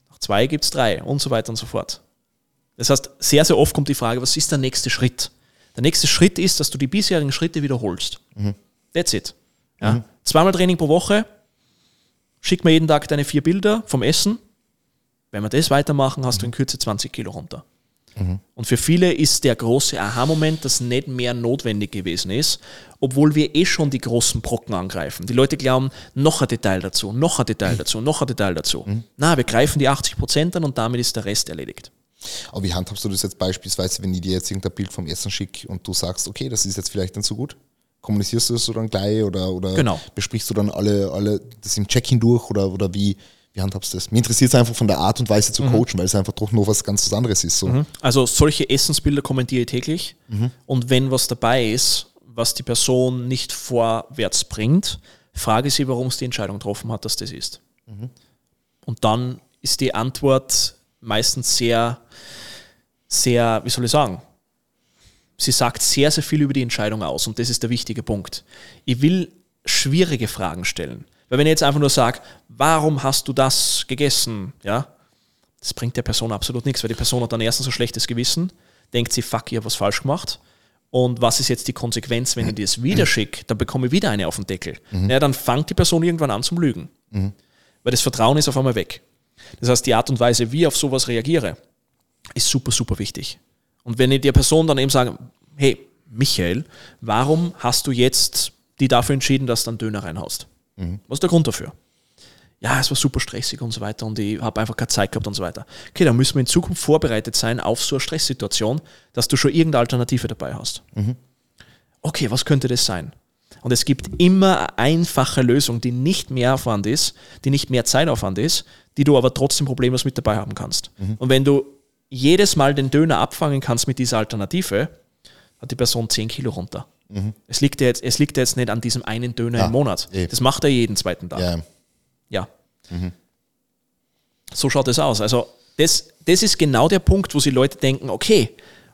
Nach zwei gibt es drei und so weiter und so fort. Das heißt, sehr, sehr oft kommt die Frage, was ist der nächste Schritt? Der nächste Schritt ist, dass du die bisherigen Schritte wiederholst. Mhm. That's it. Ja? Mhm. Zweimal Training pro Woche, schick mir jeden Tag deine vier Bilder vom Essen, wenn wir das weitermachen, hast mhm. du in Kürze 20 Kilo runter. Mhm. Und für viele ist der große Aha-Moment, dass nicht mehr notwendig gewesen ist, obwohl wir eh schon die großen Brocken angreifen. Die Leute glauben, noch ein Detail dazu, noch ein Detail dazu, noch ein Detail dazu. Mhm. Na, wir greifen die 80 Prozent an und damit ist der Rest erledigt. Aber wie handhabst du das jetzt beispielsweise, wenn ich dir jetzt irgendein Bild vom Essen schicke und du sagst, okay, das ist jetzt vielleicht nicht so gut? Kommunizierst du das so dann gleich oder, oder genau. besprichst du dann alle, alle das im Check-in durch oder, oder wie, wie handhabst du das? Mir interessiert es einfach von der Art und Weise zu mhm. coachen, weil es einfach doch noch was ganz anderes ist. So. Mhm. Also solche Essensbilder kommentiere ich täglich mhm. und wenn was dabei ist, was die Person nicht vorwärts bringt, frage sie, warum es die Entscheidung getroffen hat, dass das ist. Mhm. Und dann ist die Antwort meistens sehr, sehr, wie soll ich sagen, sie sagt sehr, sehr viel über die Entscheidung aus und das ist der wichtige Punkt. Ich will schwierige Fragen stellen. Weil wenn ich jetzt einfach nur sage, warum hast du das gegessen, ja, das bringt der Person absolut nichts, weil die Person hat dann erstens ein schlechtes Gewissen, denkt sie, fuck, ich habe was falsch gemacht. Und was ist jetzt die Konsequenz, wenn ich dir das wieder schicke? Dann bekomme ich wieder eine auf den Deckel. Mhm. Ja, dann fängt die Person irgendwann an zum Lügen. Mhm. Weil das Vertrauen ist auf einmal weg. Das heißt, die Art und Weise, wie ich auf sowas reagiere, ist super, super wichtig. Und wenn ich der Person dann eben sage, hey, Michael, warum hast du jetzt die dafür entschieden, dass du einen Döner reinhaust? Mhm. Was ist der Grund dafür? Ja, es war super stressig und so weiter und ich habe einfach keine Zeit gehabt und so weiter. Okay, dann müssen wir in Zukunft vorbereitet sein auf so eine Stresssituation, dass du schon irgendeine Alternative dabei hast. Mhm. Okay, was könnte das sein? Und es gibt immer eine einfache Lösung, die nicht mehr Aufwand ist, die nicht mehr Zeitaufwand ist, die du aber trotzdem problemlos mit dabei haben kannst. Mhm. Und wenn du jedes Mal den Döner abfangen kannst mit dieser Alternative, hat die Person 10 Kilo runter. Mhm. Es, liegt ja jetzt, es liegt ja jetzt nicht an diesem einen Döner ja, im Monat. Eh. Das macht er jeden zweiten Tag. Ja. ja. Mhm. So schaut es aus. Also das, das ist genau der Punkt, wo sich Leute denken, okay,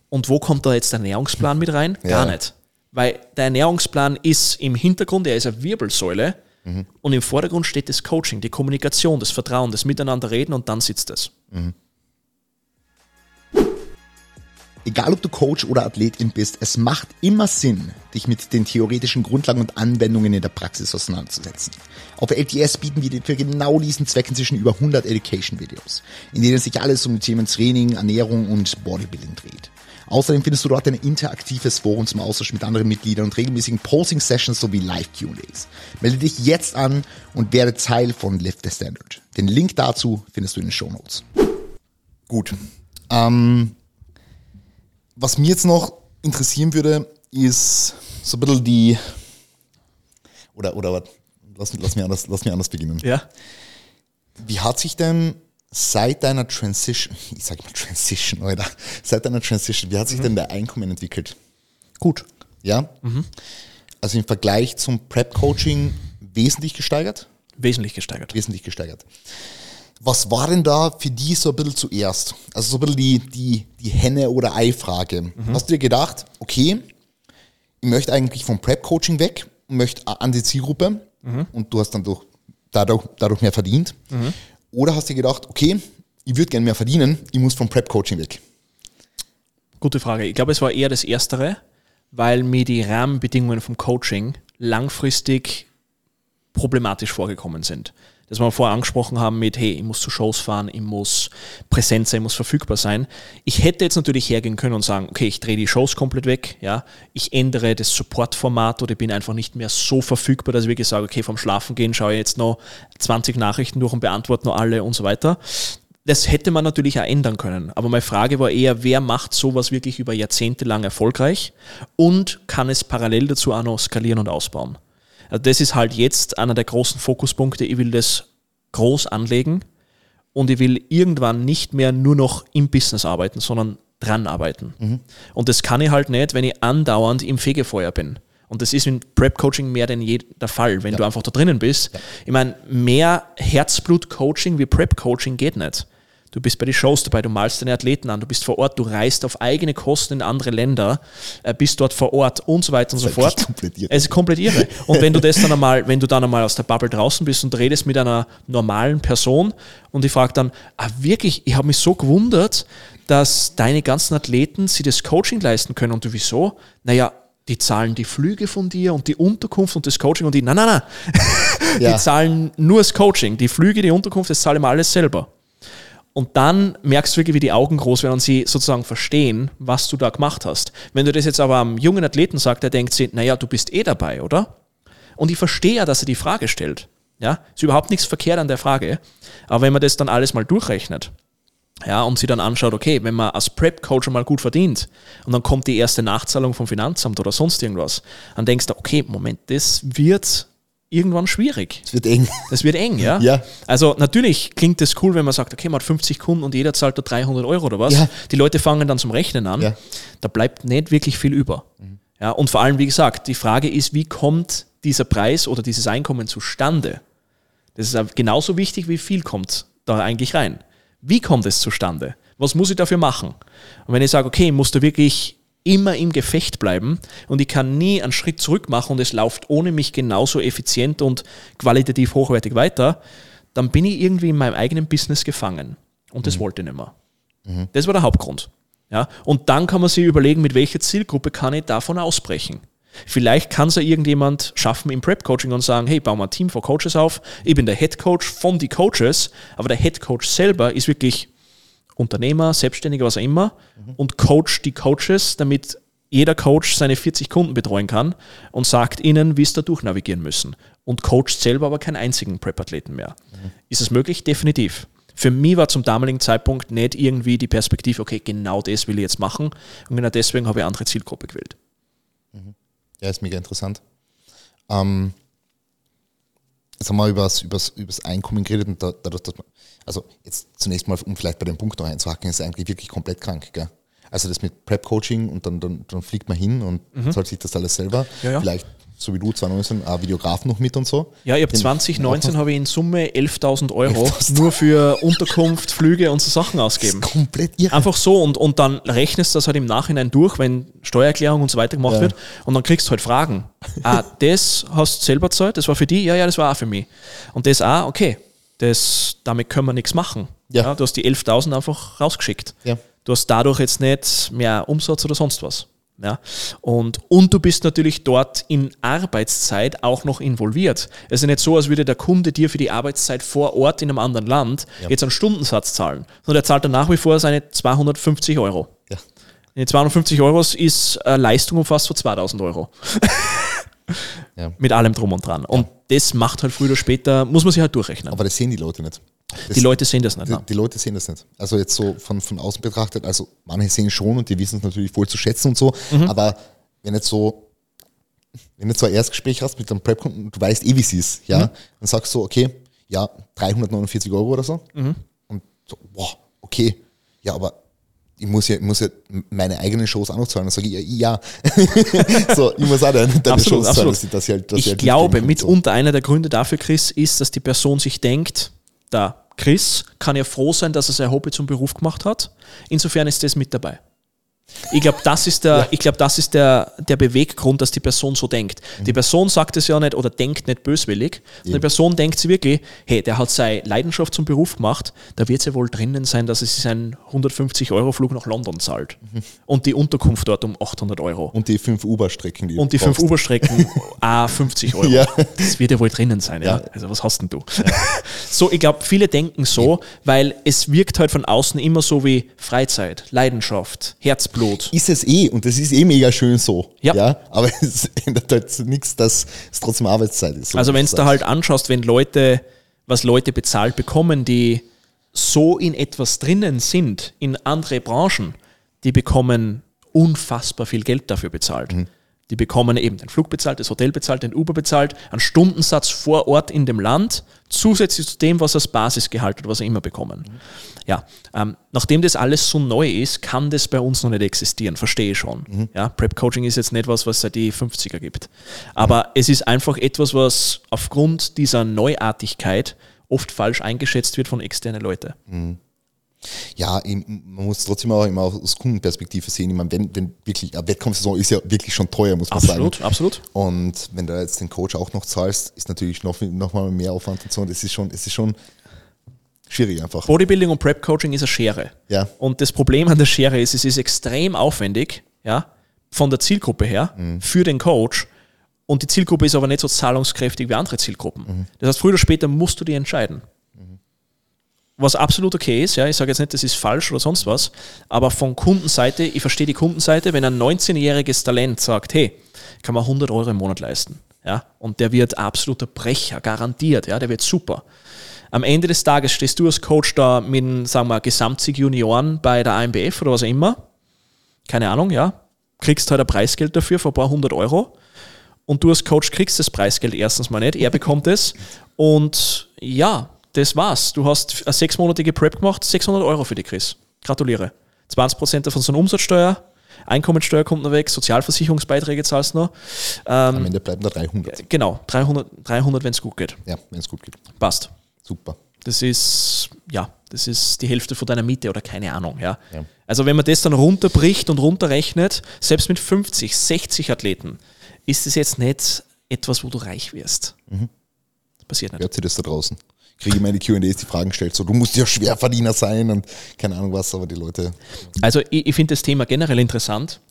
und wo kommt da jetzt der Ernährungsplan mit rein? Gar ja. nicht. Weil der Ernährungsplan ist im Hintergrund, er ist eine Wirbelsäule mhm. und im Vordergrund steht das Coaching, die Kommunikation, das Vertrauen, das Miteinanderreden und dann sitzt es. Mhm. Egal ob du Coach oder Athletin bist, es macht immer Sinn, dich mit den theoretischen Grundlagen und Anwendungen in der Praxis auseinanderzusetzen. Auf LTS bieten wir dir für genau diesen Zweck inzwischen über 100 Education-Videos, in denen sich alles um die Themen Training, Ernährung und Bodybuilding dreht. Außerdem findest du dort ein interaktives Forum zum Austausch mit anderen Mitgliedern und regelmäßigen Posting-Sessions sowie Live-Q&As. Melde dich jetzt an und werde Teil von Lift the Standard. Den Link dazu findest du in den Show Notes. Gut. Ähm, was mir jetzt noch interessieren würde, ist so ein bisschen die, oder, oder lass, lass, mich anders, lass mich anders beginnen. Ja. Wie hat sich denn seit deiner Transition, ich sage mal Transition, oder seit deiner Transition, wie hat sich mhm. denn dein Einkommen entwickelt? Gut. Ja? Mhm. Also im Vergleich zum Prep-Coaching wesentlich gesteigert? Wesentlich gesteigert. Wesentlich gesteigert. Was war denn da für die so ein bisschen zuerst? Also so ein bisschen die, die, die Henne- oder Ei-Frage. Mhm. Hast du dir gedacht, okay, ich möchte eigentlich vom Prep-Coaching weg und möchte an die Zielgruppe mhm. und du hast dann durch, dadurch, dadurch mehr verdient? Mhm. Oder hast du dir gedacht, okay, ich würde gerne mehr verdienen, ich muss vom Prep-Coaching weg? Gute Frage. Ich glaube, es war eher das Erstere, weil mir die Rahmenbedingungen vom Coaching langfristig problematisch vorgekommen sind. Das wir vorher angesprochen haben mit, hey, ich muss zu Shows fahren, ich muss präsent sein, ich muss verfügbar sein. Ich hätte jetzt natürlich hergehen können und sagen, okay, ich drehe die Shows komplett weg, ja, ich ändere das Support-Format oder ich bin einfach nicht mehr so verfügbar, dass ich wirklich sage, okay, vom Schlafen gehen schaue ich jetzt noch 20 Nachrichten durch und beantworte noch alle und so weiter. Das hätte man natürlich auch ändern können. Aber meine Frage war eher, wer macht sowas wirklich über Jahrzehnte lang erfolgreich und kann es parallel dazu auch noch skalieren und ausbauen? Also das ist halt jetzt einer der großen Fokuspunkte. Ich will das groß anlegen und ich will irgendwann nicht mehr nur noch im Business arbeiten, sondern dran arbeiten. Mhm. Und das kann ich halt nicht, wenn ich andauernd im Fegefeuer bin. Und das ist in Prep-Coaching mehr denn je der Fall, wenn ja. du einfach da drinnen bist. Ja. Ich meine, mehr Herzblut-Coaching wie Prep-Coaching geht nicht. Du bist bei den Shows dabei, du malst deine Athleten an, du bist vor Ort, du reist auf eigene Kosten in andere Länder, äh, bist dort vor Ort und so weiter und so fort. Es ist komplett irre. Und wenn du das dann einmal, wenn du dann einmal aus der Bubble draußen bist und redest mit einer normalen Person und die fragt dann, ah wirklich, ich habe mich so gewundert, dass deine ganzen Athleten sie das Coaching leisten können. Und du wieso? Naja, die zahlen die Flüge von dir und die Unterkunft und das Coaching und die, nein, nein, nein. Ja. Die zahlen nur das Coaching. Die Flüge, die Unterkunft, das zahle ich alles selber. Und dann merkst du wirklich, wie die Augen groß werden und sie sozusagen verstehen, was du da gemacht hast. Wenn du das jetzt aber einem jungen Athleten sagst, der denkt sich, naja, du bist eh dabei, oder? Und ich verstehe ja, dass er die Frage stellt. Ja, ist überhaupt nichts verkehrt an der Frage. Aber wenn man das dann alles mal durchrechnet, ja, und sie dann anschaut, okay, wenn man als Prep-Coach mal gut verdient und dann kommt die erste Nachzahlung vom Finanzamt oder sonst irgendwas, dann denkst du, okay, Moment, das wird irgendwann schwierig. Es wird eng. Das wird eng, ja? ja. Also natürlich klingt das cool, wenn man sagt, okay, man hat 50 Kunden und jeder zahlt da 300 Euro oder was. Ja. Die Leute fangen dann zum Rechnen an. Ja. Da bleibt nicht wirklich viel über. Mhm. Ja, und vor allem, wie gesagt, die Frage ist, wie kommt dieser Preis oder dieses Einkommen zustande? Das ist genauso wichtig, wie viel kommt da eigentlich rein. Wie kommt es zustande? Was muss ich dafür machen? Und wenn ich sage, okay, ich muss da wirklich immer im Gefecht bleiben und ich kann nie einen Schritt zurück machen und es läuft ohne mich genauso effizient und qualitativ hochwertig weiter, dann bin ich irgendwie in meinem eigenen Business gefangen. Und das mhm. wollte ich nicht mehr. Mhm. Das war der Hauptgrund. Ja? Und dann kann man sich überlegen, mit welcher Zielgruppe kann ich davon ausbrechen. Vielleicht kann es ja irgendjemand schaffen im Prep-Coaching und sagen, hey, bauen wir ein Team von Coaches auf. Ich bin der Head Coach von die Coaches, aber der Head Coach selber ist wirklich Unternehmer, Selbstständiger, was auch immer mhm. und coacht die Coaches, damit jeder Coach seine 40 Kunden betreuen kann und sagt ihnen, wie es da durchnavigieren müssen. Und coacht selber aber keinen einzigen Prep-Athleten mehr. Mhm. Ist es möglich? Definitiv. Für mich war zum damaligen Zeitpunkt nicht irgendwie die Perspektive, okay, genau das will ich jetzt machen. Und genau deswegen habe ich eine andere Zielgruppe gewählt. Mhm. Ja, ist mega interessant. Ähm, jetzt haben wir über das Einkommen geredet und dadurch, dass man, also jetzt zunächst mal, um vielleicht bei dem Punkt noch einzuhaken, ist eigentlich wirklich komplett krank. Gell? Also das mit Prep-Coaching und dann, dann, dann, fliegt man hin und mhm. zahlt sich das alles selber. Ja, ja. Vielleicht so wie du 2019 ein Videograf noch mit und so. Ja, ich habe 2019 habe ich in Summe 11.000 Euro 11 nur für Unterkunft, Flüge und so Sachen ausgegeben. Komplett irre. Einfach so und, und dann rechnest du das halt im Nachhinein durch, wenn Steuererklärung und so weiter gemacht ja. wird und dann kriegst du halt Fragen. ah, das hast du selber gezahlt, das war für die? Ja, ja, das war auch für mich. Und das auch, okay, das, damit können wir nichts machen. Ja. ja du hast die 11.000 einfach rausgeschickt. Ja. Du hast dadurch jetzt nicht mehr Umsatz oder sonst was. Ja? Und, und du bist natürlich dort in Arbeitszeit auch noch involviert. Es ist nicht so, als würde der Kunde dir für die Arbeitszeit vor Ort in einem anderen Land ja. jetzt einen Stundensatz zahlen, sondern er zahlt dann nach wie vor seine 250 Euro. Ja. Die 250 Euro ist eine Leistung um fast von 2000 Euro. ja. Mit allem drum und dran. Und das macht halt früher oder später, muss man sich halt durchrechnen. Aber das sehen die Leute nicht. Das, die Leute sehen das nicht. Die, die, Leute sehen das nicht. Also jetzt so von, von außen betrachtet, also manche sehen schon und die wissen es natürlich voll zu schätzen und so, mhm. aber wenn jetzt so, wenn du ein Erstgespräch hast mit einem Prep-Kunden, du weißt eh, wie es ist, ja, mhm. dann sagst du, okay, ja, 349 Euro oder so mhm. und so, boah, okay, ja, aber ich muss ja, ich muss ja meine eigenen Shows auch noch zahlen. Dann sage ich, ja, ja. so, ich muss auch deine, deine absolut, Shows absolut. zahlen. Dass ich, dass ich, dass ich halt glaube, mitunter so. einer der Gründe dafür, Chris, ist, dass die Person sich denkt, da Chris kann ja froh sein, dass er sein Hobby zum Beruf gemacht hat. Insofern ist das mit dabei. Ich glaube, das ist, der, ja. ich glaub, das ist der, der Beweggrund, dass die Person so denkt. Mhm. Die Person sagt es ja nicht oder denkt nicht böswillig. Ja. Die Person denkt sich wirklich, hey, der hat seine Leidenschaft zum Beruf gemacht, da wird es ja wohl drinnen sein, dass es seinen 150-Euro-Flug nach London zahlt. Mhm. Und die Unterkunft dort um 800 Euro. Und die fünf Uber-Strecken. Die Und die fünf Uber-Strecken, a 50 Euro. Ja. Das wird ja wohl drinnen sein. Ja. Also was hast denn du? so, ich glaube, viele denken so, weil es wirkt halt von außen immer so wie Freizeit, Leidenschaft, Herzblut, Absolut. Ist es eh und das ist eh mega schön so. Ja. ja? Aber es ändert halt nichts, dass es trotzdem Arbeitszeit ist. So also wenn du da halt anschaust, wenn Leute, was Leute bezahlt bekommen, die so in etwas drinnen sind, in andere Branchen, die bekommen unfassbar viel Geld dafür bezahlt. Mhm. Die bekommen eben den Flug bezahlt, das Hotel bezahlt, den Uber bezahlt, einen Stundensatz vor Ort in dem Land, zusätzlich zu dem, was als Basisgehalt oder was sie immer bekommen. Mhm. Ja, ähm, nachdem das alles so neu ist, kann das bei uns noch nicht existieren, verstehe ich schon. Mhm. Ja, Prep-Coaching ist jetzt nicht was, was es seit die 50er gibt. Aber mhm. es ist einfach etwas, was aufgrund dieser Neuartigkeit oft falsch eingeschätzt wird von externen Leuten. Ja, man muss trotzdem auch immer aus Kundenperspektive sehen. Ich meine, wenn, wenn wirklich, eine Wettkampfsaison ist ja wirklich schon teuer, muss man absolut, sagen. Absolut, absolut. Und wenn du jetzt den Coach auch noch zahlst, ist natürlich noch, noch mal mehr Aufwand und so. Und es ist schon, es ist schon schwierig einfach. Bodybuilding und Prep-Coaching ist eine Schere. Ja. Und das Problem an der Schere ist, es ist extrem aufwendig, ja, von der Zielgruppe her, mhm. für den Coach. Und die Zielgruppe ist aber nicht so zahlungskräftig wie andere Zielgruppen. Mhm. Das heißt, früher oder später musst du die entscheiden was absolut okay ist. Ja, ich sage jetzt nicht, das ist falsch oder sonst was, aber von Kundenseite, ich verstehe die Kundenseite, wenn ein 19-jähriges Talent sagt, hey, kann man 100 Euro im Monat leisten, ja, und der wird absoluter Brecher, garantiert, ja, der wird super. Am Ende des Tages stehst du als Coach da mit, sagen wir, Gesamtsieg Junioren bei der AMBF oder was auch immer, keine Ahnung, ja, kriegst halt ein Preisgeld dafür für ein paar hundert Euro und du als Coach kriegst das Preisgeld erstens mal nicht, er bekommt es und ja, das war's. Du hast eine sechsmonatige Prep gemacht, 600 Euro für die Chris. Gratuliere. 20% davon sind Umsatzsteuer, Einkommensteuer kommt noch weg, Sozialversicherungsbeiträge zahlst du noch. Ähm, Am Ende bleiben da 300. Genau, 300, 300 wenn es gut geht. Ja, wenn es gut geht. Passt. Super. Das ist, ja, das ist die Hälfte von deiner Miete oder keine Ahnung. Ja. ja. Also wenn man das dann runterbricht und runterrechnet, selbst mit 50, 60 Athleten, ist es jetzt nicht etwas, wo du reich wirst. Mhm. Das passiert nicht. Hört sie das da draußen? Kriege ich meine QAs die Fragen gestellt, so du musst ja Schwerverdiener sein und keine Ahnung was, aber die Leute. Also ich, ich finde das Thema generell interessant,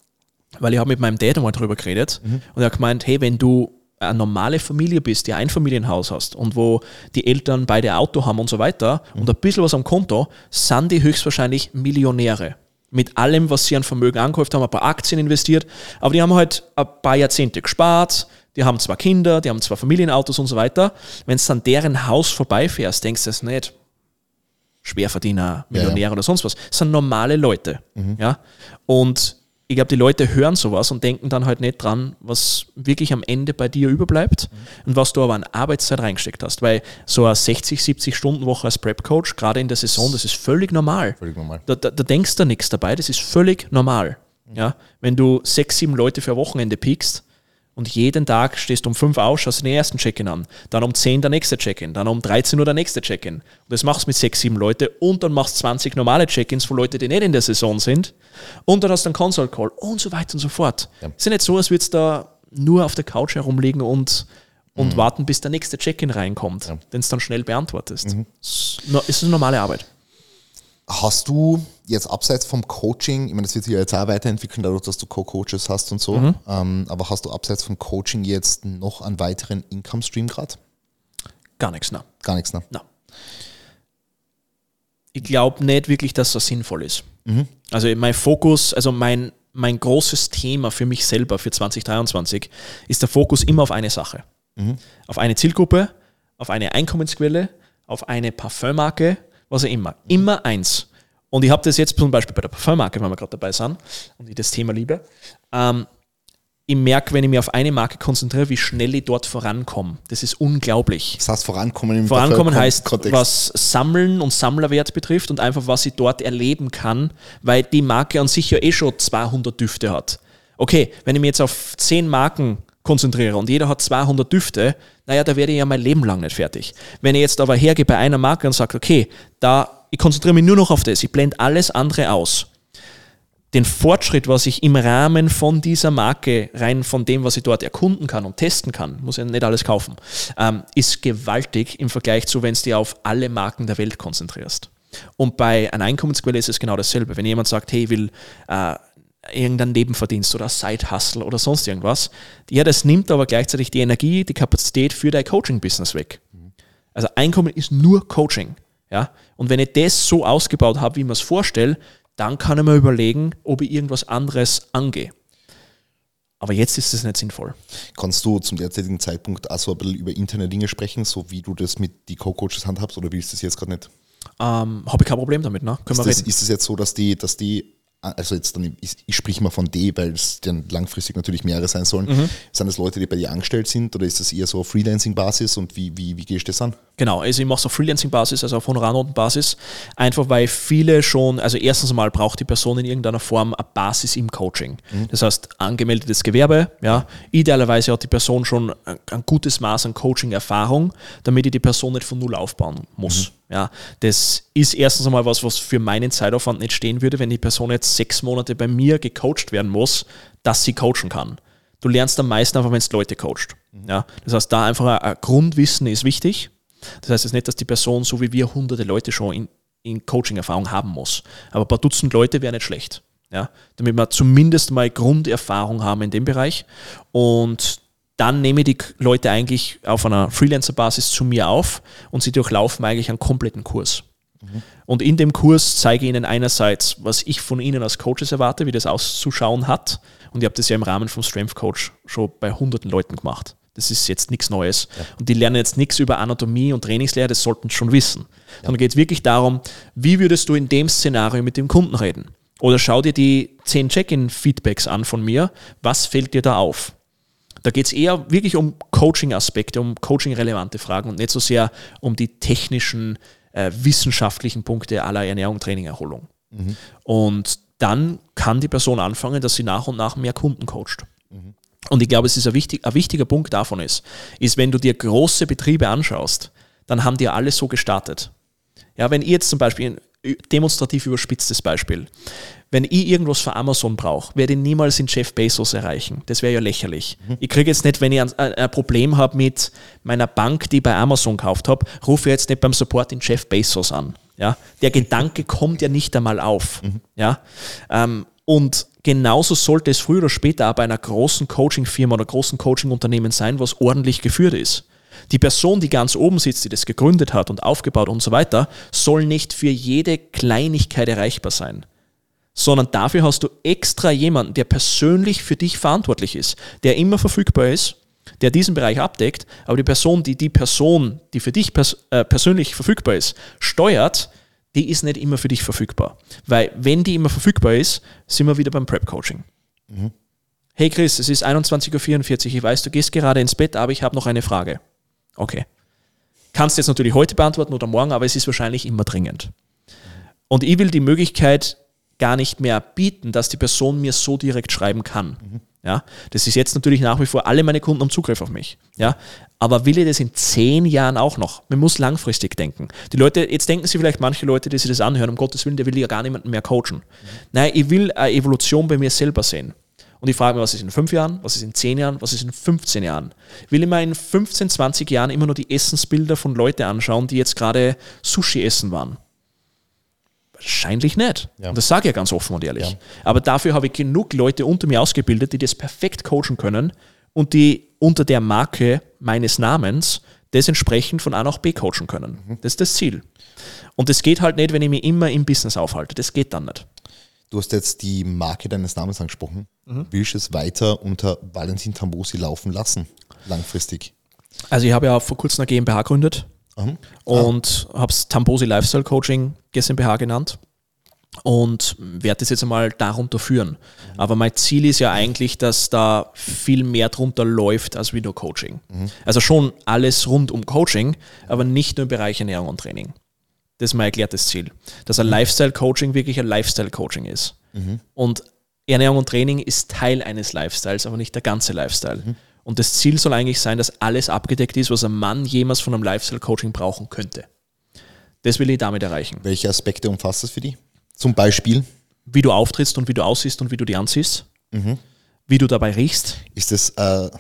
weil ich habe mit meinem Dad einmal darüber geredet mhm. und er hat gemeint, hey, wenn du eine normale Familie bist, die ein Familienhaus hast und wo die Eltern beide Auto haben und so weiter mhm. und ein bisschen was am Konto, sind die höchstwahrscheinlich Millionäre. Mit allem, was sie an Vermögen angehäuft haben, ein paar Aktien investiert, aber die haben halt ein paar Jahrzehnte gespart, die haben zwar Kinder, die haben zwar Familienautos und so weiter. Wenn du an deren Haus vorbeifährst, denkst du es nicht. Schwerverdiener, Millionäre ja, ja. oder sonst was. Das sind normale Leute. Mhm. Ja? Und ich glaube, die Leute hören sowas und denken dann halt nicht dran, was wirklich am Ende bei dir überbleibt mhm. und was du aber an Arbeitszeit reingesteckt hast. Weil so eine 60, 70 Stunden Woche als Prep-Coach, gerade in der Saison, das ist völlig normal. Völlig normal. Da, da, da denkst du nichts dabei, das ist völlig normal. Mhm. Ja? Wenn du sechs, sieben Leute für ein Wochenende piekst, und jeden Tag stehst du um 5 auf, schaust den ersten Check-in an, dann um 10 der nächste Check-in, dann um 13 Uhr der nächste Check-in. Und das machst du mit 6, 7 Leute und dann machst du 20 normale Check-ins von Leuten, die nicht in der Saison sind und dann hast du einen Console-Call und so weiter und so fort. Ja. Es ist ja nicht so, als würdest du da nur auf der Couch herumliegen und, und mhm. warten, bis der nächste Check-in reinkommt, ja. den du dann schnell beantwortest. Mhm. Es ist eine normale Arbeit. Hast du jetzt abseits vom Coaching, ich meine, das wird sich ja jetzt auch weiterentwickeln, dadurch, dass du Co-Coaches hast und so, mhm. ähm, aber hast du abseits vom Coaching jetzt noch einen weiteren Income-Stream gerade? Gar nichts, ne? Gar nichts, ne? No. Ich glaube nicht wirklich, dass das sinnvoll ist. Mhm. Also mein Fokus, also mein, mein großes Thema für mich selber für 2023 ist der Fokus immer auf eine Sache. Mhm. Auf eine Zielgruppe, auf eine Einkommensquelle, auf eine Parfümmarke was auch immer. Immer eins. Und ich habe das jetzt zum Beispiel bei der Parfummarke, wenn wir gerade dabei sind und ich das Thema liebe. Ähm, ich merke, wenn ich mich auf eine Marke konzentriere, wie schnell ich dort vorankomme. Das ist unglaublich. Das heißt, vorankommen im Vorankommen heißt, Kontext. was Sammeln und Sammlerwert betrifft und einfach, was ich dort erleben kann, weil die Marke an sich ja eh schon 200 Düfte hat. Okay, wenn ich mich jetzt auf 10 Marken konzentriere und jeder hat 200 Düfte, naja, da werde ich ja mein Leben lang nicht fertig. Wenn ich jetzt aber hergehe bei einer Marke und sage, okay, da, ich konzentriere mich nur noch auf das, ich blende alles andere aus, den Fortschritt, was ich im Rahmen von dieser Marke, rein von dem, was ich dort erkunden kann und testen kann, muss ja nicht alles kaufen, ähm, ist gewaltig im Vergleich zu, wenn du dich auf alle Marken der Welt konzentrierst. Und bei einer Einkommensquelle ist es genau dasselbe. Wenn jemand sagt, hey, ich will äh, irgendeinen Nebenverdienst oder Side-Hustle oder sonst irgendwas, ja, das nimmt aber gleichzeitig die Energie, die Kapazität für dein Coaching-Business weg. Also Einkommen ist nur Coaching. Ja? Und wenn ich das so ausgebaut habe, wie man es vorstellt, dann kann ich mir überlegen, ob ich irgendwas anderes angehe. Aber jetzt ist es nicht sinnvoll. Kannst du zum derzeitigen Zeitpunkt auch so ein bisschen über interne Dinge sprechen, so wie du das mit die Co-Coaches handhabst oder willst du das jetzt gerade nicht? Ähm, Habe ich kein Problem damit, ne? Können ist, wir das, reden. ist es jetzt so, dass die, dass die also jetzt dann, ich, ich sprich mal von D, weil es dann langfristig natürlich mehrere sein sollen. Mhm. Sind das Leute, die bei dir angestellt sind oder ist das eher so Freelancing-Basis und wie, wie, wie gehst du das an? Genau, also ich mache es auf Freelancing-Basis, also auf Honorarnoten-Basis, einfach weil viele schon, also erstens mal braucht die Person in irgendeiner Form eine Basis im Coaching. Mhm. Das heißt, angemeldetes Gewerbe, ja, idealerweise hat die Person schon ein, ein gutes Maß an Coaching-Erfahrung, damit ich die Person nicht von Null aufbauen muss. Mhm. Ja, das ist erstens einmal was, was für meinen Zeitaufwand nicht stehen würde, wenn die Person jetzt sechs Monate bei mir gecoacht werden muss, dass sie coachen kann. Du lernst am meisten einfach, wenn du Leute coacht. Mhm. Ja, das heißt, da einfach ein, ein Grundwissen ist wichtig. Das heißt jetzt nicht, dass die Person, so wie wir, hunderte Leute schon in, in Coaching-Erfahrung haben muss. Aber ein paar Dutzend Leute wäre nicht schlecht. Ja, damit wir zumindest mal Grunderfahrung haben in dem Bereich. Und dann nehme ich die Leute eigentlich auf einer Freelancer-Basis zu mir auf und sie durchlaufen eigentlich einen kompletten Kurs. Mhm. Und in dem Kurs zeige ich ihnen einerseits, was ich von ihnen als Coaches erwarte, wie das auszuschauen hat. Und ich habe das ja im Rahmen vom Strength Coach schon bei hunderten Leuten gemacht. Das ist jetzt nichts Neues. Ja. Und die lernen jetzt nichts über Anatomie und Trainingslehre, das sollten sie schon wissen. Ja. Sondern geht es wirklich darum, wie würdest du in dem Szenario mit dem Kunden reden? Oder schau dir die 10 Check-in-Feedbacks an von mir. Was fällt dir da auf? Da geht es eher wirklich um Coaching-Aspekte, um Coaching-relevante Fragen und nicht so sehr um die technischen, äh, wissenschaftlichen Punkte aller Ernährung, Training, Erholung. Mhm. Und dann kann die Person anfangen, dass sie nach und nach mehr Kunden coacht. Mhm. Und ich glaube, es ist ein, wichtig, ein wichtiger Punkt davon ist, ist, wenn du dir große Betriebe anschaust, dann haben die alle so gestartet. Ja, wenn ihr jetzt zum Beispiel ein demonstrativ überspitztes Beispiel, wenn ich irgendwas für Amazon brauche, werde ich niemals den Jeff Bezos erreichen. Das wäre ja lächerlich. Mhm. Ich kriege jetzt nicht, wenn ich ein, ein Problem habe mit meiner Bank, die bei Amazon gekauft habe, rufe ich jetzt nicht beim Support den Jeff Bezos an. Ja? Der Gedanke kommt ja nicht einmal auf. Mhm. Ja? Ähm, und genauso sollte es früher oder später auch bei einer großen Coaching-Firma oder großen Coaching-Unternehmen sein, was ordentlich geführt ist. Die Person, die ganz oben sitzt, die das gegründet hat und aufgebaut und so weiter, soll nicht für jede Kleinigkeit erreichbar sein sondern dafür hast du extra jemanden, der persönlich für dich verantwortlich ist, der immer verfügbar ist, der diesen Bereich abdeckt, aber die Person, die die Person, die für dich pers äh, persönlich verfügbar ist, steuert, die ist nicht immer für dich verfügbar. Weil wenn die immer verfügbar ist, sind wir wieder beim Prep-Coaching. Mhm. Hey Chris, es ist 21.44 Uhr, ich weiß, du gehst gerade ins Bett, aber ich habe noch eine Frage. Okay. Kannst du jetzt natürlich heute beantworten oder morgen, aber es ist wahrscheinlich immer dringend. Und ich will die Möglichkeit gar nicht mehr bieten, dass die Person mir so direkt schreiben kann. Mhm. Ja, das ist jetzt natürlich nach wie vor, alle meine Kunden haben Zugriff auf mich. Ja, aber will ich das in zehn Jahren auch noch? Man muss langfristig denken. Die Leute, jetzt denken sie vielleicht manche Leute, die sich das anhören, um Gottes Willen, der will ja gar niemanden mehr coachen. Mhm. Nein, ich will eine Evolution bei mir selber sehen. Und ich frage mich, was ist in fünf Jahren, was ist in zehn Jahren, was ist in 15 Jahren? Will ich mir in 15, 20 Jahren immer nur die Essensbilder von Leuten anschauen, die jetzt gerade Sushi essen waren? Wahrscheinlich nicht. Ja. Und das sage ich ja ganz offen und ehrlich. Ja. Aber dafür habe ich genug Leute unter mir ausgebildet, die das perfekt coachen können und die unter der Marke meines Namens das entsprechend von A nach B coachen können. Mhm. Das ist das Ziel. Und das geht halt nicht, wenn ich mich immer im Business aufhalte. Das geht dann nicht. Du hast jetzt die Marke deines Namens angesprochen. Mhm. Willst du es weiter unter Valentin Tambosi laufen lassen, langfristig? Also ich habe ja vor kurzem eine GmbH gegründet Mhm. Und habe es Tambosi Lifestyle Coaching GmbH genannt und werde das jetzt einmal darunter führen. Mhm. Aber mein Ziel ist ja eigentlich, dass da viel mehr drunter läuft als wie nur Coaching. Mhm. Also schon alles rund um Coaching, aber nicht nur im Bereich Ernährung und Training. Das ist mein erklärtes Ziel. Dass ein mhm. Lifestyle-Coaching wirklich ein Lifestyle-Coaching ist. Mhm. Und Ernährung und Training ist Teil eines Lifestyles, aber nicht der ganze Lifestyle. Mhm. Und das Ziel soll eigentlich sein, dass alles abgedeckt ist, was ein Mann jemals von einem Lifestyle-Coaching brauchen könnte. Das will ich damit erreichen. Welche Aspekte umfasst das für dich? Zum Beispiel? wie du auftrittst und wie du aussiehst und wie du die anziehst, wie du dabei riechst, Ist das, äh,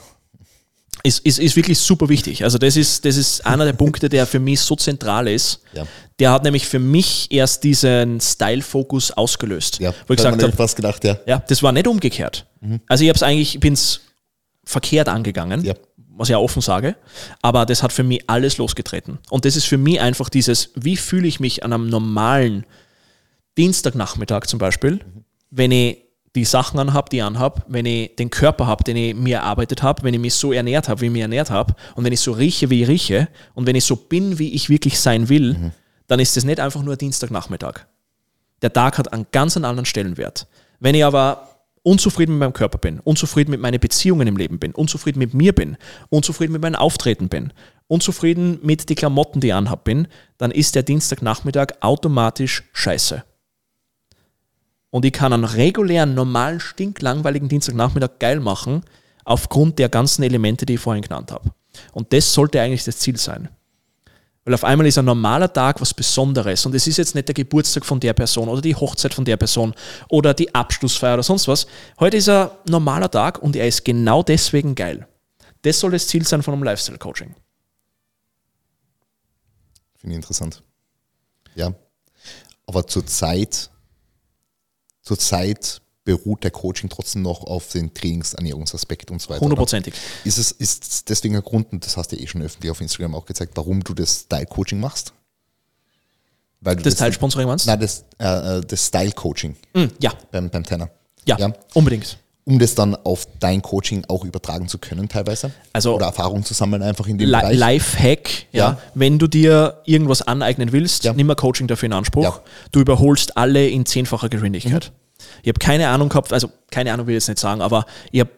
ist, ist, ist wirklich super wichtig. Also das ist, das ist einer der Punkte, der für mich so zentral ist. Ja. Der hat nämlich für mich erst diesen Style-Fokus ausgelöst. ja, wo ich gesagt habe, fast gedacht, ja. ja, das war nicht umgekehrt. Also ich habe es eigentlich, ich bin es verkehrt angegangen, Ja. was ich ja offen sage, aber das hat für mich alles losgetreten. Und das ist für mich einfach dieses, wie fühle ich mich an einem normalen Dienstagnachmittag zum Beispiel, wenn ich die Sachen anhab, die ich anhab, wenn ich den Körper habe, den ich mir erarbeitet habe, wenn ich mich so ernährt habe, wie ich mich ernährt habe und wenn ich so rieche, wie ich rieche und wenn ich so bin, wie ich wirklich sein will, dann ist das nicht einfach nur Dienstagnachmittag. Der Tag hat einen ganz anderen Stellenwert. Wenn ich aber unzufrieden mit meinem Körper bin, unzufrieden mit meinen Beziehungen im Leben bin, unzufrieden mit mir bin, unzufrieden mit meinem Auftreten bin, unzufrieden mit den Klamotten, die ich anhab bin, dann ist der Dienstagnachmittag automatisch scheiße. Und ich kann einen regulären, normalen, stinklangweiligen Dienstagnachmittag geil machen, aufgrund der ganzen Elemente, die ich vorhin genannt habe. Und das sollte eigentlich das Ziel sein. Weil auf einmal ist ein normaler Tag was Besonderes und es ist jetzt nicht der Geburtstag von der Person oder die Hochzeit von der Person oder die Abschlussfeier oder sonst was. Heute ist ein normaler Tag und er ist genau deswegen geil. Das soll das Ziel sein von einem Lifestyle-Coaching. Finde ich interessant. Ja. Aber zurzeit, zurzeit beruht der Coaching trotzdem noch auf den Trainingsernährungsaspekt und so weiter. oder? Hundertprozentig. Ist es ist deswegen ein Grund, und das hast du eh schon öffentlich auf Instagram auch gezeigt, warum du das Style-Coaching machst? Weil du Das Teilsponsoring meinst? Nein, das, äh, äh, das Style-Coaching Mm, Ja, beim, beim Tenner. ja, Ja. unbedingt. Um das dann auf dein Coaching auch übertragen zu können teilweise. Also- Oder Erfahrung zu sammeln einfach in dem Li Bereich. Lifehack, ja. Ja. Wenn du dir irgendwas aneignen willst, Ja. nimm mal Coaching dafür in Anspruch. Ja. Mhm. Du überholst alle in zehnfacher Geschwindigkeit. Ich habe keine Ahnung gehabt, also keine Ahnung will ich jetzt nicht sagen, aber ich habe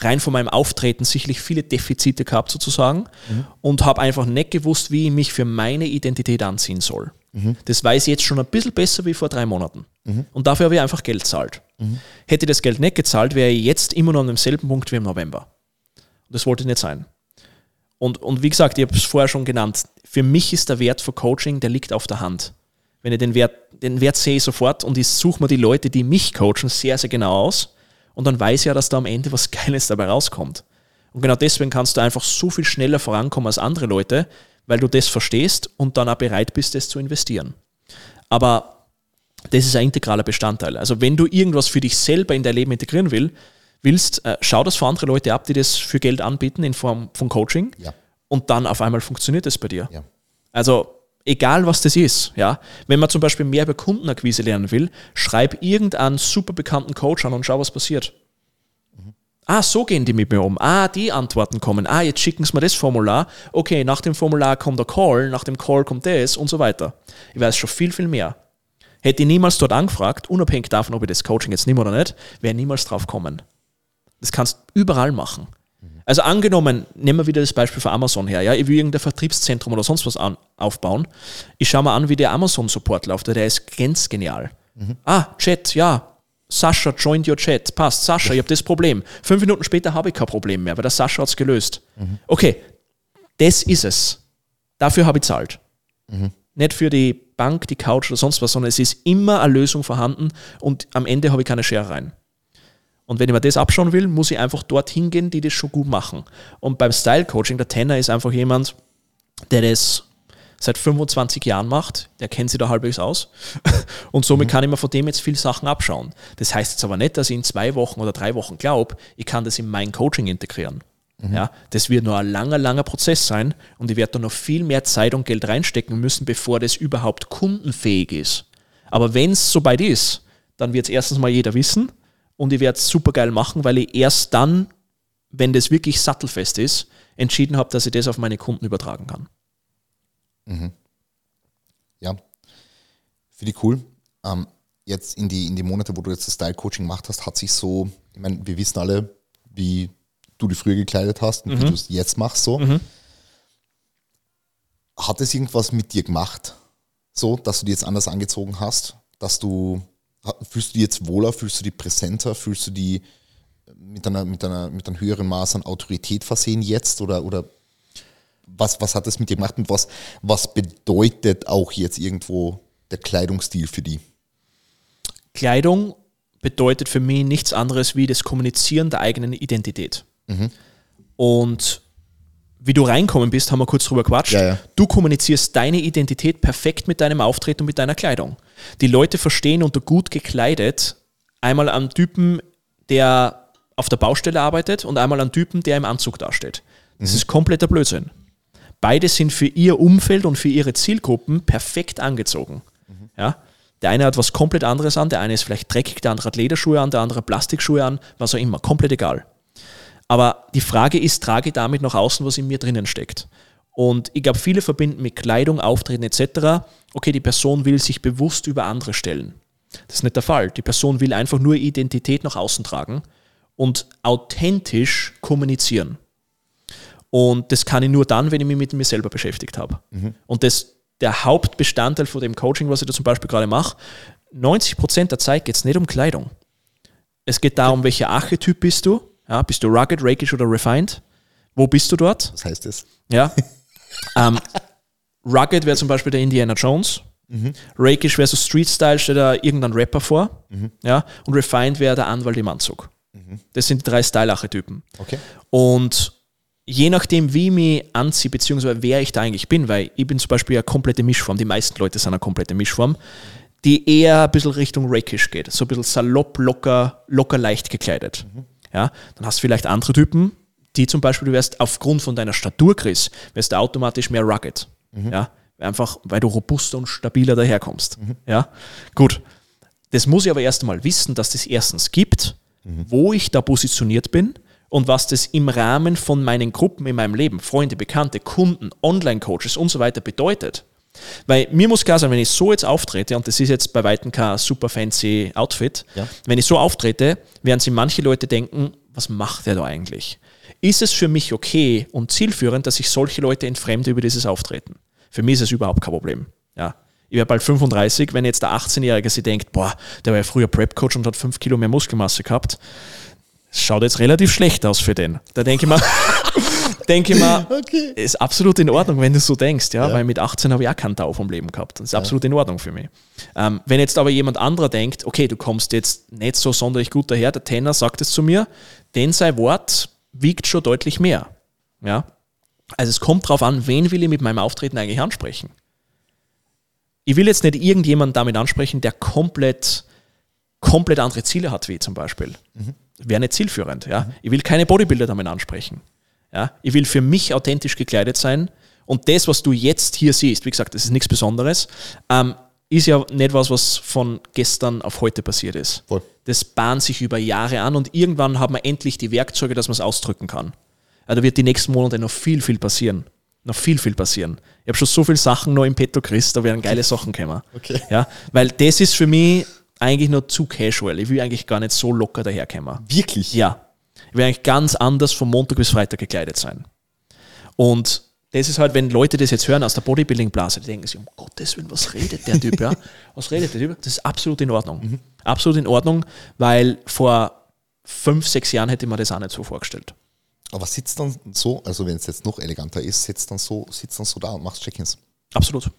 rein von meinem Auftreten sicherlich viele Defizite gehabt sozusagen Mhm. und habe einfach nicht gewusst, wie ich mich für meine Identität anziehen soll. Mhm. Das weiß ich jetzt schon ein bisschen besser wie vor drei Monaten. Und dafür habe ich einfach Geld gezahlt. Mhm. Hätte ich das Geld nicht gezahlt, wäre ich jetzt immer noch an demselben Punkt wie im November. Und das wollte nicht sein. Und, und wie gesagt, ich habe es vorher schon genannt, für mich ist der Wert für Coaching, der liegt auf der Hand. Wenn ich den Wert, den Wert sehe ich sofort und ich suche mir die Leute, die mich coachen, sehr, sehr genau aus. Und dann weiß ich ja, dass da am Ende was Geiles dabei rauskommt. Und genau deswegen kannst du einfach so viel schneller vorankommen als andere Leute, weil du das verstehst und dann auch bereit bist, das zu investieren. Aber das ist ein integraler Bestandteil. Also wenn du irgendwas für dich selber in dein Leben integrieren will, willst, äh, schau das für andere Leute ab, die das für Geld anbieten in Form von Coaching. Ja. Und dann auf einmal funktioniert das bei dir. Ja. Also egal was das ist, ja. Wenn man zum Beispiel mehr über Kundenakquise lernen will, schreib irgendeinen super bekannten Coach an und schau, was passiert. Ah, so gehen die mit mir um. Ah, die Antworten kommen. Ah, jetzt schicken sie mir das Formular. Okay, nach dem Formular kommt der Call, nach dem Call kommt das und so weiter. Ich weiß schon viel, viel mehr. Hätte ich niemals dort angefragt, unabhängig davon, ob ich das Coaching jetzt nehme oder nicht, wäre niemals drauf kommen. Das kannst du überall machen. Also angenommen, nehmen wir wieder das Beispiel von Amazon her, ja, ich will irgendein Vertriebszentrum oder sonst was an, aufbauen. Ich schaue mal an, wie der Amazon-Support läuft, der ist ganz genial. Ah, Chat, ja, Sascha joined your chat, passt, Sascha, ich habe das Problem. Fünf Minuten später habe ich kein Problem mehr, weil der Sascha hat es gelöst. Okay, das ist es. Dafür habe ich zahlt. Nicht für die Bank, die Couch oder sonst was, sondern es ist immer eine Lösung vorhanden und am Ende habe ich keine Scherereien. Und wenn ich mir das abschauen will, muss ich einfach dorthin gehen, die das schon gut machen. Und beim Style Coaching, der Tenner ist einfach jemand, der das seit 25 Jahren macht, der kennt sich da halbwegs aus. Und somit kann ich mir von dem jetzt viele Sachen abschauen. Das heißt jetzt aber nicht, dass ich in zwei Wochen oder drei Wochen glaube, ich kann das in mein Coaching integrieren. Ja, das wird nur ein langer, langer Prozess sein und ich werde da noch viel mehr Zeit und Geld reinstecken müssen, bevor das überhaupt kundenfähig ist. Aber wenn es soweit ist, dann wird es erstens mal jeder wissen und ich werde es super geil machen, weil ich erst dann, wenn das wirklich sattelfest ist, entschieden habe, dass ich das auf meine Kunden übertragen kann. Ja, finde ich cool. Ähm, jetzt in die, in die Monate, wo du jetzt das Style-Coaching gemacht hast, hat sich so, ich meine, wir wissen alle, wie du dich früher gekleidet hast und wie du es jetzt machst, so. Hat es irgendwas mit dir gemacht, so, dass du dich jetzt anders angezogen hast? Dass du, fühlst du dich jetzt wohler, fühlst du dich präsenter, fühlst du dich mit einer, mit einer, mit einem höheren Maß an Autorität versehen jetzt oder, oder was, was hat das mit dir gemacht und was, was bedeutet auch jetzt irgendwo der Kleidungsstil für die? Kleidung bedeutet für mich nichts anderes wie das Kommunizieren der eigenen Identität. Und wie du reinkommen bist, haben wir kurz drüber quatscht. Ja, ja. Du kommunizierst deine Identität perfekt mit deinem Auftreten und mit deiner Kleidung. Die Leute verstehen unter gut gekleidet einmal einen Typen, der auf der Baustelle arbeitet und einmal einen Typen, der im Anzug dasteht. Das ist kompletter Blödsinn. Beide sind für ihr Umfeld und für ihre Zielgruppen perfekt angezogen. Ja? Der eine hat was komplett anderes an, der eine ist vielleicht dreckig, der andere hat Lederschuhe an, der andere Plastikschuhe an, was auch immer, komplett egal. Aber die Frage ist, trage ich damit nach außen, was in mir drinnen steckt? Und ich glaube, viele verbinden mit Kleidung, Auftreten etc., okay, die Person will sich bewusst über andere stellen. Das ist nicht der Fall. Die Person will einfach nur Identität nach außen tragen und authentisch kommunizieren. Und das kann ich nur dann, wenn ich mich mit mir selber beschäftigt habe. Und das, der Hauptbestandteil von dem Coaching, was ich da zum Beispiel gerade mache, 90% der Zeit geht es nicht um Kleidung. Es geht darum, welcher Archetyp bist du. Ja, bist du rugged, rakish oder refined? Wo bist du dort? Was heißt das? Ja. ähm, rugged wäre zum Beispiel der Indiana Jones. Rakish wäre so Street-Style, steht da irgendein Rapper vor. Ja. Und refined wäre der Anwalt im Anzug. Das sind die drei Style-Archetypen. Okay. Und je nachdem, wie ich mich anziehe, beziehungsweise wer ich da eigentlich bin, weil ich bin zum Beispiel eine komplette Mischform, die meisten Leute sind eine komplette Mischform, die eher ein bisschen Richtung Rakish geht. So ein bisschen salopp, locker, locker leicht gekleidet. Ja, dann hast du vielleicht andere Typen, die zum Beispiel, du wärst aufgrund von deiner Statur, Chris, wärst du automatisch mehr rugged. Ja, einfach, weil du robuster und stabiler daherkommst. Ja, gut. Das muss ich aber erst einmal wissen, dass das erstens gibt, wo ich da positioniert bin und was das im Rahmen von meinen Gruppen in meinem Leben, Freunde, Bekannte, Kunden, Online-Coaches und so weiter bedeutet. Weil mir muss klar sein, wenn ich so jetzt auftrete, und das ist jetzt bei Weitem kein super fancy Outfit, Ja. wenn ich so auftrete, werden sich manche Leute denken, was macht der da eigentlich? Ist es für mich okay und zielführend, dass ich solche Leute entfremde über dieses Auftreten? Für mich ist es überhaupt kein Problem. Ja. Ich werde bald 35, wenn jetzt der 18-Jährige sich denkt, boah, der war ja früher Prep-Coach und hat 5 Kilo mehr Muskelmasse gehabt, schaut jetzt relativ schlecht aus für den. Da denke ich mir, denke ich mir, Okay. ist absolut in Ordnung, wenn du so denkst, ja, Ja. weil mit 18 habe ich auch keinen Tau vom Leben gehabt. Das ist absolut in Ordnung für mich. Ähm, wenn jetzt aber jemand anderer denkt, okay, du kommst jetzt nicht so sonderlich gut daher, der Tenor sagt es zu mir, denn sein Wort wiegt schon deutlich mehr. Ja. Also es kommt darauf an, wen will ich mit meinem Auftreten eigentlich ansprechen. Ich will jetzt nicht irgendjemanden damit ansprechen, der komplett, komplett andere Ziele hat, wie ich zum Beispiel. Wäre nicht zielführend. Ja? Ich will keine Bodybuilder damit ansprechen. Ja? Ich will für mich authentisch gekleidet sein. Und das, was du jetzt hier siehst, wie gesagt, das ist nichts Besonderes, ähm, ist ja nicht was, was von gestern auf heute passiert ist. Voll. Das bahnt sich über Jahre an und irgendwann hat man endlich die Werkzeuge, dass man es ausdrücken kann. Ja, da wird die nächsten Monate noch viel, viel passieren. Noch viel, viel passieren. Ich habe schon so viele Sachen noch im Petto, Chris, da werden geile Sachen kommen. Okay. Ja, weil das ist für mich eigentlich nur zu casual. Ich will eigentlich gar nicht so locker daherkommen. Wirklich? Ja. Ich will eigentlich ganz anders von Montag bis Freitag gekleidet sein. Und das ist halt, wenn Leute das jetzt hören aus der Bodybuilding-Blase, die denken sich, um Gottes Willen, was redet der Typ, ja? Was redet der Typ? Das ist absolut in Ordnung. Absolut in Ordnung, weil vor fünf, sechs Jahren hätte man das auch nicht so vorgestellt. Aber sitzt dann so, also wenn es jetzt noch eleganter ist, sitzt dann so, sitzt dann so da und machst Check-ins. Absolut.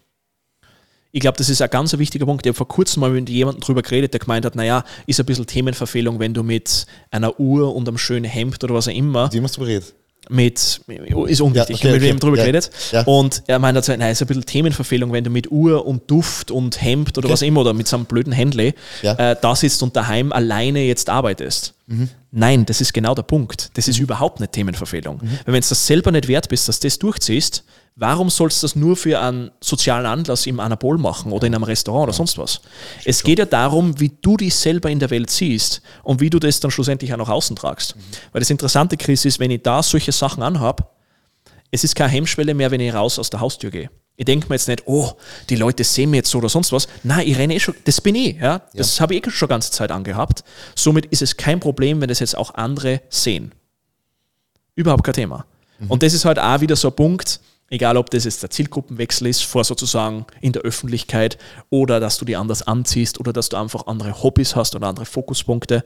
Ich glaube, das ist ein ganz wichtiger Punkt. Ich habe vor kurzem mal mit jemandem drüber geredet, der gemeint hat, naja, ist ein bisschen Themenverfehlung, wenn du mit einer Uhr und einem schönen Hemd oder was auch immer Wie hast du geredet? Mit, ist unwichtig, Ja, okay, mit okay. wem drüber Ja, geredet ja. und er meint, also, nein, ist ein bisschen Themenverfehlung, wenn du mit Uhr und Duft und Hemd oder Okay. was immer oder mit so einem blöden Händle äh, da sitzt und daheim alleine jetzt arbeitest. Nein, das ist genau der Punkt. Das ist überhaupt nicht Themenverfehlung. Weil wenn du das selber nicht wert bist, dass du das durchziehst, warum sollst du das nur für einen sozialen Anlass im Anabol machen oder in einem Restaurant oder sonst was? Es geht ja darum, wie du dich selber in der Welt siehst und wie du das dann schlussendlich auch nach außen tragst. Weil das Interessante, Chris, ist, wenn ich da solche Sachen anhabe, es ist keine Hemmschwelle mehr, wenn ich raus aus der Haustür gehe. Ich denke mir jetzt nicht, oh, die Leute sehen mich jetzt so oder sonst was. Nein, ich renne eh schon, das bin ich, ja. Das habe ich eh schon ganze Zeit angehabt. Somit ist es kein Problem, wenn das jetzt auch andere sehen. Überhaupt kein Thema. Und das ist halt auch wieder so ein Punkt, egal ob das jetzt der Zielgruppenwechsel ist, vor sozusagen in der Öffentlichkeit oder dass du die anders anziehst oder dass du einfach andere Hobbys hast oder andere Fokuspunkte.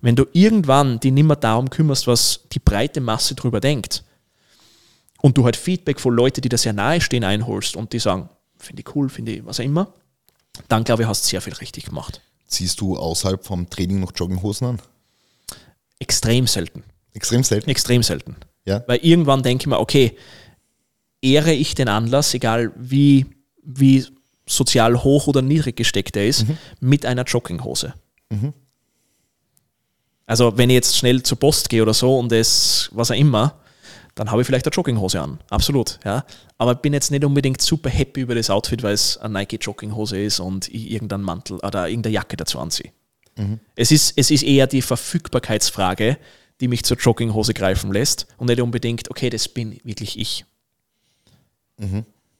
Wenn du irgendwann die nimmer darum kümmerst, was die breite Masse drüber denkt, und du halt Feedback von Leuten, die da sehr nahe stehen, einholst und die sagen, finde ich cool, finde ich was auch immer, dann glaube ich, hast du sehr viel richtig gemacht. Ziehst du außerhalb vom Training noch Jogginghosen an? Extrem selten. Extrem selten. Extrem selten. Ja. Weil irgendwann denke ich mir, okay, ehre ich den Anlass, egal wie, wie sozial hoch oder niedrig gesteckt er ist, mit einer Jogginghose. Also wenn ich jetzt schnell zur Post gehe oder so und es, was auch immer, dann habe ich vielleicht eine Jogginghose an. Absolut, ja. Aber ich bin jetzt nicht unbedingt super happy über das Outfit, weil es eine Nike Jogginghose ist und ich irgendeinen Mantel oder irgendeine Jacke dazu anziehe. Es, ist, es ist eher die Verfügbarkeitsfrage, die mich zur Jogginghose greifen lässt und nicht unbedingt, okay, das bin wirklich ich.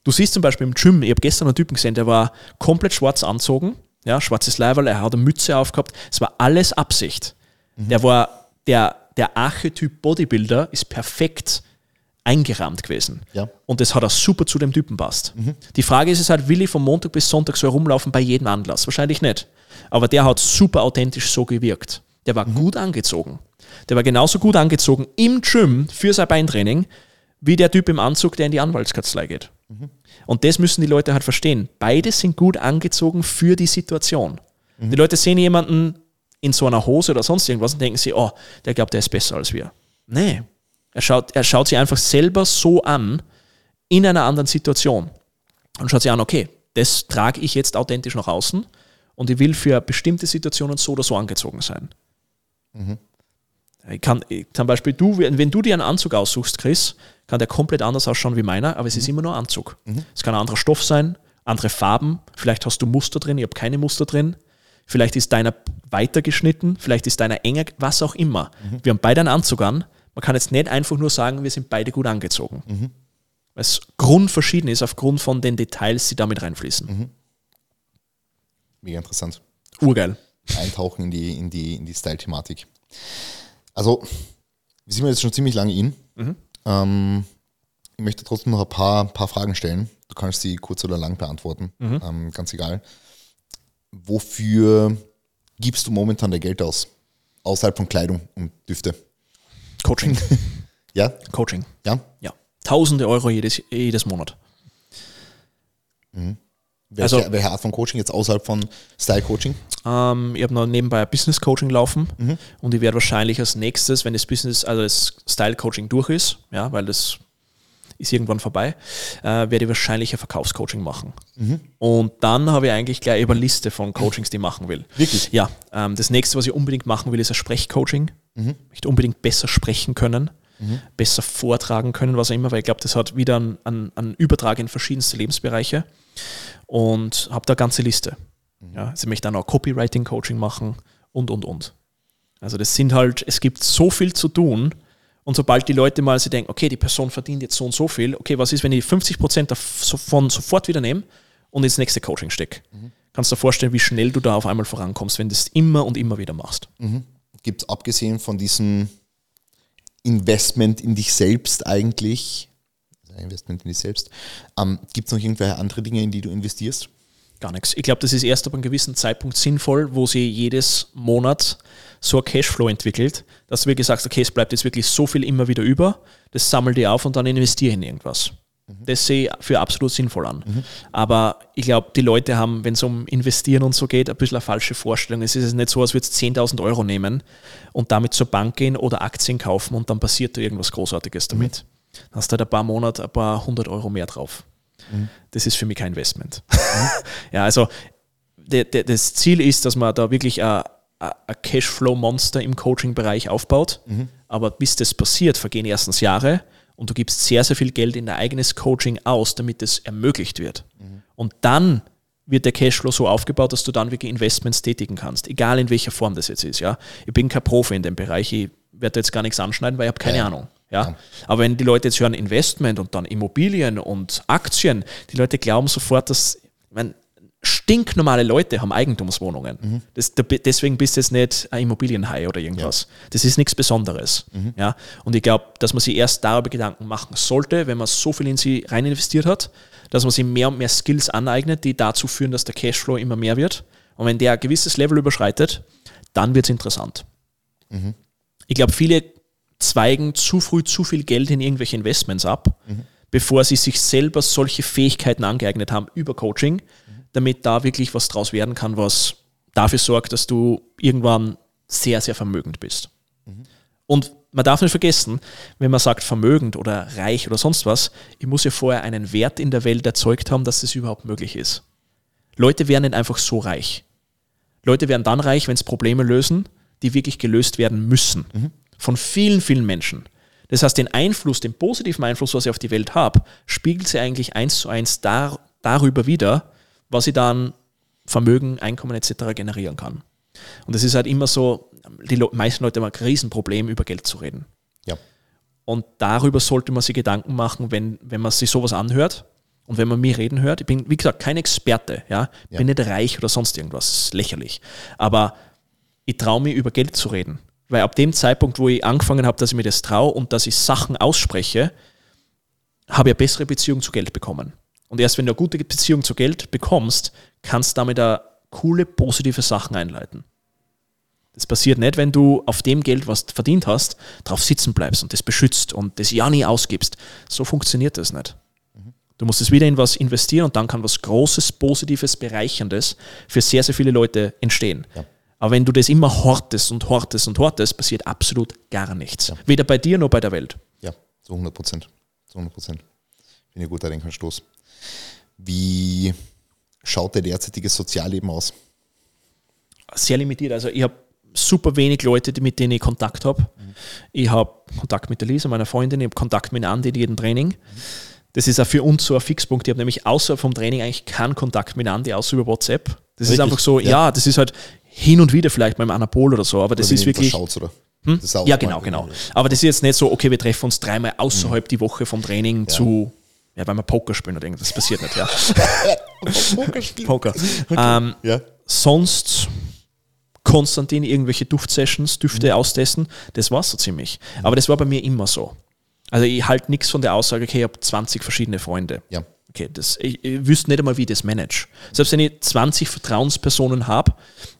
Du siehst zum Beispiel im Gym, ich habe gestern einen Typen gesehen, der war komplett schwarz anzogen, ja, schwarzes Leiberl, er hat eine Mütze aufgehabt, es war alles Absicht. Der war, der, der Archetyp Bodybuilder ist perfekt eingerahmt gewesen. Ja. Und das hat auch super zu dem Typen passt. Die Frage ist es halt, will ich von Montag bis Sonntag so herumlaufen bei jedem Anlass? Wahrscheinlich nicht. Aber der hat super authentisch so gewirkt. Der war gut angezogen. Der war genauso gut angezogen im Gym für sein Beintraining, wie der Typ im Anzug, der in die Anwaltskanzlei geht. Und das müssen die Leute halt verstehen. Beide sind gut angezogen für die Situation. Die Leute sehen jemanden in so einer Hose oder sonst irgendwas und denken sich, oh, der glaubt, der ist besser als wir. Nee. Er schaut, er schaut sich einfach selber so an in einer anderen Situation und schaut sich an, okay, das trage ich jetzt authentisch nach außen und ich will für bestimmte Situationen so oder so angezogen sein. Ich kann, ich, zum Beispiel du, wenn wenn du dir einen Anzug aussuchst, Chris, kann der komplett anders ausschauen wie meiner, aber es ist immer nur Anzug. Es kann ein anderer Stoff sein, andere Farben, vielleicht hast du Muster drin, ich habe keine Muster drin. Vielleicht ist deiner weiter geschnitten, vielleicht ist deiner enger, was auch immer. Wir haben beide einen Anzug an. Man kann jetzt nicht einfach nur sagen, wir sind beide gut angezogen. Weil es grundverschieden ist aufgrund von den Details, die damit reinfließen. Mega interessant. Urgeil. Eintauchen in die, in die, in die Style-Thematik. Also, wir sind jetzt schon ziemlich lange in. Ähm, ich möchte trotzdem noch ein paar, paar Fragen stellen. Du kannst sie kurz oder lang beantworten. Ähm, ganz egal. Wofür gibst du momentan dein Geld aus? Außerhalb von Kleidung und Düfte. Coaching. Ja? Coaching. Ja? Ja. Tausende Euro jedes, jedes Monat. Welche, Also- welche Art von Coaching jetzt außerhalb von Style-Coaching? Ähm, ich habe noch nebenbei ein Business Coaching laufen und ich werde wahrscheinlich als nächstes, wenn das Business, also das Style Coaching durch ist, ja, weil das ist irgendwann vorbei, äh, werde ich wahrscheinlich ein Verkaufscoaching machen. Und dann habe ich eigentlich gleich über eine Liste von Coachings, die ich machen will. Wirklich? Ja. Ähm, das nächste, was ich unbedingt machen will, ist ein Sprechcoaching. Ich möchte unbedingt besser sprechen können, besser vortragen können, was auch immer, weil ich glaube, das hat wieder einen, einen, einen Übertrag in verschiedenste Lebensbereiche und habe da eine ganze Liste. Ja, also ich möchte dann auch Copywriting-Coaching machen und, und, und. Also das sind halt, es gibt so viel zu tun und sobald die Leute mal sich denken, okay, die Person verdient jetzt so und so viel, okay, was ist, wenn ich 50% davon sofort wieder nehme und ins nächste Coaching stecke? Kannst du dir vorstellen, wie schnell du da auf einmal vorankommst, wenn du das immer und immer wieder machst. Gibt es abgesehen von diesem Investment in dich selbst eigentlich, also Investment in dich selbst, ähm, gibt es noch irgendwelche andere Dinge, in die du investierst? Gar nichts. Ich glaube, das ist erst ab einem gewissen Zeitpunkt sinnvoll, wo sie jedes Monat so ein Cashflow entwickelt, dass du wirklich sagst, okay, es bleibt jetzt wirklich so viel immer wieder über, das sammel dir auf und dann investiere in irgendwas. Das sehe ich für absolut sinnvoll an. Aber ich glaube, die Leute haben, wenn es um Investieren und so geht, ein bisschen eine falsche Vorstellung. Es ist nicht so, als würdest du 10.000 Euro nehmen und damit zur Bank gehen oder Aktien kaufen und dann passiert da irgendwas Großartiges damit. Dann hast du halt ein paar Monate ein paar hundert Euro mehr drauf. Das ist für mich kein Investment. ja, also de, de, das Ziel ist, dass man da wirklich ein, Cashflow-Monster im Coaching-Bereich aufbaut. Aber bis das passiert, vergehen erstens Jahre und du gibst sehr, sehr viel Geld in dein eigenes Coaching aus, damit es ermöglicht wird. Und dann wird der Cashflow so aufgebaut, dass du dann wirklich Investments tätigen kannst, egal in welcher Form das jetzt ist. Ja? Ich bin kein Profi in dem Bereich, ich werde jetzt gar nichts anschneiden, weil ich habe keine Ja. Ahnung. Ja? Aber wenn die Leute jetzt hören Investment und dann Immobilien und Aktien, die Leute glauben sofort, dass, ich meine, stinknormale Leute haben Eigentumswohnungen. Das, da- deswegen bist du jetzt nicht ein Immobilienhai oder irgendwas. Das ist nichts Besonderes. Ja? Und ich glaube, dass man sich erst darüber Gedanken machen sollte, wenn man so viel in sie rein investiert hat, dass man sich mehr und mehr Skills aneignet, die dazu führen, dass der Cashflow immer mehr wird. Und wenn der ein gewisses Level überschreitet, dann wird es interessant. Ich glaube, viele zweigen zu früh zu viel Geld in irgendwelche Investments ab, bevor sie sich selber solche Fähigkeiten angeeignet haben über Coaching, damit da wirklich was draus werden kann, was dafür sorgt, dass du irgendwann sehr, sehr vermögend bist. Und man darf nicht vergessen, wenn man sagt vermögend oder reich oder sonst was, ich muss ja vorher einen Wert in der Welt erzeugt haben, dass das überhaupt möglich ist. Leute werden nicht einfach so reich. Leute werden dann reich, wenn es Probleme lösen, die wirklich gelöst werden müssen. Mhm. Von vielen, vielen Menschen. Das heißt, den Einfluss, den positiven Einfluss, was ich auf die Welt habe, spiegelt sie eigentlich eins zu eins dar, darüber wieder, was ich dann Vermögen, Einkommen etc. generieren kann. Und es ist halt immer so, die meisten Leute haben ein Riesenproblem, über Geld zu reden. Ja. Und darüber sollte man sich Gedanken machen, wenn, wenn man sich sowas anhört und wenn man mir reden hört. Ich bin, wie gesagt, kein Experte, ja. ja. bin nicht reich oder sonst irgendwas, das lächerlich. Aber ich traue mich, über Geld zu reden. Weil ab dem Zeitpunkt, wo ich angefangen habe, dass ich mir das traue und dass ich Sachen ausspreche, habe ich eine bessere Beziehung zu Geld bekommen. Und erst wenn du eine gute Beziehung zu Geld bekommst, kannst du damit eine coole, positive Sachen einleiten. Das passiert nicht, wenn du auf dem Geld, was du verdient hast, drauf sitzen bleibst und das beschützt und das ja nie ausgibst. So funktioniert das nicht. Du musst es wieder in was investieren und dann kann was Großes, Positives, Bereicherndes für sehr, sehr viele Leute entstehen. Ja. Aber wenn du das immer hortest und hortest und hortest, passiert absolut gar nichts. Ja. Weder bei dir noch bei der Welt. Ja, zu 100 Prozent. Zu 100 Prozent. Bin ein guter Denkanstoß. Wie schaut der derzeitige Sozialleben aus? Sehr limitiert. Also ich habe super wenig Leute, mit denen ich Kontakt habe. Mhm. Ich habe Kontakt mit der Lisa, meiner Freundin, ich habe Kontakt mit Andi in jedem Training. Mhm. Das ist auch für uns so ein Fixpunkt. Ich habe nämlich außerhalb vom Training eigentlich keinen Kontakt mit Andi, außer über WhatsApp. Das wirklich? ist einfach so, ja. ja. das ist halt hin und wieder vielleicht beim Anapol oder so, aber das oder ist wirklich. Hm? Das ja, genau, genau. Aber das ist jetzt nicht so, okay, wir treffen uns dreimal außerhalb mhm. die Woche vom Training ja. zu, ja, weil wir Poker spielen oder irgendwas. Das passiert nicht, ja. Poker spielen. Poker. Okay. Ähm, ja. Sonst Konstantin irgendwelche Duftsessions, Düfte mhm. austesten, das war so ziemlich. Mhm. Aber das war bei mir immer so. Also ich halte nichts von der Aussage, okay, ich habe 20 verschiedene Freunde. Ja. Okay, das, ich, ich wüsste nicht einmal, wie ich das manage. Selbst wenn ich 20 Vertrauenspersonen habe,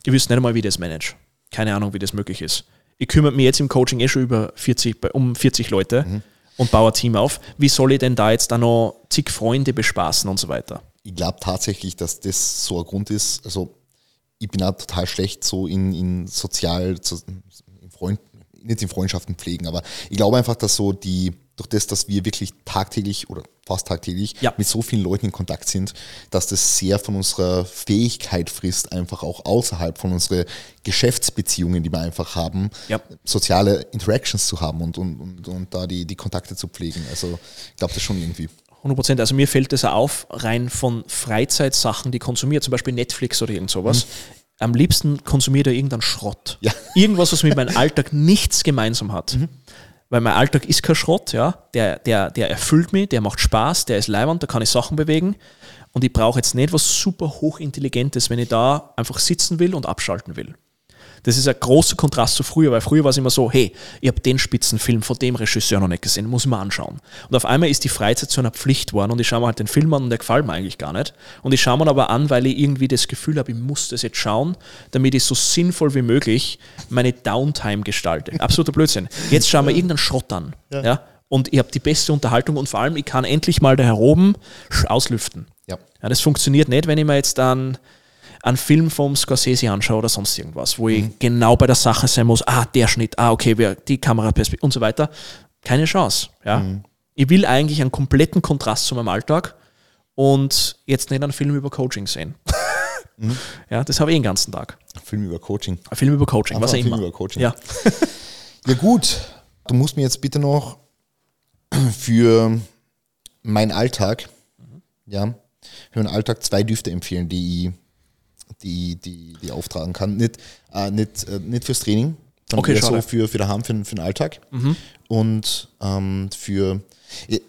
ich wüsste nicht einmal, wie ich das manage. Keine Ahnung, wie das möglich ist. Ich kümmere mich jetzt im Coaching eh schon über 40, um 40 Leute mhm. und baue ein Team auf. Wie soll ich denn da jetzt da noch zig Freunde bespaßen und so weiter? Ich glaube tatsächlich, dass das so ein Grund ist. Also ich bin auch total schlecht so in, in sozial, in Freund, nicht in Freundschaften pflegen, aber ich glaube einfach, dass so die, durch das, dass wir wirklich tagtäglich oder fast tagtäglich ja. mit so vielen Leuten in Kontakt sind, dass das sehr von unserer Fähigkeit frisst, einfach auch außerhalb von unseren Geschäftsbeziehungen, die wir einfach haben, ja. soziale Interactions zu haben und, und, und, und da die, die Kontakte zu pflegen. Also ich glaube das schon irgendwie. 100 Prozent. Also mir fällt das auf, rein von Freizeitsachen, die konsumiert, zum Beispiel Netflix oder irgend sowas. Mhm. Am liebsten konsumiert er irgendeinen Schrott. Ja. Irgendwas, was mit meinem Alltag nichts gemeinsam hat. Mhm. Weil mein Alltag ist kein Schrott, ja. Der, der, der erfüllt mich, der macht Spaß, der ist leibend, da kann ich Sachen bewegen. Und ich brauche jetzt nicht was super hochintelligentes, wenn ich da einfach sitzen will und abschalten will. Das ist ein großer Kontrast zu früher, weil früher war es immer so, hey, ich habe den Spitzenfilm von dem Regisseur noch nicht gesehen, muss mal anschauen. Und auf einmal ist die Freizeit zu einer Pflicht geworden und ich schaue mir halt den Film an und der gefällt mir eigentlich gar nicht. Und ich schaue mir aber an, weil ich irgendwie das Gefühl habe, ich muss das jetzt schauen, damit ich so sinnvoll wie möglich meine Downtime gestalte. Absoluter Blödsinn. Jetzt schauen wir irgendeinen Schrott an. Ja. ja? Und ich habe die beste Unterhaltung und vor allem, ich kann endlich mal da heroben auslüften. Ja. ja. das funktioniert nicht, wenn ich mir jetzt dann einen Film vom Scorsese anschaue oder sonst irgendwas, wo ich mhm. genau bei der Sache sein muss, ah, der Schnitt, ah, okay, die Kameraperspektive und so weiter. Keine Chance. Ja. Mhm. Ich will eigentlich einen kompletten Kontrast zu meinem Alltag und jetzt nicht einen Film über Coaching sehen. mhm. Ja, das habe ich den ganzen Tag. Ein Film über Coaching. Ein Film über Coaching, Einfach was immer. Film über Coaching. Ja. ja, gut. Du musst mir jetzt bitte noch für meinen Alltag, mhm. ja, für meinen Alltag zwei Düfte empfehlen, die ich die, die, die auftragen kann. Nicht, äh, nicht, äh, nicht fürs Training, sondern okay, so für, für daheim, für, für den Alltag. Mhm. Und ähm, für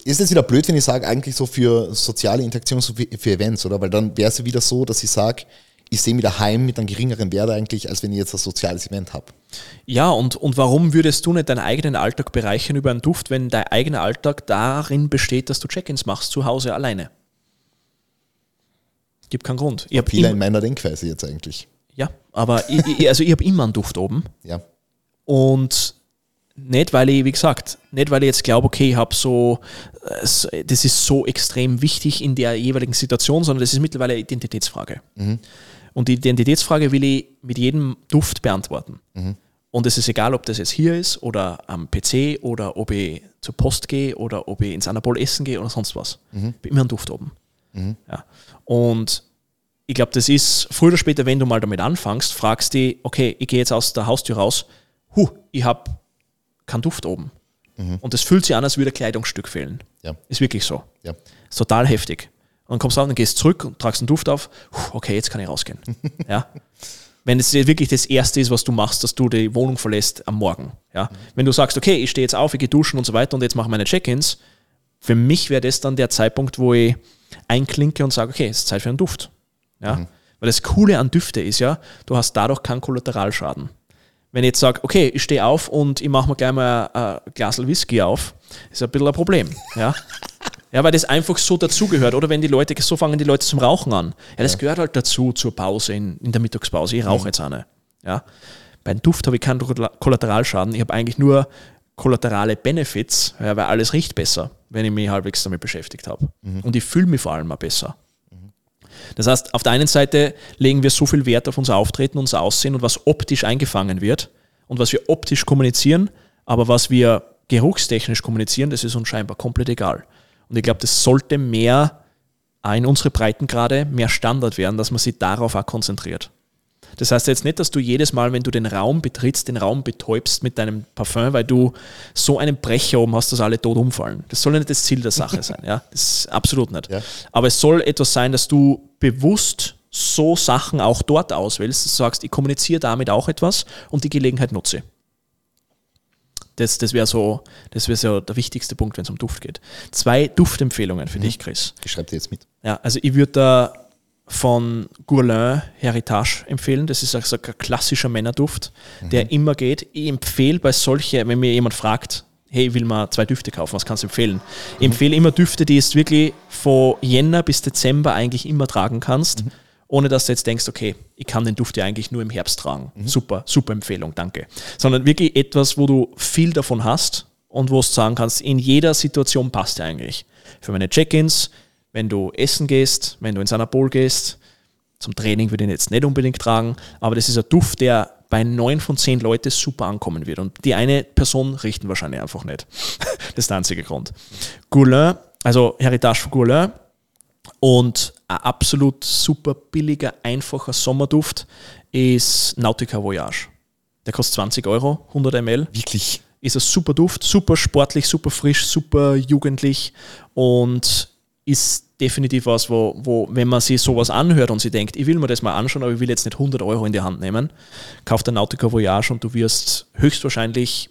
ist jetzt wieder blöd, wenn ich sage, eigentlich so für soziale Interaktion, so für, für Events, oder? Weil dann wäre es wieder so, dass ich sage, ich sehe mich daheim mit einem geringeren Wert eigentlich, als wenn ich jetzt ein soziales Event habe. Ja, und, und warum würdest du nicht deinen eigenen Alltag bereichern über einen Duft, wenn dein eigener Alltag darin besteht, dass du Check-ins machst, zu Hause alleine? Gibt keinen Grund. Ich Fehler in meiner Denkweise jetzt eigentlich. Ja, aber ich, also ich habe immer einen Duft oben. Ja. Und nicht, weil ich, wie gesagt, nicht, weil ich jetzt glaube, okay, ich habe so, äh, das ist so extrem wichtig in der jeweiligen Situation, sondern das ist mittlerweile eine Identitätsfrage. Mhm. Und die Identitätsfrage will ich mit jedem Duft beantworten. Und es ist egal, ob das jetzt hier ist oder am PC oder ob ich zur Post gehe oder ob ich ins Anabol essen gehe oder sonst was. Bin immer ein Duft oben. Ja. Und ich glaube, das ist früher oder später, wenn du mal damit anfängst, fragst du, okay, ich gehe jetzt aus der Haustür raus, hu, ich habe keinen Duft oben. Und das fühlt sich an, als würde ein Kleidungsstück fehlen. Ja. Ist wirklich so. Ja. Ist total heftig. Und dann kommst du raus und gehst zurück und tragst einen Duft auf. Puh, Okay, jetzt kann ich rausgehen. ja. Wenn es wirklich das Erste ist, was du machst, dass du die Wohnung verlässt am Morgen. Ja. Wenn du sagst, okay, ich stehe jetzt auf, ich gehe duschen und so weiter und jetzt mache ich meine Check-ins, für mich wäre das dann der Zeitpunkt, wo ich einklinke und sage, okay, es ist Zeit für einen Duft. Ja. Weil das Coole an Düfte ist ja, du hast dadurch keinen Kollateralschaden. Wenn ich jetzt sage, okay, ich stehe auf und ich mache mir gleich mal ein Glas Whisky auf, ist ein bisschen ein Problem. Ja. Ja, weil das einfach so dazugehört. Oder wenn die Leute, so fangen die Leute zum Rauchen an. Ja, das gehört halt dazu zur Pause, in, in der Mittagspause. Ich rauche jetzt eine. Ja. Bei einem Duft habe ich keinen Kollateralschaden. Ich habe eigentlich nur kollaterale Benefits, ja, weil alles riecht besser, wenn ich mich halbwegs damit beschäftigt habe. Und ich fühle mich vor allem auch besser. Das heißt, auf der einen Seite legen wir so viel Wert auf unser Auftreten, unser Aussehen und was optisch eingefangen wird und was wir optisch kommunizieren, aber was wir geruchstechnisch kommunizieren, das ist uns scheinbar komplett egal. Und ich glaube, das sollte mehr in unsere Breitengrade mehr Standard werden, dass man sich darauf auch konzentriert. Das heißt jetzt nicht, dass du jedes Mal, wenn du den Raum betrittst, den Raum betäubst mit deinem Parfum, weil du so einen Brecher oben hast, dass alle tot umfallen. Das soll ja nicht das Ziel der Sache sein. Ja? Das ist absolut nicht. Ja. Aber es soll etwas sein, dass du bewusst so Sachen auch dort auswählst, dass du sagst, ich kommuniziere damit auch etwas und die Gelegenheit nutze. Das, das wäre so, das wäre so der wichtigste Punkt, wenn es um Duft geht. Zwei Duftempfehlungen für dich, Chris. Ich schreibe dir jetzt mit. Ja, also ich würde da von Gourlin Heritage empfehlen. Das ist also ein klassischer Männerduft, der immer geht. Ich empfehle bei solche, wenn mir jemand fragt, hey, ich will mal zwei Düfte kaufen, was kannst du empfehlen? Ich empfehle immer Düfte, die du wirklich von Jänner bis Dezember eigentlich immer tragen kannst, ohne dass du jetzt denkst, okay, ich kann den Duft ja eigentlich nur im Herbst tragen. Super, super Empfehlung, danke. Sondern wirklich etwas, wo du viel davon hast und wo du sagen kannst, in jeder Situation passt er eigentlich. Für meine Check-ins, wenn du essen gehst, wenn du ins Anabol gehst, zum Training würde ich ihn jetzt nicht unbedingt tragen, aber das ist ein Duft, der bei neun von zehn Leuten super ankommen wird. Und die eine Person richten wahrscheinlich einfach nicht. das ist der einzige Grund. Gourlin, also Heritage von Gourlin und ein absolut super billiger, einfacher Sommerduft ist Nautica Voyage. Der kostet 20 Euro, 100 ml Wirklich. ist ein super Duft, super sportlich, super frisch, super jugendlich und ist definitiv was, wo, wo, wenn man sich sowas anhört und sie denkt, ich will mir das mal anschauen, aber ich will jetzt nicht 100 Euro in die Hand nehmen, kauf der Nautica Voyage und du wirst höchstwahrscheinlich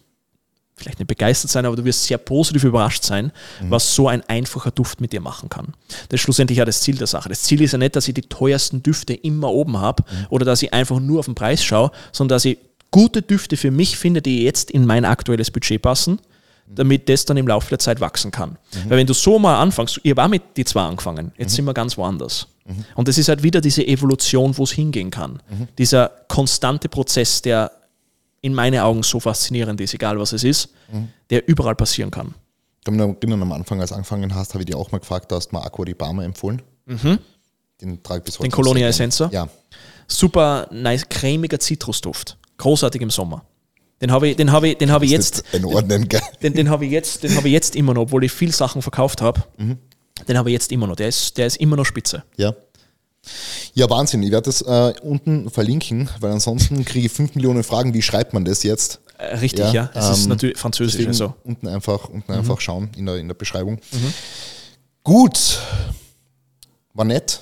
vielleicht nicht begeistert sein, aber du wirst sehr positiv überrascht sein, was so ein einfacher Duft mit dir machen kann. Das ist schlussendlich ja das Ziel der Sache. Das Ziel ist ja nicht, dass ich die teuersten Düfte immer oben habe oder dass ich einfach nur auf den Preis schaue, sondern dass ich gute Düfte für mich finde, die jetzt in mein aktuelles Budget passen, damit das dann im Laufe der Zeit wachsen kann. Weil wenn du so mal anfängst, habe auch mit die zwei angefangen, jetzt sind wir ganz woanders. Und das ist halt wieder diese Evolution, wo es hingehen kann. Dieser konstante Prozess, der in meinen Augen so faszinierend ist, egal was es ist, der überall passieren kann. Ich kann mich erinnern, am Anfang, als du angefangen hast, habe ich dir auch mal gefragt, du hast mir Aqua di Barma empfohlen. Den trage ich bis heute. Den Colonia. Essenza? Ja. Super nice, cremiger Zitrusduft. Großartig im Sommer. Den habe ich, den habe ich, den habe ich Jetzt einordnen, gell? den, den habe ich jetzt, den habe ich jetzt immer noch, obwohl ich viel Sachen verkauft habe. Den habe ich jetzt immer noch. Der ist, der ist immer noch spitze. Ja. Ja, Wahnsinn. Ich werde das äh, unten verlinken, weil ansonsten kriege ich 5 Millionen Fragen. Wie schreibt man das jetzt? Äh, richtig, ja. Es ist ähm, natürlich Französisch. Also. unten einfach, unten einfach schauen in der, in der Beschreibung. Gut. War nett.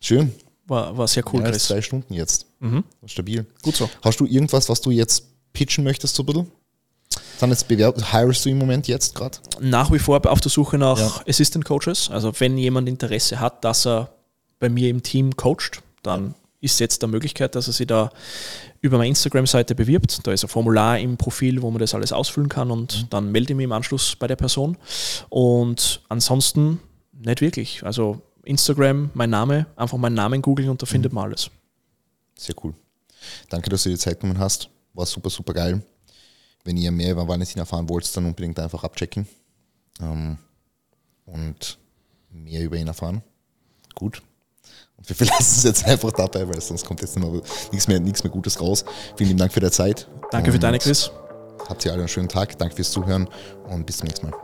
Schön. War, war sehr cool, als Chris. zwei Stunden jetzt. War Stabil. Gut so. Hast du irgendwas, was du jetzt pitchen möchtest, so ein bisschen? Sind jetzt Bewerb hirest du im Moment jetzt gerade? Nach wie vor auf der Suche nach Ja. Assistant Coaches. Also wenn jemand Interesse hat, dass er bei mir im Team coacht, dann ist jetzt der Möglichkeit, dass er sich da über meine Instagram-Seite bewirbt. Da ist ein Formular im Profil, wo man das alles ausfüllen kann und dann melde ich mich im Anschluss bei der Person. Und ansonsten nicht wirklich. Also Instagram, mein Name, einfach meinen Namen googeln und da findet man alles. Sehr cool. Danke, dass du dir die Zeit genommen hast. War super, super geil. Wenn ihr mehr über Valentin erfahren wollt, dann unbedingt einfach abchecken ähm, und mehr über ihn erfahren. Gut. Wir verlassen es jetzt einfach dabei, weil sonst kommt jetzt nichts mehr, nichts mehr Gutes raus. Vielen lieben Dank für deine Zeit. Danke für deine Quiz. Habt ihr alle einen schönen Tag. Danke fürs Zuhören und bis zum nächsten Mal.